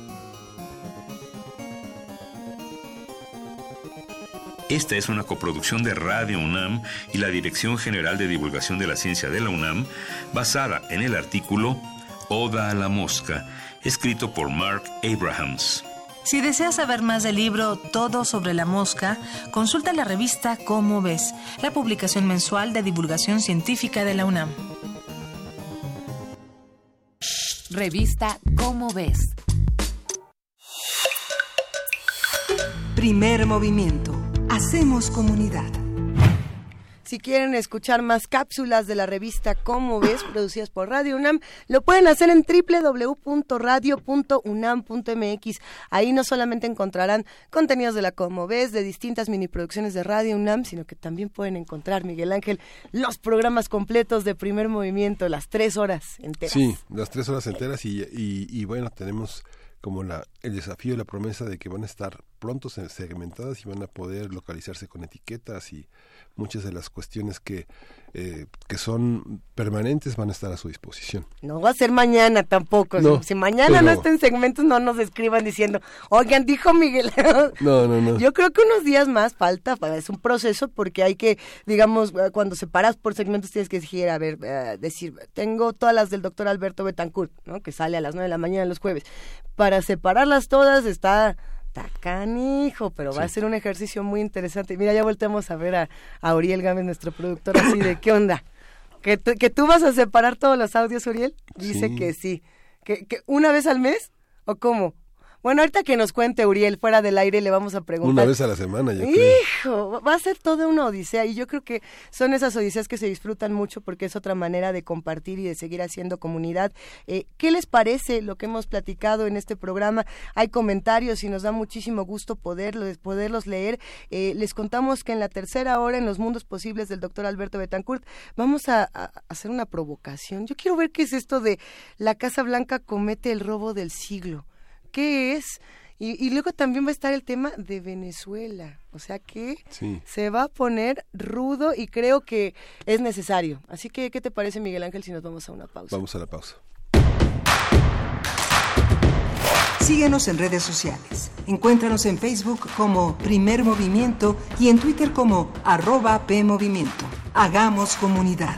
Esta es una coproducción de Radio UNAM y la Dirección General de Divulgación de la Ciencia de la UNAM, basada en el artículo Oda a la Mosca, escrito por Mark Abrahams. Si deseas saber más del libro Todo sobre la mosca, consulta la revista Cómo ves, la publicación mensual de divulgación científica de la UNAM. Revista Cómo ves. Primer movimiento Hacemos comunidad. Si quieren escuchar más cápsulas de la revista Cómo ves, producidas por Radio UNAM, lo pueden hacer en www.radio.unam.mx. Ahí no solamente encontrarán contenidos de la Cómo ves, de distintas mini producciones de Radio UNAM, sino que también pueden encontrar, Miguel Ángel, los programas completos de primer movimiento, las tres horas enteras. Sí, las tres horas enteras y, y bueno, tenemos como la, el desafío la promesa de que van a estar pronto segmentadas y van a poder localizarse con etiquetas y muchas de las cuestiones que, eh, que son permanentes van a estar a su disposición. No va a ser mañana tampoco. si mañana no está en segmentos, no nos escriban diciendo, oigan, dijo Miguel. no, no, no. Yo creo que unos días más falta, es un proceso porque hay que, digamos, eh, cuando separas por segmentos tienes que decir, a ver, eh, decir, tengo todas las del doctor Alberto Betancourt, ¿no? que sale a las nueve de la mañana los jueves. Para separarlas todas está canijo, pero va a ser un ejercicio muy interesante. Mira, ya volteamos a ver a, a Uriel Gámez, nuestro productor, así de, ¿qué onda? ¿Que, ¿Que tú vas a separar todos los audios, Uriel? Dice que sí. ¿Que, ¿Que una vez al mes? ¿O cómo? Bueno, ahorita que nos cuente Uriel fuera del aire le vamos a preguntar. Una vez a la semana, ya Hijo, va a ser toda una odisea y yo creo que son esas odiseas que se disfrutan mucho porque es otra manera de compartir y de seguir haciendo comunidad. Eh, ¿Qué les parece lo que hemos platicado en este programa? Hay comentarios y nos da muchísimo gusto poderlos, poderlos leer. Eh, les contamos que en la tercera hora en los mundos posibles del doctor Alberto Betancourt vamos a, a hacer una provocación. Yo quiero ver qué es esto de la Casa Blanca comete el robo del siglo qué es. Y, luego también va a estar el tema de Venezuela. O sea que se va a poner rudo y creo que es necesario. Así que, ¿qué te parece, Miguel Ángel, si nos vamos a una pausa? Vamos a la pausa. Síguenos en redes sociales. Encuéntranos en Facebook como Primer Movimiento y en Twitter como arroba PMovimiento. Hagamos comunidad.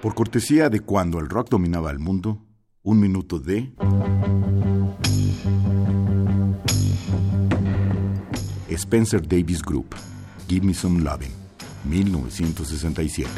Por cortesía de cuando el rock dominaba el mundo, un minuto de... Spencer Davis Group, Give Me Some Loving, 1967.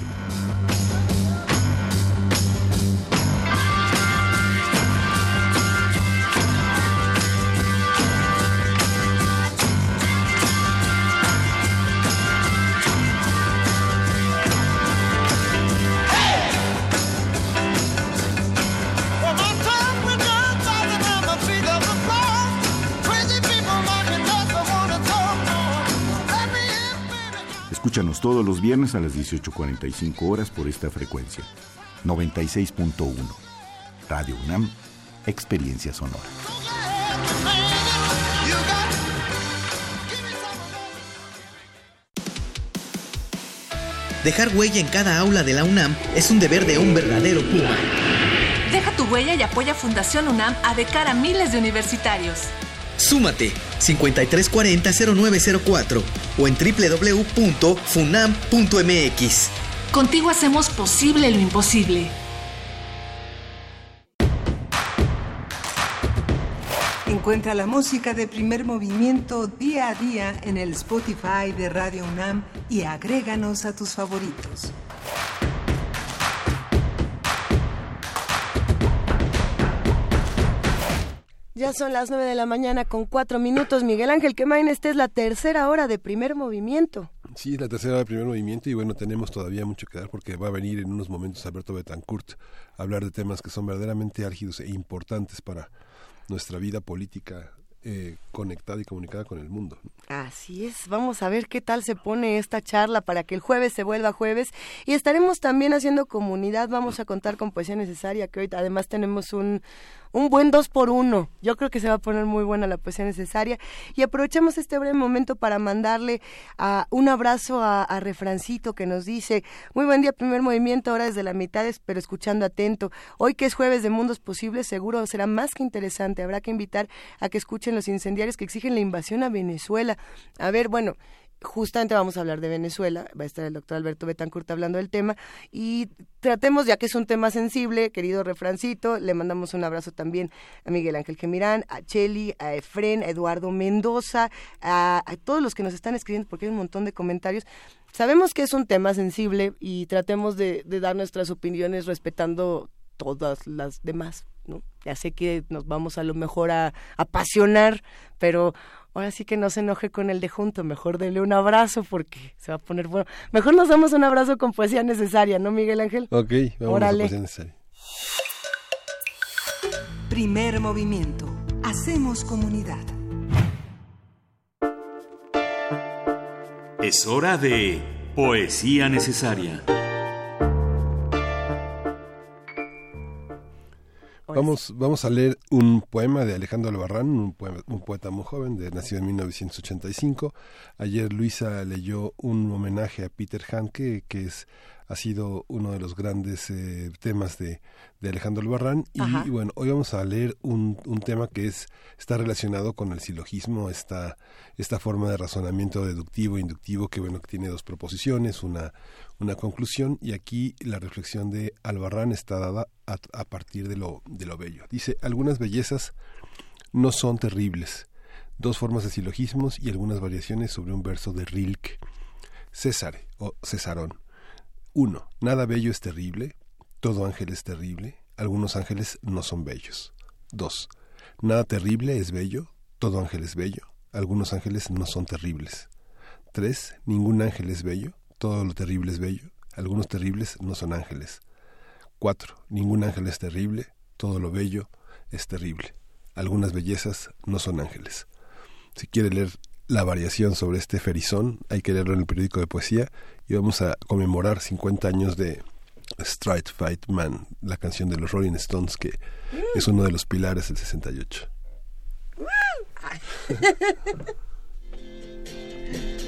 Escúchanos todos los viernes a las 18.45 horas por esta frecuencia. 96.1. Radio UNAM, Experiencia Sonora. Dejar huella en cada aula de la UNAM es un deber de un verdadero Puma. Deja tu huella y apoya Fundación UNAM a de cara a miles de universitarios. Súmate 5340-0904 o en www.funam.mx. Contigo hacemos posible lo imposible. Encuentra la música de primer movimiento día a día en el Spotify de Radio UNAM y agréganos a tus favoritos. Ya son las nueve de la mañana con cuatro minutos. Miguel Ángel Quemain, esta es la tercera hora de primer movimiento. Sí, es la tercera hora de primer movimiento y bueno, tenemos todavía mucho que dar porque va a venir en unos momentos Alberto Betancourt a hablar de temas que son verdaderamente álgidos e importantes para nuestra vida política eh, conectada y comunicada con el mundo. Así es, vamos a ver qué tal se pone esta charla para que el jueves se vuelva jueves y estaremos también haciendo comunidad, vamos a contar con poesía necesaria, que hoy además tenemos un, un buen dos por uno. Yo creo que se va a poner muy buena la poesía necesaria. Y aprovechamos este breve momento para mandarle a, un abrazo a, Refrancito que nos dice, muy buen día, primer movimiento, ahora desde la mitad, pero escuchando atento. Hoy que es jueves de Mundos Posibles, seguro será más que interesante. Habrá que invitar a que escuchen los incendiarios que exigen la invasión a Venezuela. A ver, bueno, justamente vamos a hablar de Venezuela, va a estar el doctor Alberto Betancourt hablando del tema y tratemos, ya que es un tema sensible, querido refrancito, le mandamos un abrazo también a Miguel Ángel Gemirán, a Cheli, a Efren, a Eduardo Mendoza, a, todos los que nos están escribiendo porque hay un montón de comentarios. Sabemos que es un tema sensible y tratemos de, dar nuestras opiniones respetando todas las demás, ¿no? Ya sé que nos vamos a lo mejor a apasionar, pero ahora sí que no se enoje con el de junto, mejor dele un abrazo porque se va a poner bueno. Mejor nos damos un abrazo con poesía necesaria, ¿no, Miguel Ángel? Ok, vamos a poesía necesaria. Primer movimiento. Hacemos comunidad. Es hora de poesía necesaria. Vamos, vamos a leer un poema de Alejandro Albarrán, un, un poeta muy joven, de, nacido en 1985. Ayer Luisa leyó un homenaje a Peter Hanke, que es ha sido uno de los grandes eh, temas de, de, Alejandro Albarrán. Y, bueno, hoy vamos a leer un, un, tema que es está relacionado con el silogismo, esta, esta forma de razonamiento deductivo e inductivo que bueno que tiene dos proposiciones, una, una conclusión y aquí la reflexión de Albarrán está dada a, partir de lo, de lo bello. Dice, algunas bellezas no son terribles, dos formas de silogismos y algunas variaciones sobre un verso de Rilke. César o Cesarón. 1. Nada bello es terrible, todo ángel es terrible, algunos ángeles no son bellos. 2. Nada terrible es bello, todo ángel es bello, algunos ángeles no son terribles. 3. Ningún ángel es bello, todo lo terrible es bello, algunos terribles no son ángeles. 4. Ningún ángel es terrible, todo lo bello es terrible. Algunas bellezas no son ángeles. Si quiere leer la variación sobre este ferizón, hay que leerlo en el periódico de poesía, y vamos a conmemorar 50 años de Stride Fight Man, la canción de los Rolling Stones, que es uno de los pilares del 68.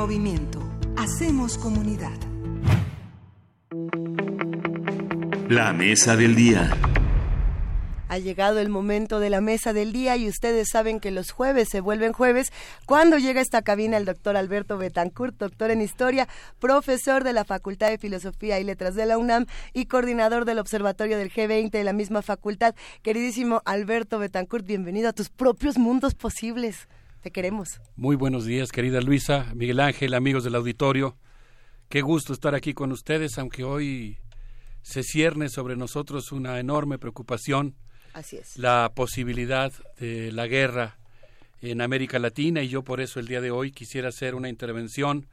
movimiento. Hacemos comunidad. La mesa del día. Ha llegado el momento de la mesa del día y ustedes saben que los jueves se vuelven jueves cuando llega a esta cabina el doctor Alberto Betancourt, doctor en historia, profesor de la Facultad de Filosofía y Letras de la UNAM y coordinador del Observatorio del G20 de la misma facultad. Queridísimo Alberto Betancourt, bienvenido a tus propios mundos posibles. Te queremos. Muy buenos días, querida Luisa, Miguel Ángel, amigos del auditorio. Qué gusto estar aquí con ustedes, aunque hoy se cierne sobre nosotros una enorme preocupación. Así es. La posibilidad de la guerra en América Latina y yo por eso el día de hoy quisiera hacer una intervención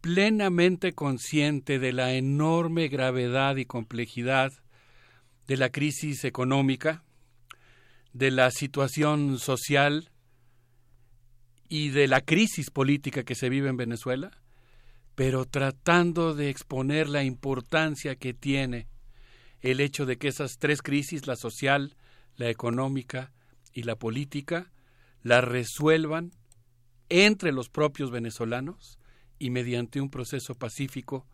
plenamente consciente de la enorme gravedad y complejidad de la crisis económica, de la situación social y de la crisis política que se vive en Venezuela, pero tratando de exponer la importancia que tiene el hecho de que esas tres crisis, la social, la económica y la política, la resuelvan entre los propios venezolanos y mediante un proceso pacífico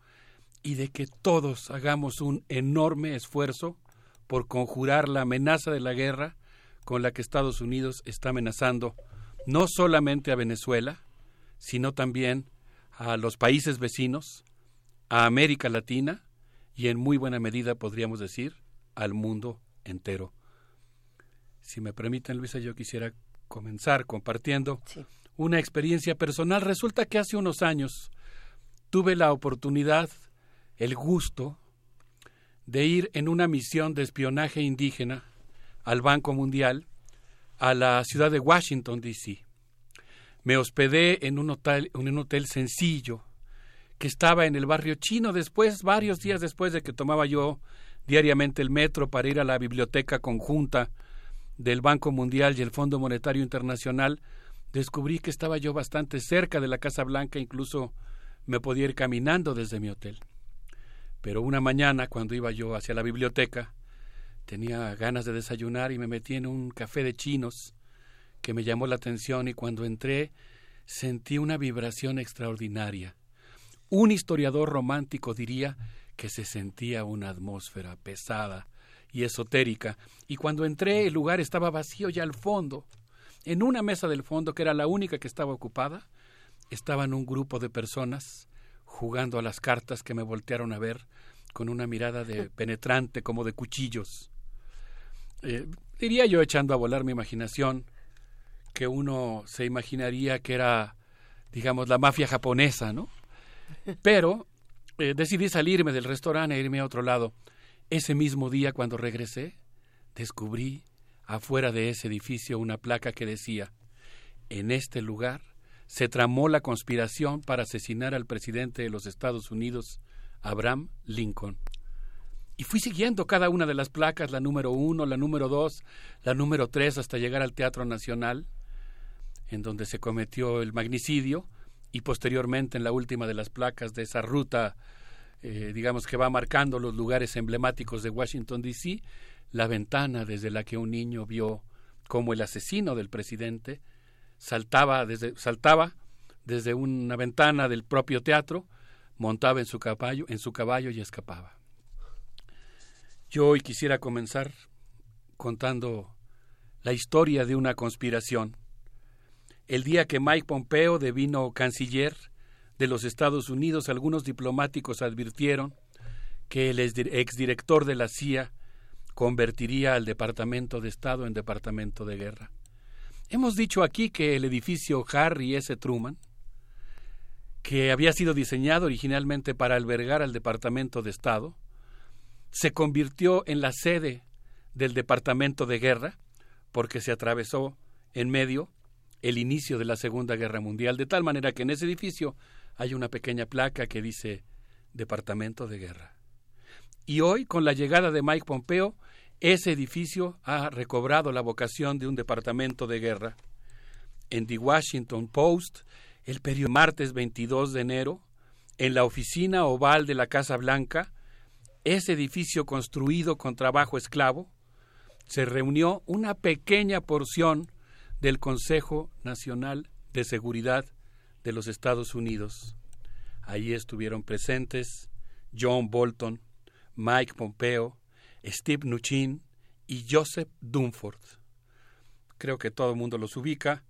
y de que todos hagamos un enorme esfuerzo por conjurar la amenaza de la guerra con la que Estados Unidos está amenazando no solamente a Venezuela, sino también a los países vecinos, a América Latina y en muy buena medida podríamos decir al mundo entero. Si me permiten, Luisa, yo quisiera comenzar compartiendo una experiencia personal. Resulta que hace unos años tuve la oportunidad, el gusto, de ir en una misión de espionaje indígena al Banco Mundial a la ciudad de Washington, D.C. Me hospedé en un hotel, en un hotel sencillo que estaba en el barrio chino. Después, varios días después de que tomaba yo diariamente el metro para ir a la biblioteca conjunta del Banco Mundial y el Fondo Monetario Internacional, descubrí que estaba yo bastante cerca de la Casa Blanca, incluso me podía ir caminando desde mi hotel. Pero una mañana, cuando iba yo hacia la biblioteca, tenía ganas de desayunar y me metí en un café de chinos que me llamó la atención y cuando entré sentí una vibración extraordinaria. Un historiador romántico diría que se sentía una atmósfera pesada y esotérica, y cuando entré el lugar estaba vacío ya al fondo. En una mesa del fondo, que era la única que estaba ocupada, estaban un grupo de personas jugando a las cartas que me voltearon a ver con una mirada de penetrante como de cuchillos. Eh, diría yo echando a volar mi imaginación que uno se imaginaría que era, digamos, la mafia japonesa, ¿no? Pero eh, decidí salirme del restaurante e irme a otro lado. Ese mismo día, cuando regresé, descubrí afuera de ese edificio una placa que decía, en este lugar se tramó la conspiración para asesinar al presidente de los Estados Unidos, Abraham Lincoln. Y fui siguiendo cada una de las placas, la número uno, la número dos, la número tres, hasta llegar al Teatro Nacional, en donde se cometió el magnicidio, y posteriormente en la última de las placas de esa ruta eh, digamos que va marcando los lugares emblemáticos de Washington, D.C., la ventana desde la que un niño vio cómo el asesino del presidente saltaba desde, saltaba desde una ventana del propio teatro, montaba en su caballo, en su caballo y escapaba. Yo hoy quisiera comenzar contando la historia de una conspiración. El día que Mike Pompeo devino canciller de los Estados Unidos, algunos diplomáticos advirtieron que el exdirector de la CIA convertiría al Departamento de Estado en Departamento de Guerra. Hemos dicho aquí que el edificio Harry S. Truman, que había sido diseñado originalmente para albergar al Departamento de Estado, se convirtió en la sede del Departamento de Guerra porque se atravesó en medio el inicio de la Segunda Guerra Mundial, de tal manera que en ese edificio hay una pequeña placa que dice Departamento de Guerra. Y hoy, con la llegada de Mike Pompeo, ese edificio ha recobrado la vocación de un departamento de guerra. En The Washington Post, el periodo martes 22 de enero, en la oficina oval de la Casa Blanca, ese edificio construido con trabajo esclavo, se reunió una pequeña porción del Consejo Nacional de Seguridad de los Estados Unidos. Allí estuvieron presentes John Bolton, Mike Pompeo, Steve Mnuchin y Joseph Dunford. Creo que todo el mundo los ubica.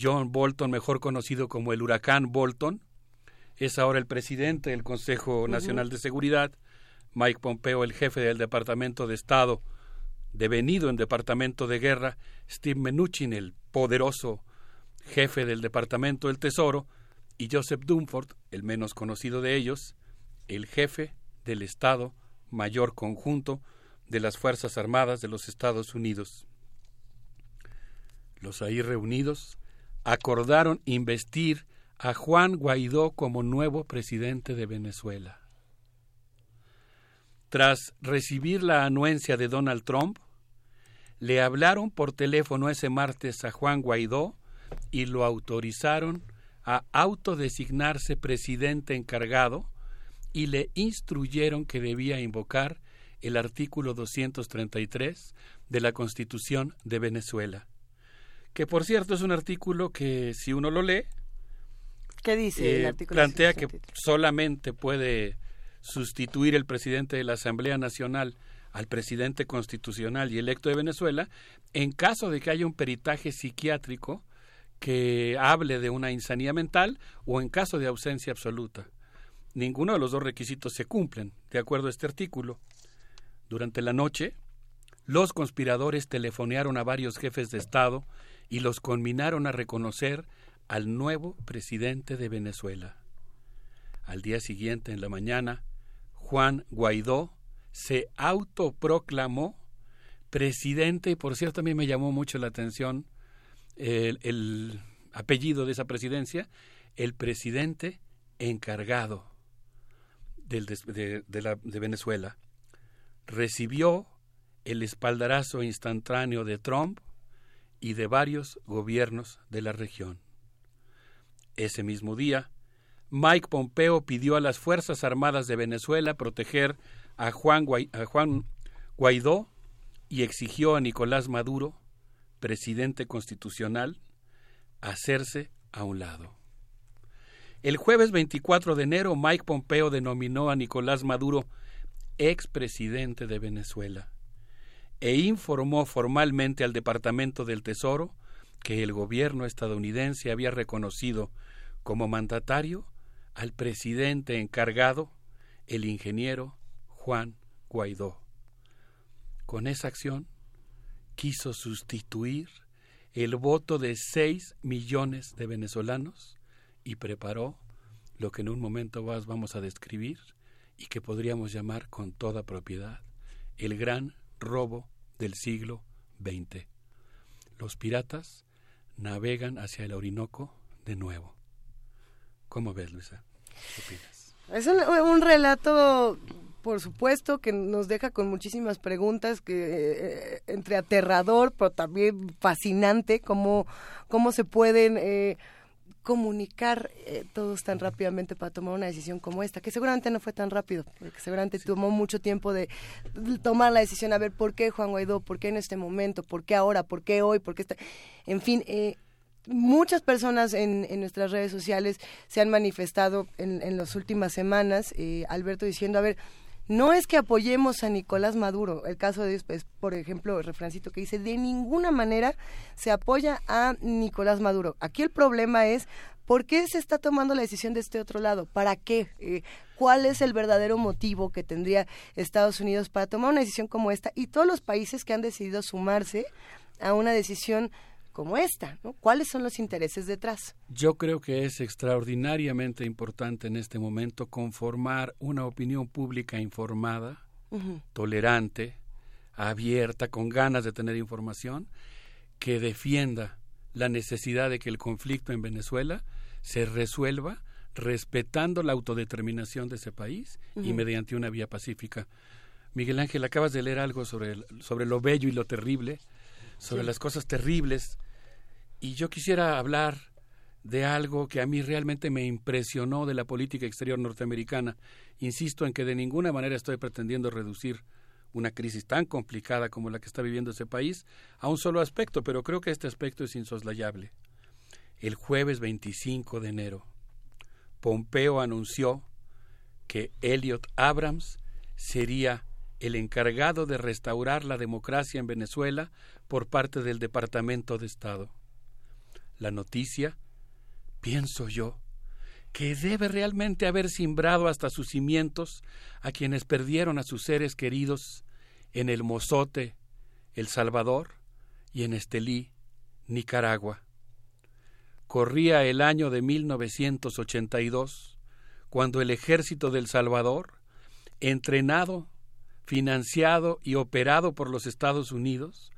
John Bolton, mejor conocido como el huracán Bolton, es ahora el presidente del Consejo Nacional de Seguridad. Mike Pompeo, el jefe del Departamento de Estado, devenido en Departamento de Guerra. Steve Mnuchin, el poderoso jefe del Departamento del Tesoro, y Joseph Dunford, el menos conocido de ellos, el jefe del Estado Mayor Conjunto de las Fuerzas Armadas de los Estados Unidos. Los ahí reunidos acordaron investir a Juan Guaidó como nuevo presidente de Venezuela. Tras recibir la anuencia de Donald Trump, le hablaron por teléfono ese martes a Juan Guaidó y lo autorizaron a autodesignarse presidente encargado y le instruyeron que debía invocar el artículo 233 de la Constitución de Venezuela, que por cierto es un artículo que si uno lo lee, ¿Qué dice el eh, artículo plantea que solamente puede sustituir el presidente de la Asamblea Nacional al presidente constitucional y electo de Venezuela en caso de que haya un peritaje psiquiátrico que hable de una insanía mental o en caso de ausencia absoluta. Ninguno de los dos requisitos se cumplen, de acuerdo a este artículo. Durante la noche, los conspiradores telefonearon a varios jefes de Estado y los conminaron a reconocer al nuevo presidente de Venezuela. Al día siguiente, en la mañana, Juan Guaidó se autoproclamó presidente, y por cierto a mí me llamó mucho la atención el, apellido de esa presidencia, el presidente encargado del, de, de Venezuela. Recibió el espaldarazo instantáneo de Trump y de varios gobiernos de la región. Ese mismo día, Mike Pompeo pidió a las Fuerzas Armadas de Venezuela proteger a Juan, Guaidó y exigió a Nicolás Maduro, presidente constitucional, hacerse a un lado. El jueves 24 de enero, Mike Pompeo denominó a Nicolás Maduro expresidente de Venezuela e informó formalmente al Departamento del Tesoro que el gobierno estadounidense había reconocido como mandatario al presidente encargado, el ingeniero Juan Guaidó. Con esa acción quiso sustituir el voto de seis millones de venezolanos y preparó lo que en un momento más vamos a describir y que podríamos llamar con toda propiedad el gran robo del siglo XX. Los piratas navegan hacia el Orinoco de nuevo. ¿Cómo ves, Luisa? ¿Qué opinas? Es un, relato, por supuesto, que nos deja con muchísimas preguntas, que eh, entre aterrador, pero también fascinante, cómo, cómo se pueden... Eh, comunicar eh, todos tan rápidamente para tomar una decisión como esta, que seguramente no fue tan rápido, porque seguramente tomó mucho tiempo de tomar la decisión, a ver por qué Juan Guaidó, por qué en este momento, por qué ahora, por qué hoy, por qué está... En fin, eh, muchas personas en, nuestras redes sociales se han manifestado en, en las últimas semanas, eh, Alberto diciendo, a ver, no es que apoyemos a Nicolás Maduro. El caso de es, por ejemplo, el refrancito que dice, de ninguna manera se apoya a Nicolás Maduro. Aquí el problema es, ¿por qué se está tomando la decisión de este otro lado? ¿Para qué? Eh, ¿Cuál es el verdadero motivo que tendría Estados Unidos para tomar una decisión como esta? Y todos los países que han decidido sumarse a una decisión como esta, ¿no? ¿Cuáles son los intereses detrás? Yo creo que es extraordinariamente importante en este momento conformar una opinión pública informada, tolerante, abierta, con ganas de tener información, que defienda la necesidad de que el conflicto en Venezuela se resuelva respetando la autodeterminación de ese país y mediante una vía pacífica. Miguel Ángel, acabas de leer algo sobre, sobre lo bello y lo terrible sobre las cosas terribles. Y yo quisiera hablar de algo que a mí realmente me impresionó de la política exterior norteamericana. Insisto en que de ninguna manera estoy pretendiendo reducir una crisis tan complicada como la que está viviendo ese país a un solo aspecto, pero creo que este aspecto es insoslayable. El jueves 25 de enero, Pompeo anunció que Elliot Abrams sería el encargado de restaurar la democracia en Venezuela por parte del Departamento de Estado. La noticia, pienso yo, que debe realmente haber simbrado hasta sus cimientos a quienes perdieron a sus seres queridos en el Mozote, El Salvador, y en Estelí, Nicaragua. Corría el año de 1982, cuando el ejército del Salvador, entrenado financiado y operado por los Estados Unidos,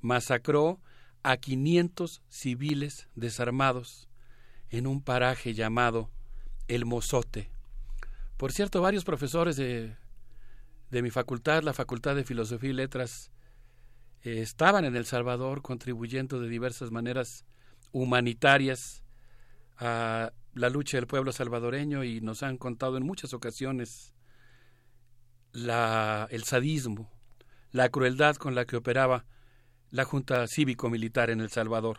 masacró a 500 civiles desarmados en un paraje llamado El Mozote. Por cierto, varios profesores de, de mi facultad, la Facultad de Filosofía y Letras, eh, estaban en El Salvador contribuyendo de diversas maneras humanitarias a la lucha del pueblo salvadoreño y nos han contado en muchas ocasiones la, el sadismo, la crueldad con la que operaba la Junta Cívico-Militar en El Salvador.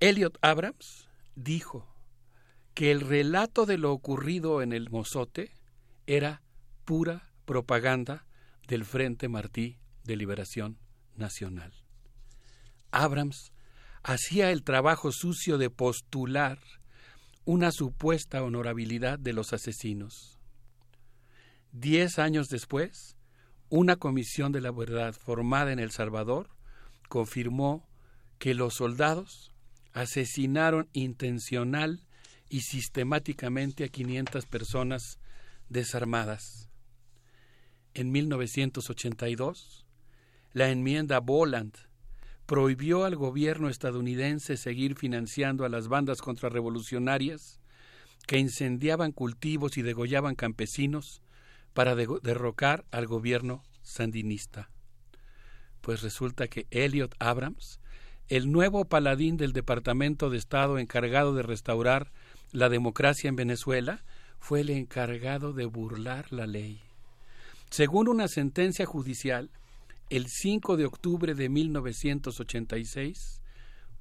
Elliot Abrams dijo que el relato de lo ocurrido en el Mozote era pura propaganda del Frente Martí de Liberación Nacional. Abrams hacía el trabajo sucio de postular una supuesta honorabilidad de los asesinos Diez años después, una comisión de la verdad formada en El Salvador confirmó que los soldados asesinaron intencional y sistemáticamente a 500 personas desarmadas. En 1982, la enmienda Boland prohibió al gobierno estadounidense seguir financiando a las bandas contrarrevolucionarias que incendiaban cultivos y degollaban campesinos para derrocar al gobierno sandinista. Pues resulta que Elliot Abrams, el nuevo paladín del Departamento de Estado encargado de restaurar la democracia en Venezuela, fue el encargado de burlar la ley. Según una sentencia judicial, el 5 de octubre de 1986,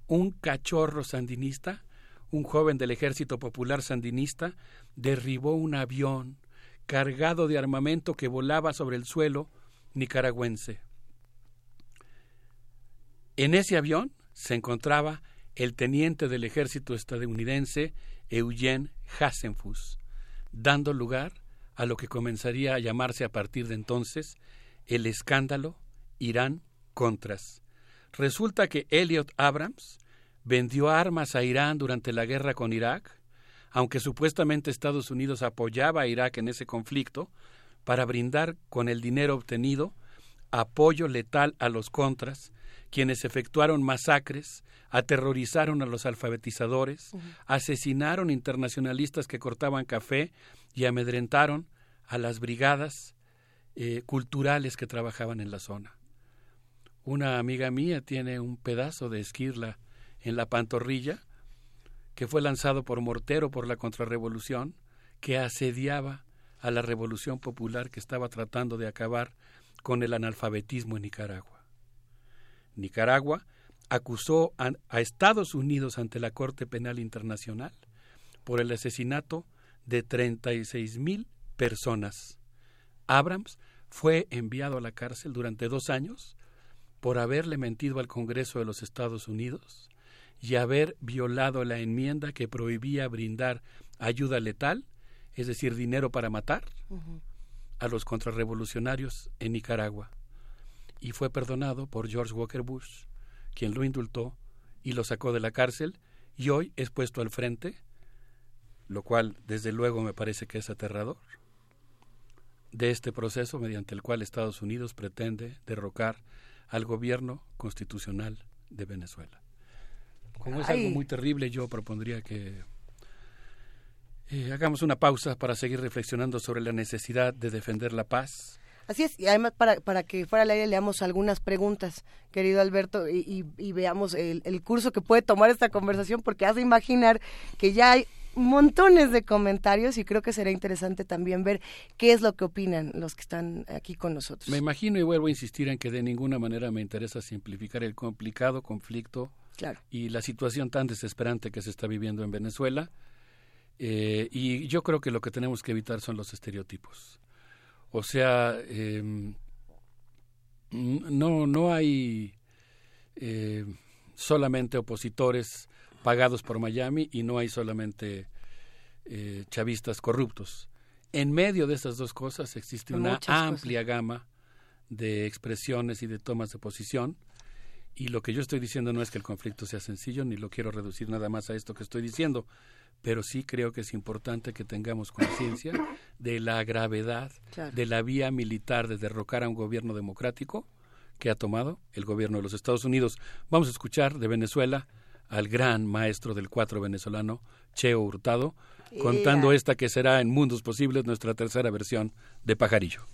un cachorro sandinista, un joven del Ejército Popular Sandinista, derribó un avión cargado de armamento que volaba sobre el suelo nicaragüense. En ese avión se encontraba el teniente del ejército estadounidense Eugene Hasenfuss, dando lugar a lo que comenzaría a llamarse a partir de entonces el escándalo Irán-Contras. Resulta que Elliot Abrams vendió armas a Irán durante la guerra con Irak, aunque supuestamente Estados Unidos apoyaba a Irak en ese conflicto, para brindar con el dinero obtenido apoyo letal a los contras, quienes efectuaron masacres, aterrorizaron a los alfabetizadores, asesinaron internacionalistas que cortaban café y amedrentaron a las brigadas eh, culturales que trabajaban en la zona. Una amiga mía tiene un pedazo de esquirla en la pantorrilla que fue lanzado por Mortero por la contrarrevolución, que asediaba a la revolución popular que estaba tratando de acabar con el analfabetismo en Nicaragua. Nicaragua acusó a, Estados Unidos ante la Corte Penal Internacional por el asesinato de 36 mil personas. Abrams fue enviado a la cárcel durante dos años por haberle mentido al Congreso de los Estados Unidos y haber violado la enmienda que prohibía brindar ayuda letal, es decir, dinero para matar, a los contrarrevolucionarios en Nicaragua. Y fue perdonado por George Walker Bush, quien lo indultó y lo sacó de la cárcel y hoy es puesto al frente, lo cual desde luego me parece que es aterrador, de este proceso mediante el cual Estados Unidos pretende derrocar al gobierno constitucional de Venezuela. Como es algo muy terrible, yo propondría que eh, hagamos una pausa para seguir reflexionando sobre la necesidad de defender la paz. Así es, y además para, para que fuera al aire leamos algunas preguntas, querido Alberto, y, veamos el, el, curso que puede tomar esta conversación, porque hace imaginar que ya hay montones de comentarios y creo que será interesante también ver qué es lo que opinan los que están aquí con nosotros. Me imagino y vuelvo a insistir en que de ninguna manera me interesa simplificar el complicado conflicto y la situación tan desesperante que se está viviendo en Venezuela. Eh, y yo creo que lo que tenemos que evitar son los estereotipos. O sea, em, no, no hay eh, solamente opositores pagados por Miami y no hay solamente eh, chavistas corruptos. En medio de estas dos cosas existe una amplia gama de expresiones y de tomas de posición. Y lo que yo estoy diciendo no es que el conflicto sea sencillo, ni lo quiero reducir nada más a esto que estoy diciendo, pero sí creo que es importante que tengamos conciencia de la gravedad de la vía militar de derrocar a un gobierno democrático que ha tomado el gobierno de los Estados Unidos. Vamos a escuchar de Venezuela al gran maestro del cuatro venezolano, Cheo Hurtado, contando esta que será en Mundos Posibles nuestra tercera versión de Pajarillo.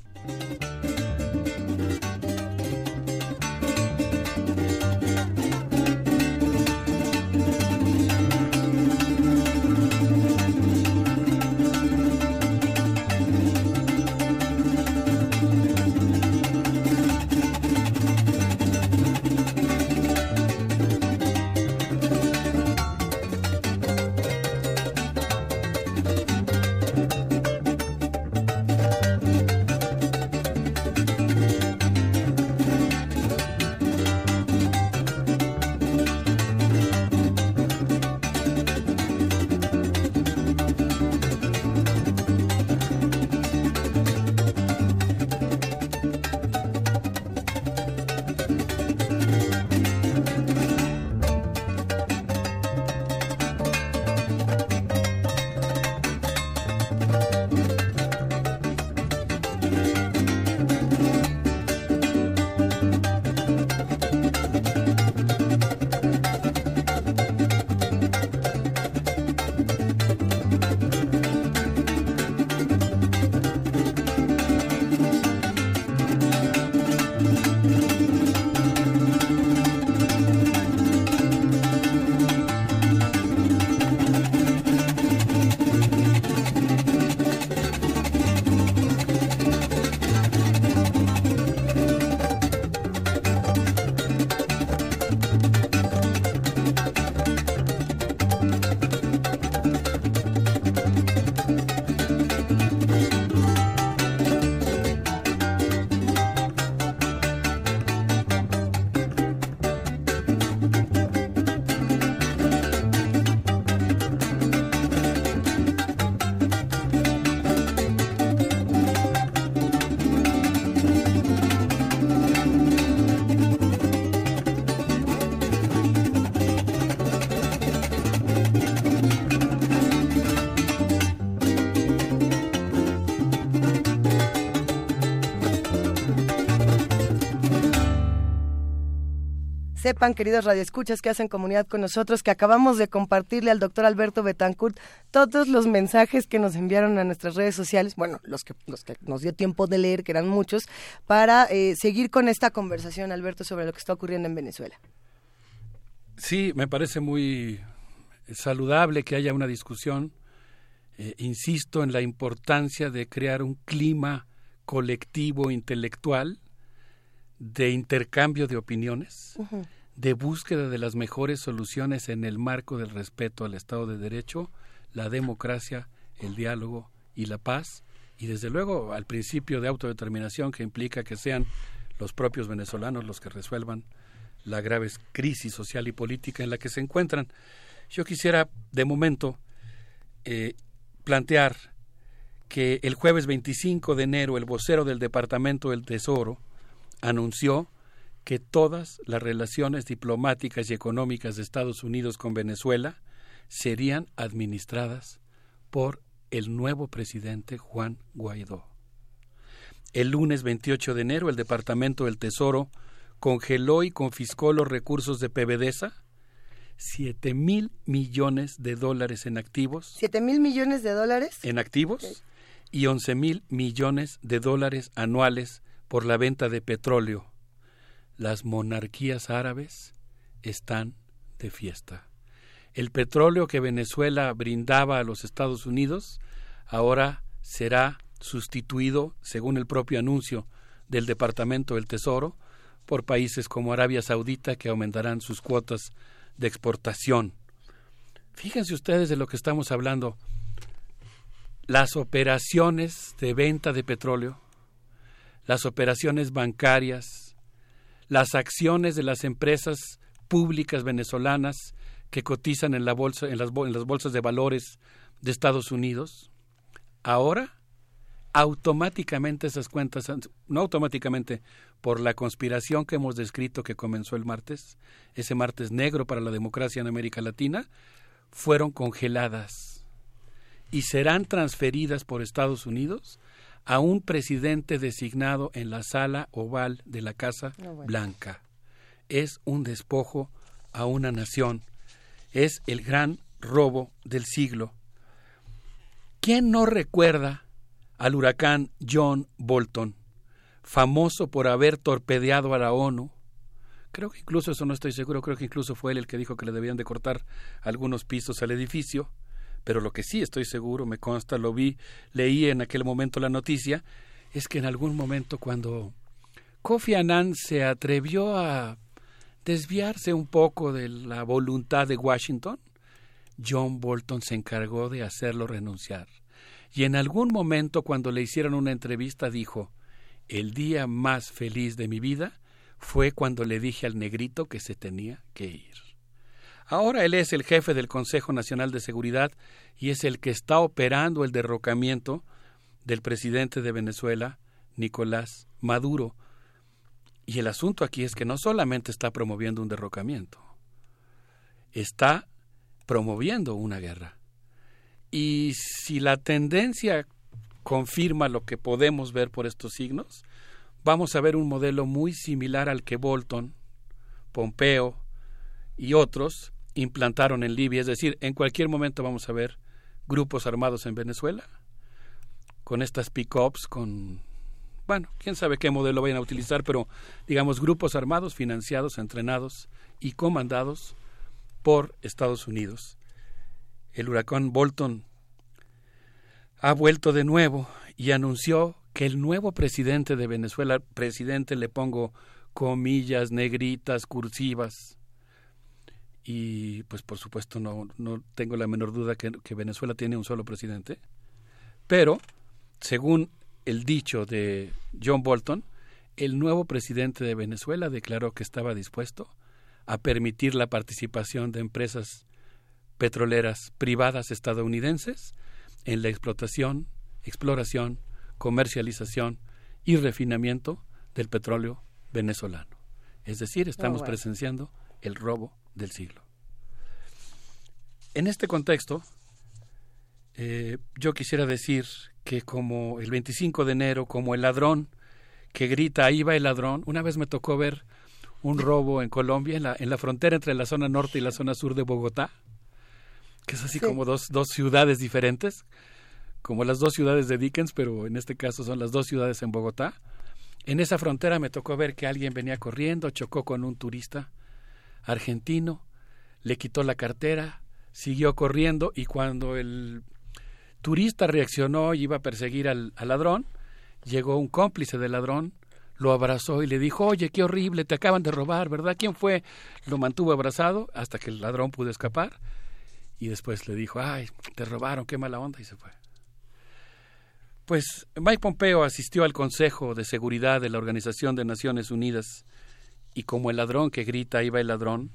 Sepan, queridos radioescuchas que hacen comunidad con nosotros, que acabamos de compartirle al doctor Alberto Betancourt todos los mensajes que nos enviaron a nuestras redes sociales, bueno, los que, los que nos dio tiempo de leer, que eran muchos, para eh, seguir con esta conversación, Alberto, sobre lo que está ocurriendo en Venezuela. Sí, me parece muy saludable que haya una discusión. Eh, insisto en la importancia de crear un clima colectivo intelectual de intercambio de opiniones, de búsqueda de las mejores soluciones en el marco del respeto al Estado de Derecho, la democracia, el diálogo y la paz, y desde luego al principio de autodeterminación que implica que sean los propios venezolanos los que resuelvan la grave crisis social y política en la que se encuentran. Yo quisiera, de momento, eh, plantear que el jueves 25 de enero el vocero del Departamento del Tesoro anunció que todas las relaciones diplomáticas y económicas de Estados Unidos con Venezuela serían administradas por el nuevo presidente Juan Guaidó. El lunes 28 de enero el Departamento del Tesoro congeló y confiscó los recursos de PBDESA, siete mil millones de dólares en activos. ¿Siete mil millones de dólares? En activos y once mil millones de dólares anuales por la venta de petróleo. Las monarquías árabes están de fiesta. El petróleo que Venezuela brindaba a los Estados Unidos ahora será sustituido, según el propio anuncio del Departamento del Tesoro, por países como Arabia Saudita que aumentarán sus cuotas de exportación. Fíjense ustedes de lo que estamos hablando. Las operaciones de venta de petróleo, las operaciones bancarias, las acciones de las empresas públicas venezolanas que cotizan en, la bolsa, en, las, en las bolsas de valores de Estados Unidos, ahora automáticamente esas cuentas, no automáticamente, por la conspiración que hemos descrito que comenzó el martes, ese martes negro para la democracia en América Latina, fueron congeladas y serán transferidas por Estados Unidos a un presidente designado en la sala oval de la Casa Blanca. Es un despojo a una nación. Es el gran robo del siglo. ¿Quién no recuerda al huracán John Bolton, famoso por haber torpedeado a la ONU. Creo que incluso, eso no estoy seguro, creo que incluso fue él el que dijo que le debían de cortar algunos pisos al edificio, pero lo que sí estoy seguro, me consta, lo vi, leí en aquel momento la noticia, es que en algún momento cuando Kofi Annan se atrevió a desviarse un poco de la voluntad de Washington, John Bolton se encargó de hacerlo renunciar y en algún momento cuando le hicieron una entrevista dijo, el día más feliz de mi vida fue cuando le dije al negrito que se tenía que ir. Ahora él es el jefe del Consejo Nacional de Seguridad y es el que está operando el derrocamiento del presidente de Venezuela, Nicolás Maduro. Y el asunto aquí es que no solamente está promoviendo un derrocamiento, está promoviendo una guerra. Y si la tendencia confirma lo que podemos ver por estos signos, vamos a ver un modelo muy similar al que Bolton, Pompeo y otros implantaron en Libia. Es decir, en cualquier momento vamos a ver grupos armados en Venezuela, con estas pick-ups, con, bueno, quién sabe qué modelo vayan a utilizar, pero digamos grupos armados, financiados, entrenados y comandados por Estados Unidos el huracán Bolton ha vuelto de nuevo y anunció que el nuevo presidente de Venezuela, presidente le pongo comillas negritas, cursivas, y pues por supuesto no, no tengo la menor duda que, que Venezuela tiene un solo presidente, pero según el dicho de John Bolton, el nuevo presidente de Venezuela declaró que estaba dispuesto a permitir la participación de empresas petroleras privadas estadounidenses en la explotación, exploración, comercialización y refinamiento del petróleo venezolano. Es decir, estamos oh, presenciando el robo del siglo. En este contexto, eh, yo quisiera decir que como el 25 de enero, como el ladrón que grita, ahí va el ladrón, una vez me tocó ver un robo en Colombia, en la, en la frontera entre la zona norte y la zona sur de Bogotá, que es así como dos, dos ciudades diferentes, como las dos ciudades de Dickens, pero en este caso son las dos ciudades en Bogotá. En esa frontera me tocó ver que alguien venía corriendo, chocó con un turista argentino, le quitó la cartera, siguió corriendo y cuando el turista reaccionó y iba a perseguir al, al ladrón, llegó un cómplice del ladrón, lo abrazó y le dijo, oye, qué horrible, te acaban de robar, ¿verdad? ¿Quién fue? Lo mantuvo abrazado hasta que el ladrón pudo escapar y después le dijo, ay, te robaron, qué mala onda y se fue. Pues Mike Pompeo asistió al Consejo de Seguridad de la Organización de Naciones Unidas y como el ladrón que grita iba el ladrón,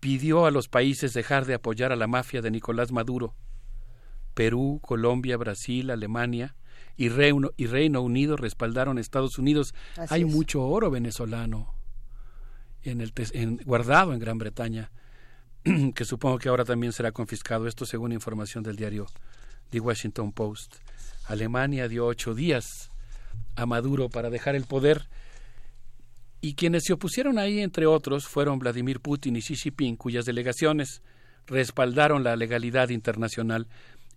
pidió a los países dejar de apoyar a la mafia de Nicolás Maduro. Perú, Colombia, Brasil, Alemania, y Reino, y Reino Unido respaldaron Estados Unidos. Hay mucho oro venezolano en el, en, guardado en Gran Bretaña, que supongo que ahora también será confiscado. Esto según información del diario The Washington Post. Alemania dio ocho días a Maduro para dejar el poder. Y quienes se opusieron ahí, entre otros, fueron Vladimir Putin y Xi Jinping, cuyas delegaciones respaldaron la legalidad internacional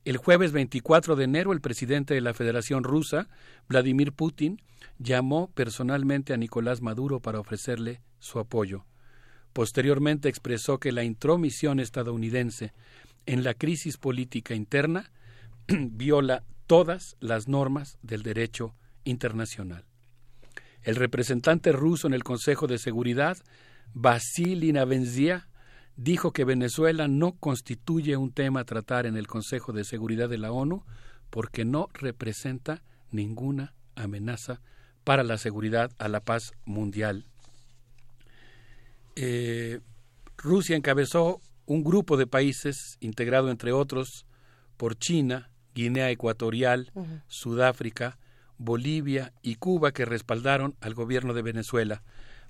el jueves 24 de enero, el presidente de la Federación Rusa, Vladimir Putin, llamó personalmente a Nicolás Maduro para ofrecerle su apoyo. Posteriormente expresó que la intromisión estadounidense en la crisis política interna viola todas las normas del derecho internacional. El representante ruso en el Consejo de Seguridad, Vasily Navenzia, dijo que Venezuela no constituye un tema a tratar en el Consejo de Seguridad de la ONU porque no representa ninguna amenaza para la seguridad a la paz mundial. Eh, Rusia encabezó un grupo de países integrado entre otros por China, Guinea Ecuatorial, Sudáfrica, Bolivia y Cuba que respaldaron al gobierno de Venezuela.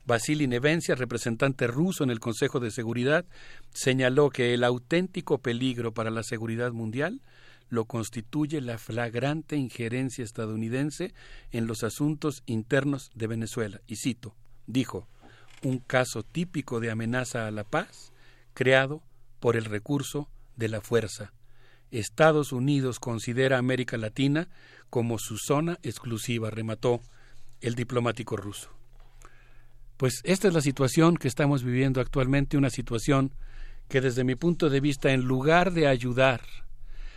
Vasily Nevencia, representante ruso en el Consejo de Seguridad, señaló que el auténtico peligro para la seguridad mundial lo constituye la flagrante injerencia estadounidense en los asuntos internos de Venezuela. Y cito, dijo, un caso típico de amenaza a la paz creado por el recurso de la fuerza. Estados Unidos considera América Latina como su zona exclusiva, remató el diplomático ruso. Pues esta es la situación que estamos viviendo actualmente, una situación que desde mi punto de vista, en lugar de ayudar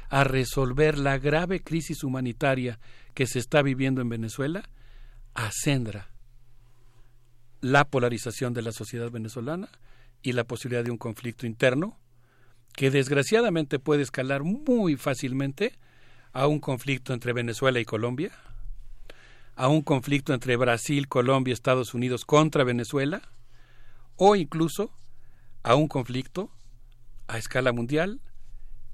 a resolver la grave crisis humanitaria que se está viviendo en Venezuela, acendra la polarización de la sociedad venezolana y la posibilidad de un conflicto interno que desgraciadamente puede escalar muy fácilmente a un conflicto entre Venezuela y Colombia, a un conflicto entre Brasil, Colombia, Estados Unidos contra Venezuela, o incluso a un conflicto a escala mundial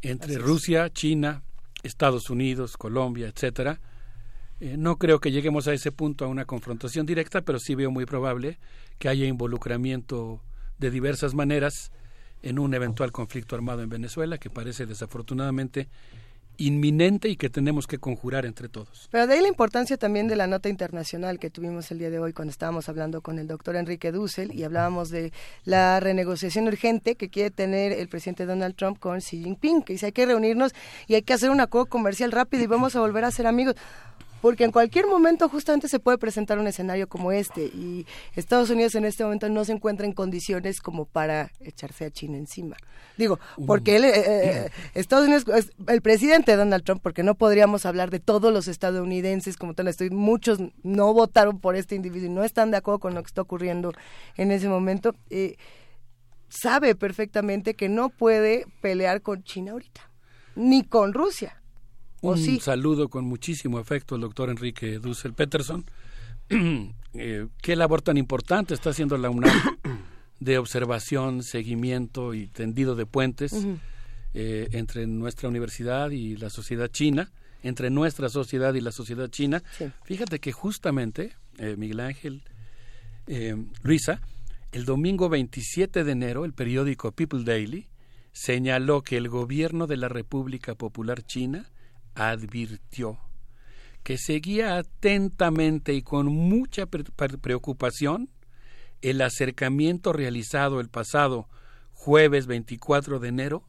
entre Rusia, China, Estados Unidos, Colombia, etcétera. Eh, no creo que lleguemos a ese punto a una confrontación directa, pero sí veo muy probable que haya involucramiento de diversas maneras en un eventual conflicto armado en Venezuela, que parece desafortunadamente inminente y que tenemos que conjurar entre todos. Pero de ahí la importancia también de la nota internacional que tuvimos el día de hoy cuando estábamos hablando con el doctor Enrique Dussel y hablábamos de la renegociación urgente que quiere tener el presidente Donald Trump con Xi Jinping, que dice hay que reunirnos y hay que hacer un acuerdo comercial rápido y vamos a volver a ser amigos porque en cualquier momento justamente se puede presentar un escenario como este y Estados Unidos en este momento no se encuentra en condiciones como para echarse a China encima. Digo, porque él, eh, eh, Estados Unidos, el presidente Donald Trump, porque no podríamos hablar de todos los estadounidenses como tal, estoy, muchos no votaron por este individuo y no están de acuerdo con lo que está ocurriendo en ese momento, eh, sabe perfectamente que no puede pelear con China ahorita, ni con Rusia un saludo con muchísimo afecto al doctor Enrique Dussel Peterson. Eh, ¿Qué labor tan importante está haciendo la UNAM de observación, seguimiento y tendido de puentes eh, entre nuestra universidad y la sociedad china? entre nuestra sociedad y la sociedad china. Fíjate que justamente, eh, Miguel Ángel, Luisa, el domingo 27 de enero, el periódico People Daily señaló que el gobierno de la República Popular China advirtió que seguía atentamente y con mucha preocupación el acercamiento realizado el pasado jueves 24 de enero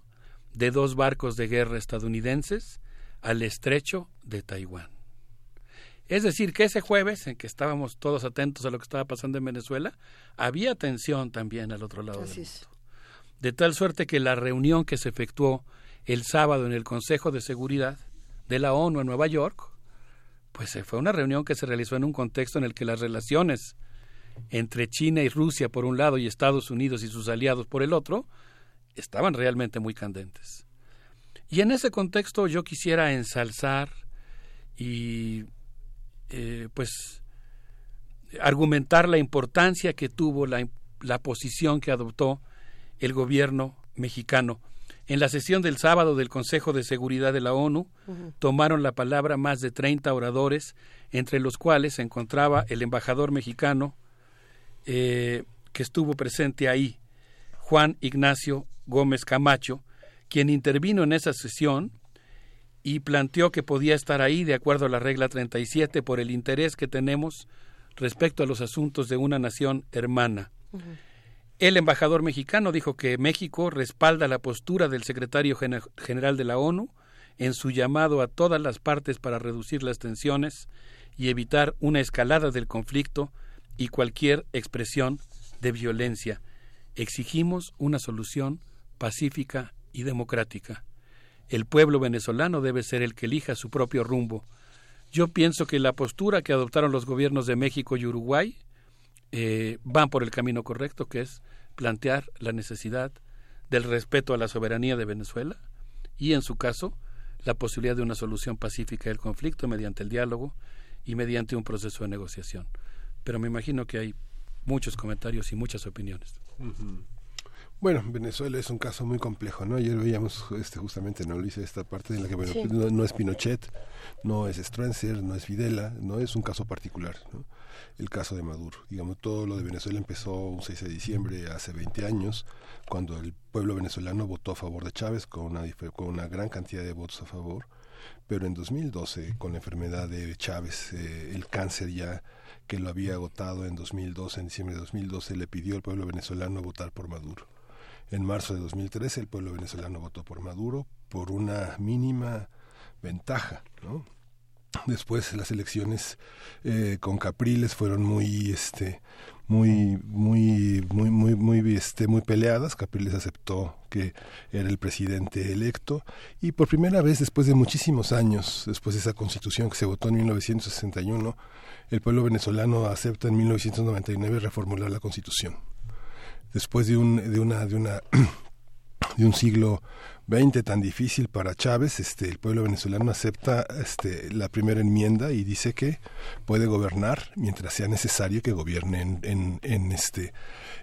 de dos barcos de guerra estadounidenses al estrecho de Taiwán. Es decir, que ese jueves, en que estábamos todos atentos a lo que estaba pasando en Venezuela, había tensión también al otro lado del mundo. De tal suerte que la reunión que se efectuó el sábado en el Consejo de Seguridad de la ONU en Nueva York, pues eh, fue una reunión que se realizó en un contexto en el que las relaciones entre China y Rusia por un lado y Estados Unidos y sus aliados por el otro estaban realmente muy candentes. Y en ese contexto yo quisiera ensalzar y eh, pues argumentar la importancia que tuvo la, la posición que adoptó el gobierno mexicano. En la sesión del sábado del Consejo de Seguridad de la ONU tomaron la palabra más de 30 oradores, entre los cuales se encontraba el embajador mexicano eh, que estuvo presente ahí, Juan Ignacio Gómez Camacho, quien intervino en esa sesión y planteó que podía estar ahí de acuerdo a la regla 37 por el interés que tenemos respecto a los asuntos de una nación hermana. El embajador mexicano dijo que México respalda la postura del secretario general de la ONU en su llamado a todas las partes para reducir las tensiones y evitar una escalada del conflicto y cualquier expresión de violencia. Exigimos una solución pacífica y democrática. El pueblo venezolano debe ser el que elija su propio rumbo. Yo pienso que la postura que adoptaron los gobiernos de México y Uruguay eh, van por el camino correcto, que es plantear la necesidad del respeto a la soberanía de Venezuela y, en su caso, la posibilidad de una solución pacífica del conflicto mediante el diálogo y mediante un proceso de negociación. Pero me imagino que hay muchos comentarios y muchas opiniones. Bueno, Venezuela es un caso muy complejo, ¿no? Ayer veíamos este, justamente, ¿no? Lo hice esta parte en la que bueno, no, es Pinochet, no es Stroessner, no es Videla, no es un caso particular, ¿no? El caso de Maduro. Digamos, todo lo de Venezuela empezó un 6 de diciembre hace 20 años, cuando el pueblo venezolano votó a favor de Chávez con una, con una gran cantidad de votos a favor, pero en 2012, con la enfermedad de Chávez, eh, el cáncer ya que lo había agotado en 2012, en diciembre de 2012, le pidió al pueblo venezolano votar por Maduro en marzo de 2013 el pueblo venezolano votó por Maduro por una mínima ventaja, ¿no? Después las elecciones eh, con Capriles fueron muy, este, muy, muy, muy, muy, muy, este, muy peleadas. Capriles aceptó que era el presidente electo y por primera vez después de muchísimos años, después de esa constitución que se votó en 1961, el pueblo venezolano acepta en 1999 reformular la constitución después de un, de una, de una, de un siglo XX tan difícil para Chávez, este, el pueblo venezolano acepta este, la primera enmienda y dice que puede gobernar mientras sea necesario que gobierne en, en, en, este,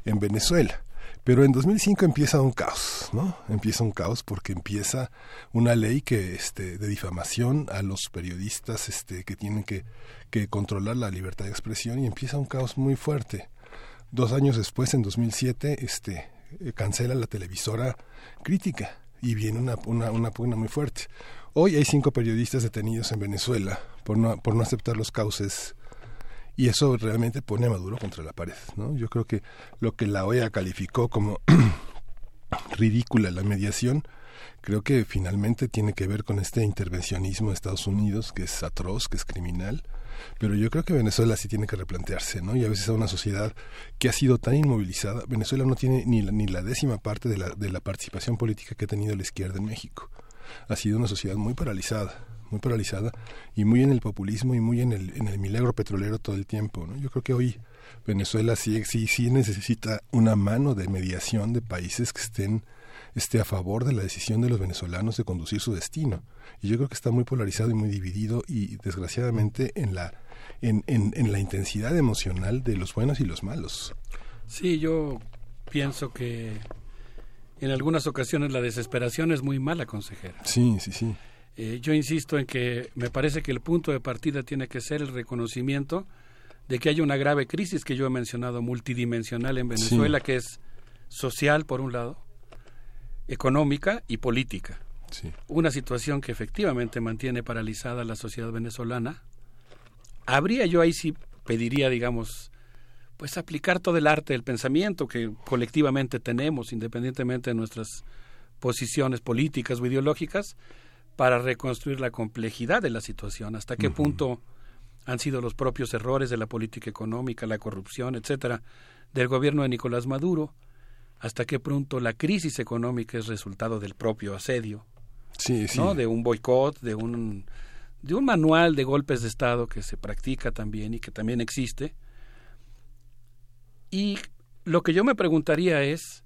en Venezuela. Pero en 2005 empieza un caos, ¿no? Empieza un caos porque empieza una ley que, este, de difamación a los periodistas este, que tienen que, que controlar la libertad de expresión y empieza un caos muy fuerte. Dos años después, en 2007, este, eh, cancela la televisora crítica y viene una, una, una pugna muy fuerte. Hoy hay cinco periodistas detenidos en Venezuela por no, por no aceptar los cauces y eso realmente pone a Maduro contra la pared. ¿no? Yo creo que lo que la OEA calificó como ridícula la mediación, creo que finalmente tiene que ver con este intervencionismo de Estados Unidos, que es atroz, que es criminal, pero yo creo que Venezuela sí tiene que replantearse, ¿no? Y a veces a una sociedad que ha sido tan inmovilizada, Venezuela no tiene ni la, ni la décima parte de la, de la participación política que ha tenido la izquierda en México. Ha sido una sociedad muy paralizada, muy paralizada y muy en el populismo y muy en el, en el milagro petrolero todo el tiempo, ¿no? Yo creo que hoy Venezuela sí, sí, sí necesita una mano de mediación de países que estén esté a favor de la decisión de los venezolanos de conducir su destino. Y yo creo que está muy polarizado y muy dividido y desgraciadamente en la, en, en, la intensidad emocional de los buenos y los malos. Sí, yo pienso que en algunas ocasiones la desesperación es muy mala consejera. Sí, sí, sí. Eh, yo insisto en que me parece que el punto de partida tiene que ser el reconocimiento de que hay una grave crisis que yo he mencionado multidimensional en Venezuela, que es social por un lado, económica y política. Una situación que efectivamente mantiene paralizada la sociedad venezolana. Habría yo ahí sí pediría, digamos, pues aplicar todo el arte del pensamiento que colectivamente tenemos, independientemente de nuestras posiciones políticas o ideológicas, para reconstruir la complejidad de la situación, hasta qué punto han sido los propios errores de la política económica, la corrupción, etcétera, del gobierno de Nicolás Maduro, hasta qué punto la crisis económica es resultado del propio asedio, sí, sí. ¿no? de un boicot, de un de un manual de golpes de Estado que se practica también y que también existe. Y lo que yo me preguntaría es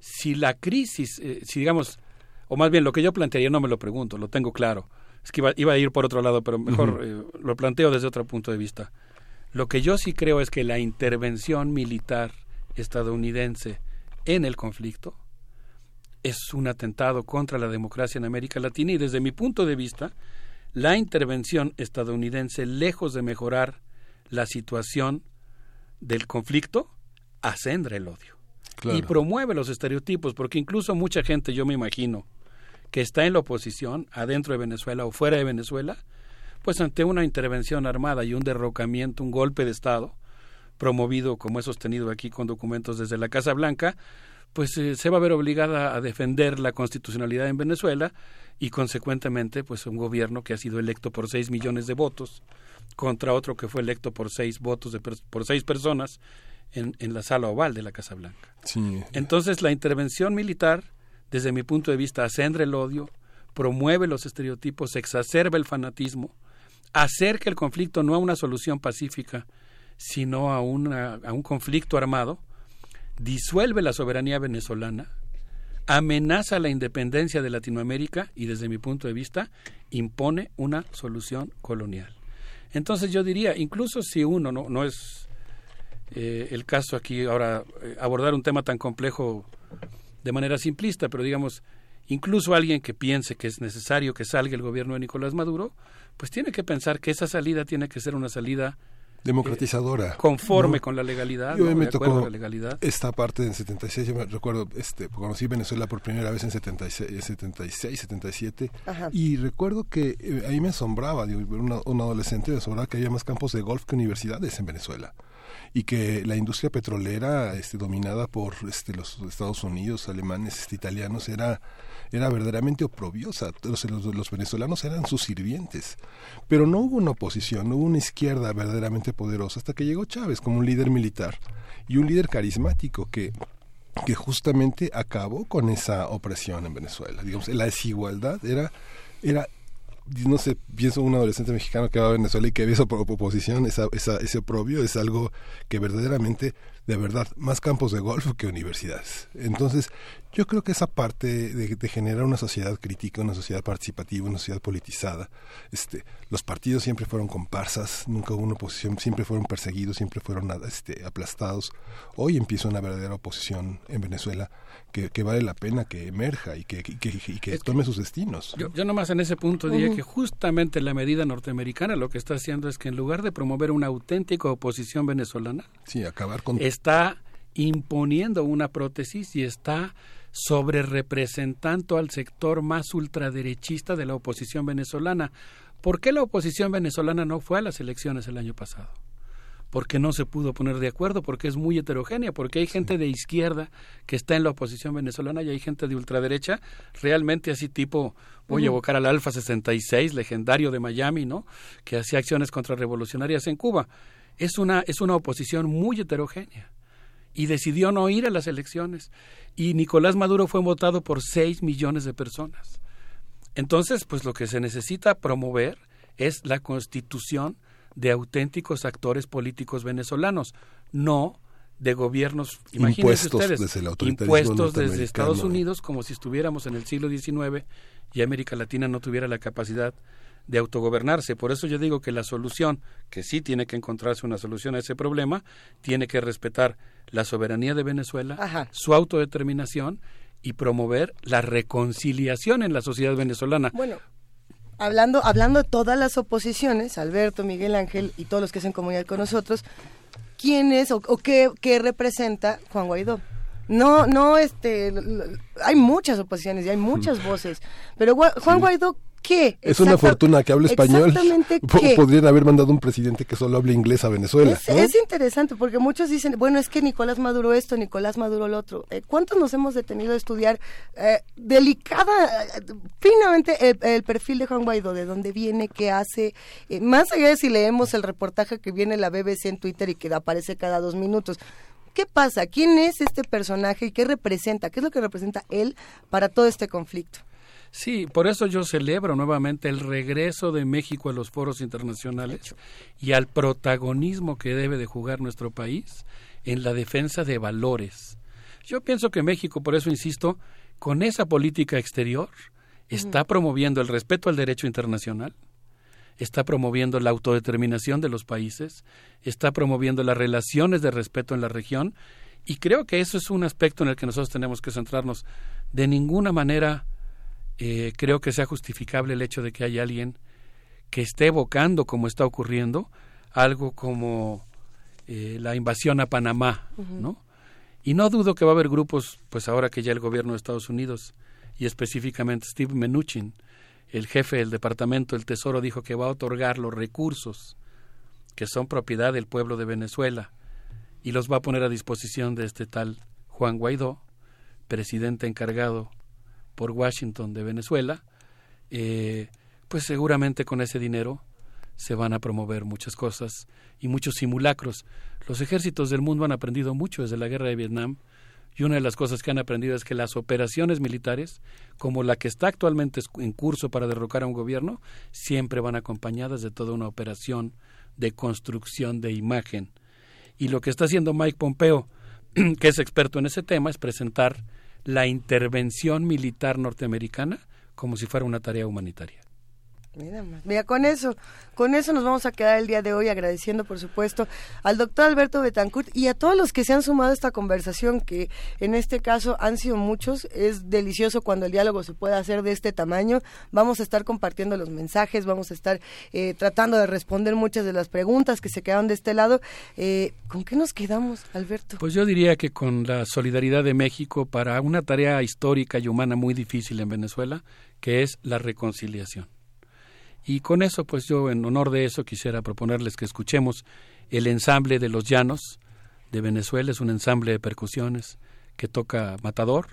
si la crisis, eh, si digamos, o más bien lo que yo plantearía, no me lo pregunto, lo tengo claro. Es que iba, a ir por otro lado, pero mejor eh, lo planteo desde otro punto de vista. Lo que yo sí creo es que la intervención militar estadounidense en el conflicto es un atentado contra la democracia en América Latina y desde mi punto de vista la intervención estadounidense, lejos de mejorar la situación del conflicto, acendra el odio y promueve los estereotipos, porque incluso mucha gente, yo me imagino, que está en la oposición, adentro de Venezuela o fuera de Venezuela, pues ante una intervención armada y un derrocamiento, un golpe de Estado, promovido como he sostenido aquí con documentos desde la Casa Blanca, pues eh, se va a ver obligada a defender la constitucionalidad en Venezuela y consecuentemente pues un gobierno que ha sido electo por seis millones de votos contra otro que fue electo por seis votos de por seis personas en, en, la sala oval de la Casa Blanca. Entonces la intervención militar, desde mi punto de vista, acendra el odio, promueve los estereotipos, exacerba el fanatismo, acerca el conflicto no a una solución pacífica, sino a, una, a un conflicto armado, disuelve la soberanía venezolana, amenaza la independencia de Latinoamérica y desde mi punto de vista impone una solución colonial. Entonces yo diría, incluso si uno no, no es eh, el caso aquí ahora eh, abordar un tema tan complejo de manera simplista, pero digamos, incluso alguien que piense que es necesario que salga el gobierno de Nicolás Maduro, pues tiene que pensar que esa salida tiene que ser una salida democratizadora. conforme con la legalidad. Yo me tocó la legalidad. esta parte en 76, yo me recuerdo, este, conocí Venezuela por primera vez en 76, 76 77, y recuerdo que eh, ahí me asombraba, digo, un adolescente me asombraba que había más campos de golf que universidades en Venezuela y que la industria petrolera este, dominada por este, los Estados Unidos, alemanes, este, italianos era era verdaderamente oprobiosa. Los, los, venezolanos eran sus sirvientes. Pero no hubo una oposición, no hubo una izquierda verdaderamente poderosa hasta que llegó Chávez como un líder militar y un líder carismático que que justamente acabó con esa opresión en Venezuela. Digamos, la desigualdad era, era no sé, pienso un adolescente mexicano que va a Venezuela y que ve esa oposición, esa, esa, ese oprobio, es algo que verdaderamente de verdad, más campos de golf que universidades. Entonces, yo creo que esa parte de, generar una sociedad crítica, una sociedad participativa, una sociedad politizada, este, los partidos siempre fueron comparsas, nunca hubo una oposición, siempre fueron perseguidos, siempre fueron este, aplastados. Hoy empieza una verdadera oposición en Venezuela que, vale la pena que emerja y que, que, tome sus destinos. Yo, yo nomás en ese punto diría que justamente la medida norteamericana lo que está haciendo es que en lugar de promover una auténtica oposición venezolana, sí, acabar con... está imponiendo una prótesis y está sobre representando al sector más ultraderechista de la oposición venezolana. ¿Por qué la oposición venezolana no fue a las elecciones el año pasado? porque no se pudo poner de acuerdo, porque es muy heterogénea, porque hay gente de izquierda que está en la oposición venezolana y hay gente de ultraderecha, realmente así tipo, voy a evocar al Alfa 66, legendario de Miami, ¿no? Que hacía acciones contrarrevolucionarias en Cuba. Es una, es una oposición muy heterogénea y decidió no ir a las elecciones. Y Nicolás Maduro fue votado por 6 millones de personas. Entonces, pues lo que se necesita promover es la constitución de auténticos actores políticos venezolanos, no de gobiernos, ustedes, desde impuestos desde Estados Unidos como si estuviéramos en el siglo XIX y América Latina no tuviera la capacidad de autogobernarse. Por eso yo digo que la solución, que sí tiene que encontrarse una solución a ese problema, tiene que respetar la soberanía de Venezuela, su autodeterminación y promover la reconciliación en la sociedad venezolana. Bueno, hablando, hablando de todas las oposiciones, Alberto, Miguel Ángel y todos los que hacen comunidad con nosotros, ¿quién es o, qué, qué, representa Juan Guaidó? No, no, este, hay muchas oposiciones y hay muchas voces, pero Juan Guaidó, ¿Qué? Es una fortuna que hable español. Exactamente Podrían haber mandado un presidente que solo hable inglés a Venezuela. Es, interesante porque muchos dicen, bueno, es que Nicolás Maduro esto, Nicolás Maduro lo otro. Eh, ¿Cuántos nos hemos detenido a estudiar eh, delicada, finamente el, perfil de Juan Guaidó, de dónde viene, qué hace? Eh, más allá de si leemos el reportaje que viene la BBC en Twitter y que aparece cada dos minutos. ¿Qué pasa? ¿Quién es este personaje y qué representa? ¿Qué es lo que representa él para todo este conflicto? Sí, por eso yo celebro nuevamente el regreso de México a los foros internacionales y al protagonismo que debe de jugar nuestro país en la defensa de valores. Yo pienso que México, por eso insisto, con esa política exterior está promoviendo el respeto al derecho internacional, está promoviendo la autodeterminación de los países, está promoviendo las relaciones de respeto en la región y creo que eso es un aspecto en el que nosotros tenemos que centrarnos. De ninguna manera eh, creo que sea justificable el hecho de que haya alguien que esté evocando, como está ocurriendo, algo como eh, la invasión a Panamá, ¿no? Y no dudo que va a haber grupos, pues ahora que ya el gobierno de Estados Unidos y específicamente Steve Mnuchin, el jefe del Departamento del Tesoro, dijo que va a otorgar los recursos que son propiedad del pueblo de Venezuela y los va a poner a disposición de este tal Juan Guaidó, presidente encargado por Washington de Venezuela, eh, pues seguramente con ese dinero se van a promover muchas cosas y muchos simulacros. Los ejércitos del mundo han aprendido mucho desde la guerra de Vietnam y una de las cosas que han aprendido es que las operaciones militares, como la que está actualmente en curso para derrocar a un gobierno, siempre van acompañadas de toda una operación de construcción de imagen. Y lo que está haciendo Mike Pompeo, que es experto en ese tema, es presentar la intervención militar norteamericana como si fuera una tarea humanitaria. Mira, con eso, con eso nos vamos a quedar el día de hoy agradeciendo, por supuesto, al doctor Alberto Betancourt y a todos los que se han sumado a esta conversación, que en este caso han sido muchos. Es delicioso cuando el diálogo se puede hacer de este tamaño. Vamos a estar compartiendo los mensajes, vamos a estar eh, tratando de responder muchas de las preguntas que se quedaron de este lado. Eh, ¿Con qué nos quedamos, Alberto? Pues yo diría que con la solidaridad de México para una tarea histórica y humana muy difícil en Venezuela, que es la reconciliación. Y con eso, pues yo en honor de eso quisiera proponerles que escuchemos el ensamble de los llanos de Venezuela, es un ensamble de percusiones que toca Matador,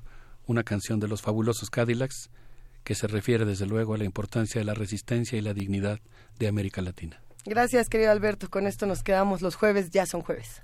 una canción de los fabulosos Cadillacs, que se refiere desde luego a la importancia de la resistencia y la dignidad de América Latina. Gracias, querido Alberto. Con esto nos quedamos los jueves, ya son jueves.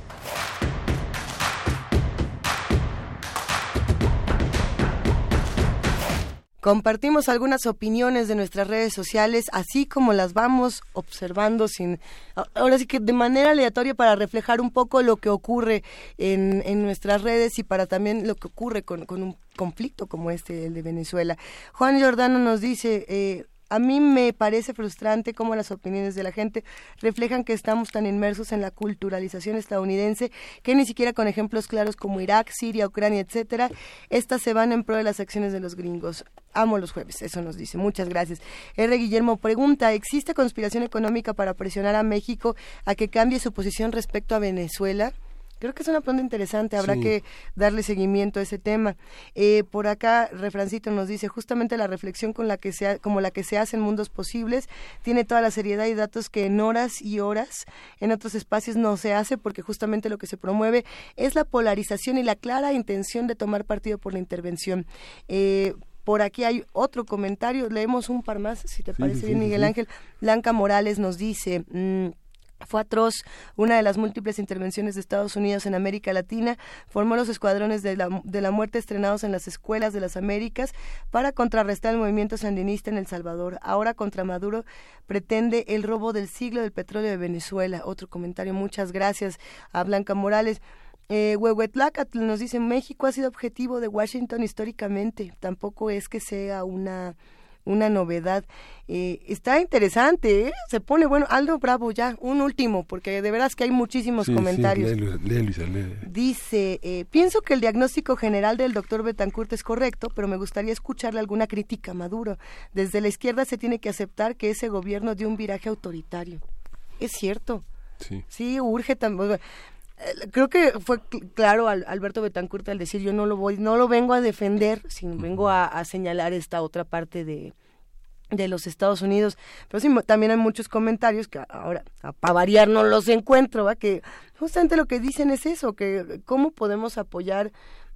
Compartimos algunas opiniones de nuestras redes sociales, así como las vamos observando sin, ahora sí que de manera aleatoria para reflejar un poco lo que ocurre en, en nuestras redes y para también lo que ocurre con, con un conflicto como este, el de Venezuela. Juan Giordano nos dice, eh, a mí me parece frustrante cómo las opiniones de la gente reflejan que estamos tan inmersos en la culturalización estadounidense que ni siquiera con ejemplos claros como Irak, Siria, Ucrania, etcétera, estas se van en pro de las acciones de los gringos. Amo los jueves, eso nos dice. Muchas gracias. R. Guillermo pregunta, ¿existe conspiración económica para presionar a México a que cambie su posición respecto a Venezuela? Creo que es una pregunta interesante, habrá que darle seguimiento a ese tema. Eh, por acá, Refrancito nos dice, justamente la reflexión con la que se como la que se hace en mundos posibles tiene toda la seriedad y datos que en horas y horas en otros espacios no se hace porque justamente lo que se promueve es la polarización y la clara intención de tomar partido por la intervención. Eh, por aquí hay otro comentario, leemos un par más, si te parece bien, Miguel Ángel. Blanca Morales nos dice... Mm, fue atroz. Una de las múltiples intervenciones de Estados Unidos en América Latina formó los escuadrones de la, de la muerte estrenados en las escuelas de las Américas para contrarrestar el movimiento sandinista en El Salvador. Ahora contra Maduro pretende el robo del siglo del petróleo de Venezuela. Otro comentario. Muchas gracias a Blanca Morales. Eh, Huehuetlacatl nos dice México ha sido objetivo de Washington históricamente. Tampoco es que sea una una novedad. Eh, está interesante, ¿eh? se pone bueno. Aldo Bravo, ya, un último, porque de veras que hay muchísimos comentarios. Dice, eh, pienso que el diagnóstico general del doctor Betancourt es correcto, pero me gustaría escucharle alguna crítica Maduro. Desde la izquierda se tiene que aceptar que ese gobierno dio un viraje autoritario. Es cierto. Sí. Sí, urge también creo que fue claro Alberto Betancourt al decir yo no lo voy, no lo vengo a defender, sino vengo a, señalar esta otra parte de, de los Estados Unidos. Pero sí, también hay muchos comentarios que ahora, para variar, no los encuentro, ¿va? que justamente lo que dicen es eso, que cómo podemos apoyar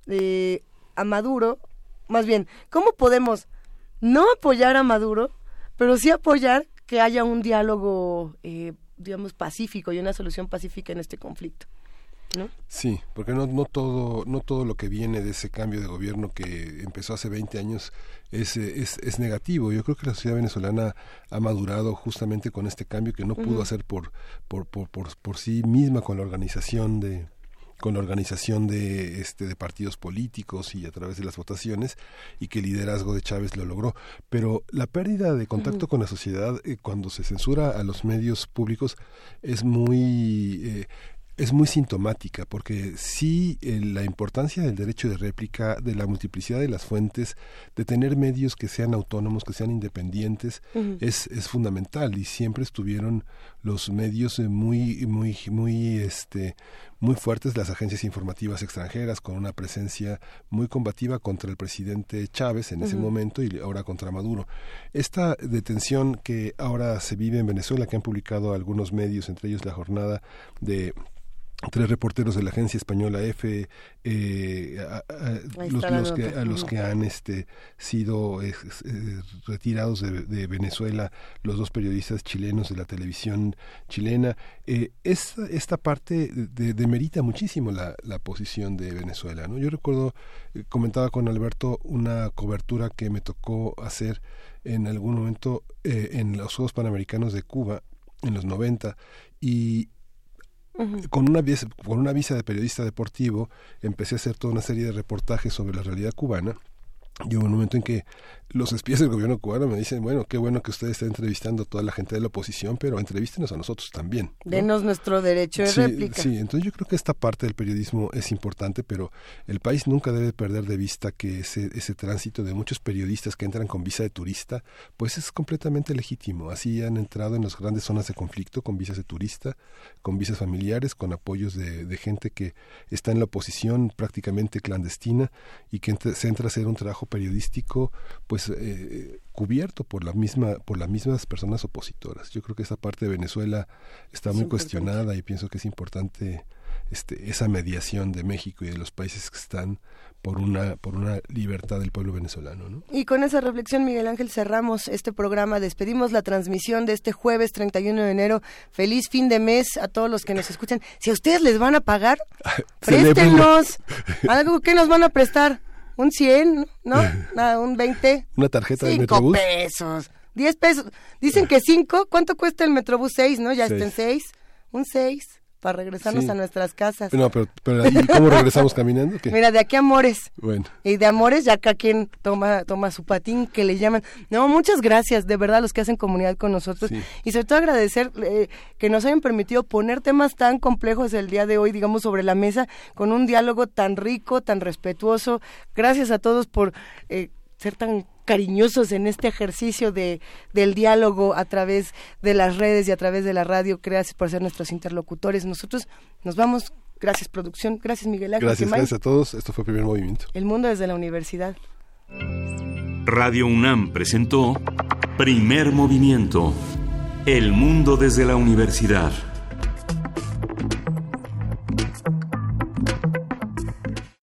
eh, a Maduro, más bien, cómo podemos no apoyar a Maduro, pero sí apoyar que haya un diálogo, eh, digamos, pacífico y una solución pacífica en este conflicto. Sí, porque no, no, todo, no todo lo que viene de ese cambio de gobierno que empezó hace 20 años es, es, es negativo. Yo creo que la sociedad venezolana ha madurado justamente con este cambio que no pudo hacer por, por, por, por, por sí misma con la organización de, con la organización de este de partidos políticos y a través de las votaciones y que el liderazgo de Chávez lo logró. Pero la pérdida de contacto con la sociedad eh, cuando se censura a los medios públicos es muy eh, es muy sintomática porque sí eh, la importancia del derecho de réplica, de la multiplicidad de las fuentes, de tener medios que sean autónomos, que sean independientes, es, es fundamental y siempre estuvieron los medios eh, muy muy muy este muy fuertes las agencias informativas extranjeras con una presencia muy combativa contra el presidente Chávez en ese momento y ahora contra Maduro. Esta detención que ahora se vive en Venezuela que han publicado algunos medios entre ellos la jornada de tres reporteros de la agencia española F eh, a, los, que, a los que han este sido eh, retirados de, Venezuela los dos periodistas chilenos de la televisión chilena. Eh, esta, esta parte demerita muchísimo la, la, posición de Venezuela no yo recuerdo eh, comentaba con Alberto una cobertura que me tocó hacer en algún momento en los Juegos Panamericanos de Cuba en los 90 y, con, una, con una visa de periodista deportivo empecé a hacer toda una serie de reportajes sobre la realidad cubana y hubo un momento en que los espías del gobierno cubano me dicen, bueno, qué bueno que usted esté entrevistando a toda la gente de la oposición, pero entrevístenos a nosotros también. Denos nuestro derecho de réplica. Sí, entonces yo creo que esta parte del periodismo es importante, pero el país nunca debe perder de vista que ese, ese tránsito de muchos periodistas que entran con visa de turista, pues es completamente legítimo. Así han entrado en las grandes zonas de conflicto con visas de turista, con visas familiares, con apoyos de, de gente que está en la oposición prácticamente clandestina y que se entra a hacer un trabajo periodístico, pues eh, cubierto por la misma por las mismas personas opositoras yo creo que esa parte de Venezuela está muy cuestionada y pienso que es importante este, esa mediación de México y de los países que están por una por una libertad del pueblo venezolano. ¿no? Y con esa reflexión, Miguel Ángel, cerramos este programa. Despedimos la transmisión de este jueves 31 de enero. Feliz fin de mes a todos los que nos escuchan. Si a ustedes les van a pagar, préstenos. ¿Algo que nos van a prestar? ¿Un 100? ¿No? Nada, ¿Un 20? ¿Una tarjeta de Metrobús? pesos. 10 pesos. Dicen que 5. ¿Cuánto cuesta el Metrobús? 6, ¿no? Ya está en 6. Un 6 para regresarnos a nuestras casas. No, pero, ¿cómo regresamos caminando? Mira, de aquí a Amores. Bueno. Y de Amores ya acá quien toma, toma su patín, que le llaman. No, muchas gracias, de verdad, los que hacen comunidad con nosotros. Y sobre todo agradecer eh, que nos hayan permitido poner temas tan complejos el día de hoy, digamos, sobre la mesa, con un diálogo tan rico, tan respetuoso. Gracias a todos por eh, ser tan cariñosos en este ejercicio de, del diálogo a través de las redes y a través de la radio. Gracias por ser nuestros interlocutores. Nosotros nos vamos. Gracias, producción. Gracias, Miguel Ángel. Gracias, gracias a todos. Esto fue Primer Movimiento. El mundo desde la universidad. Radio UNAM presentó Primer Movimiento. El mundo desde la universidad.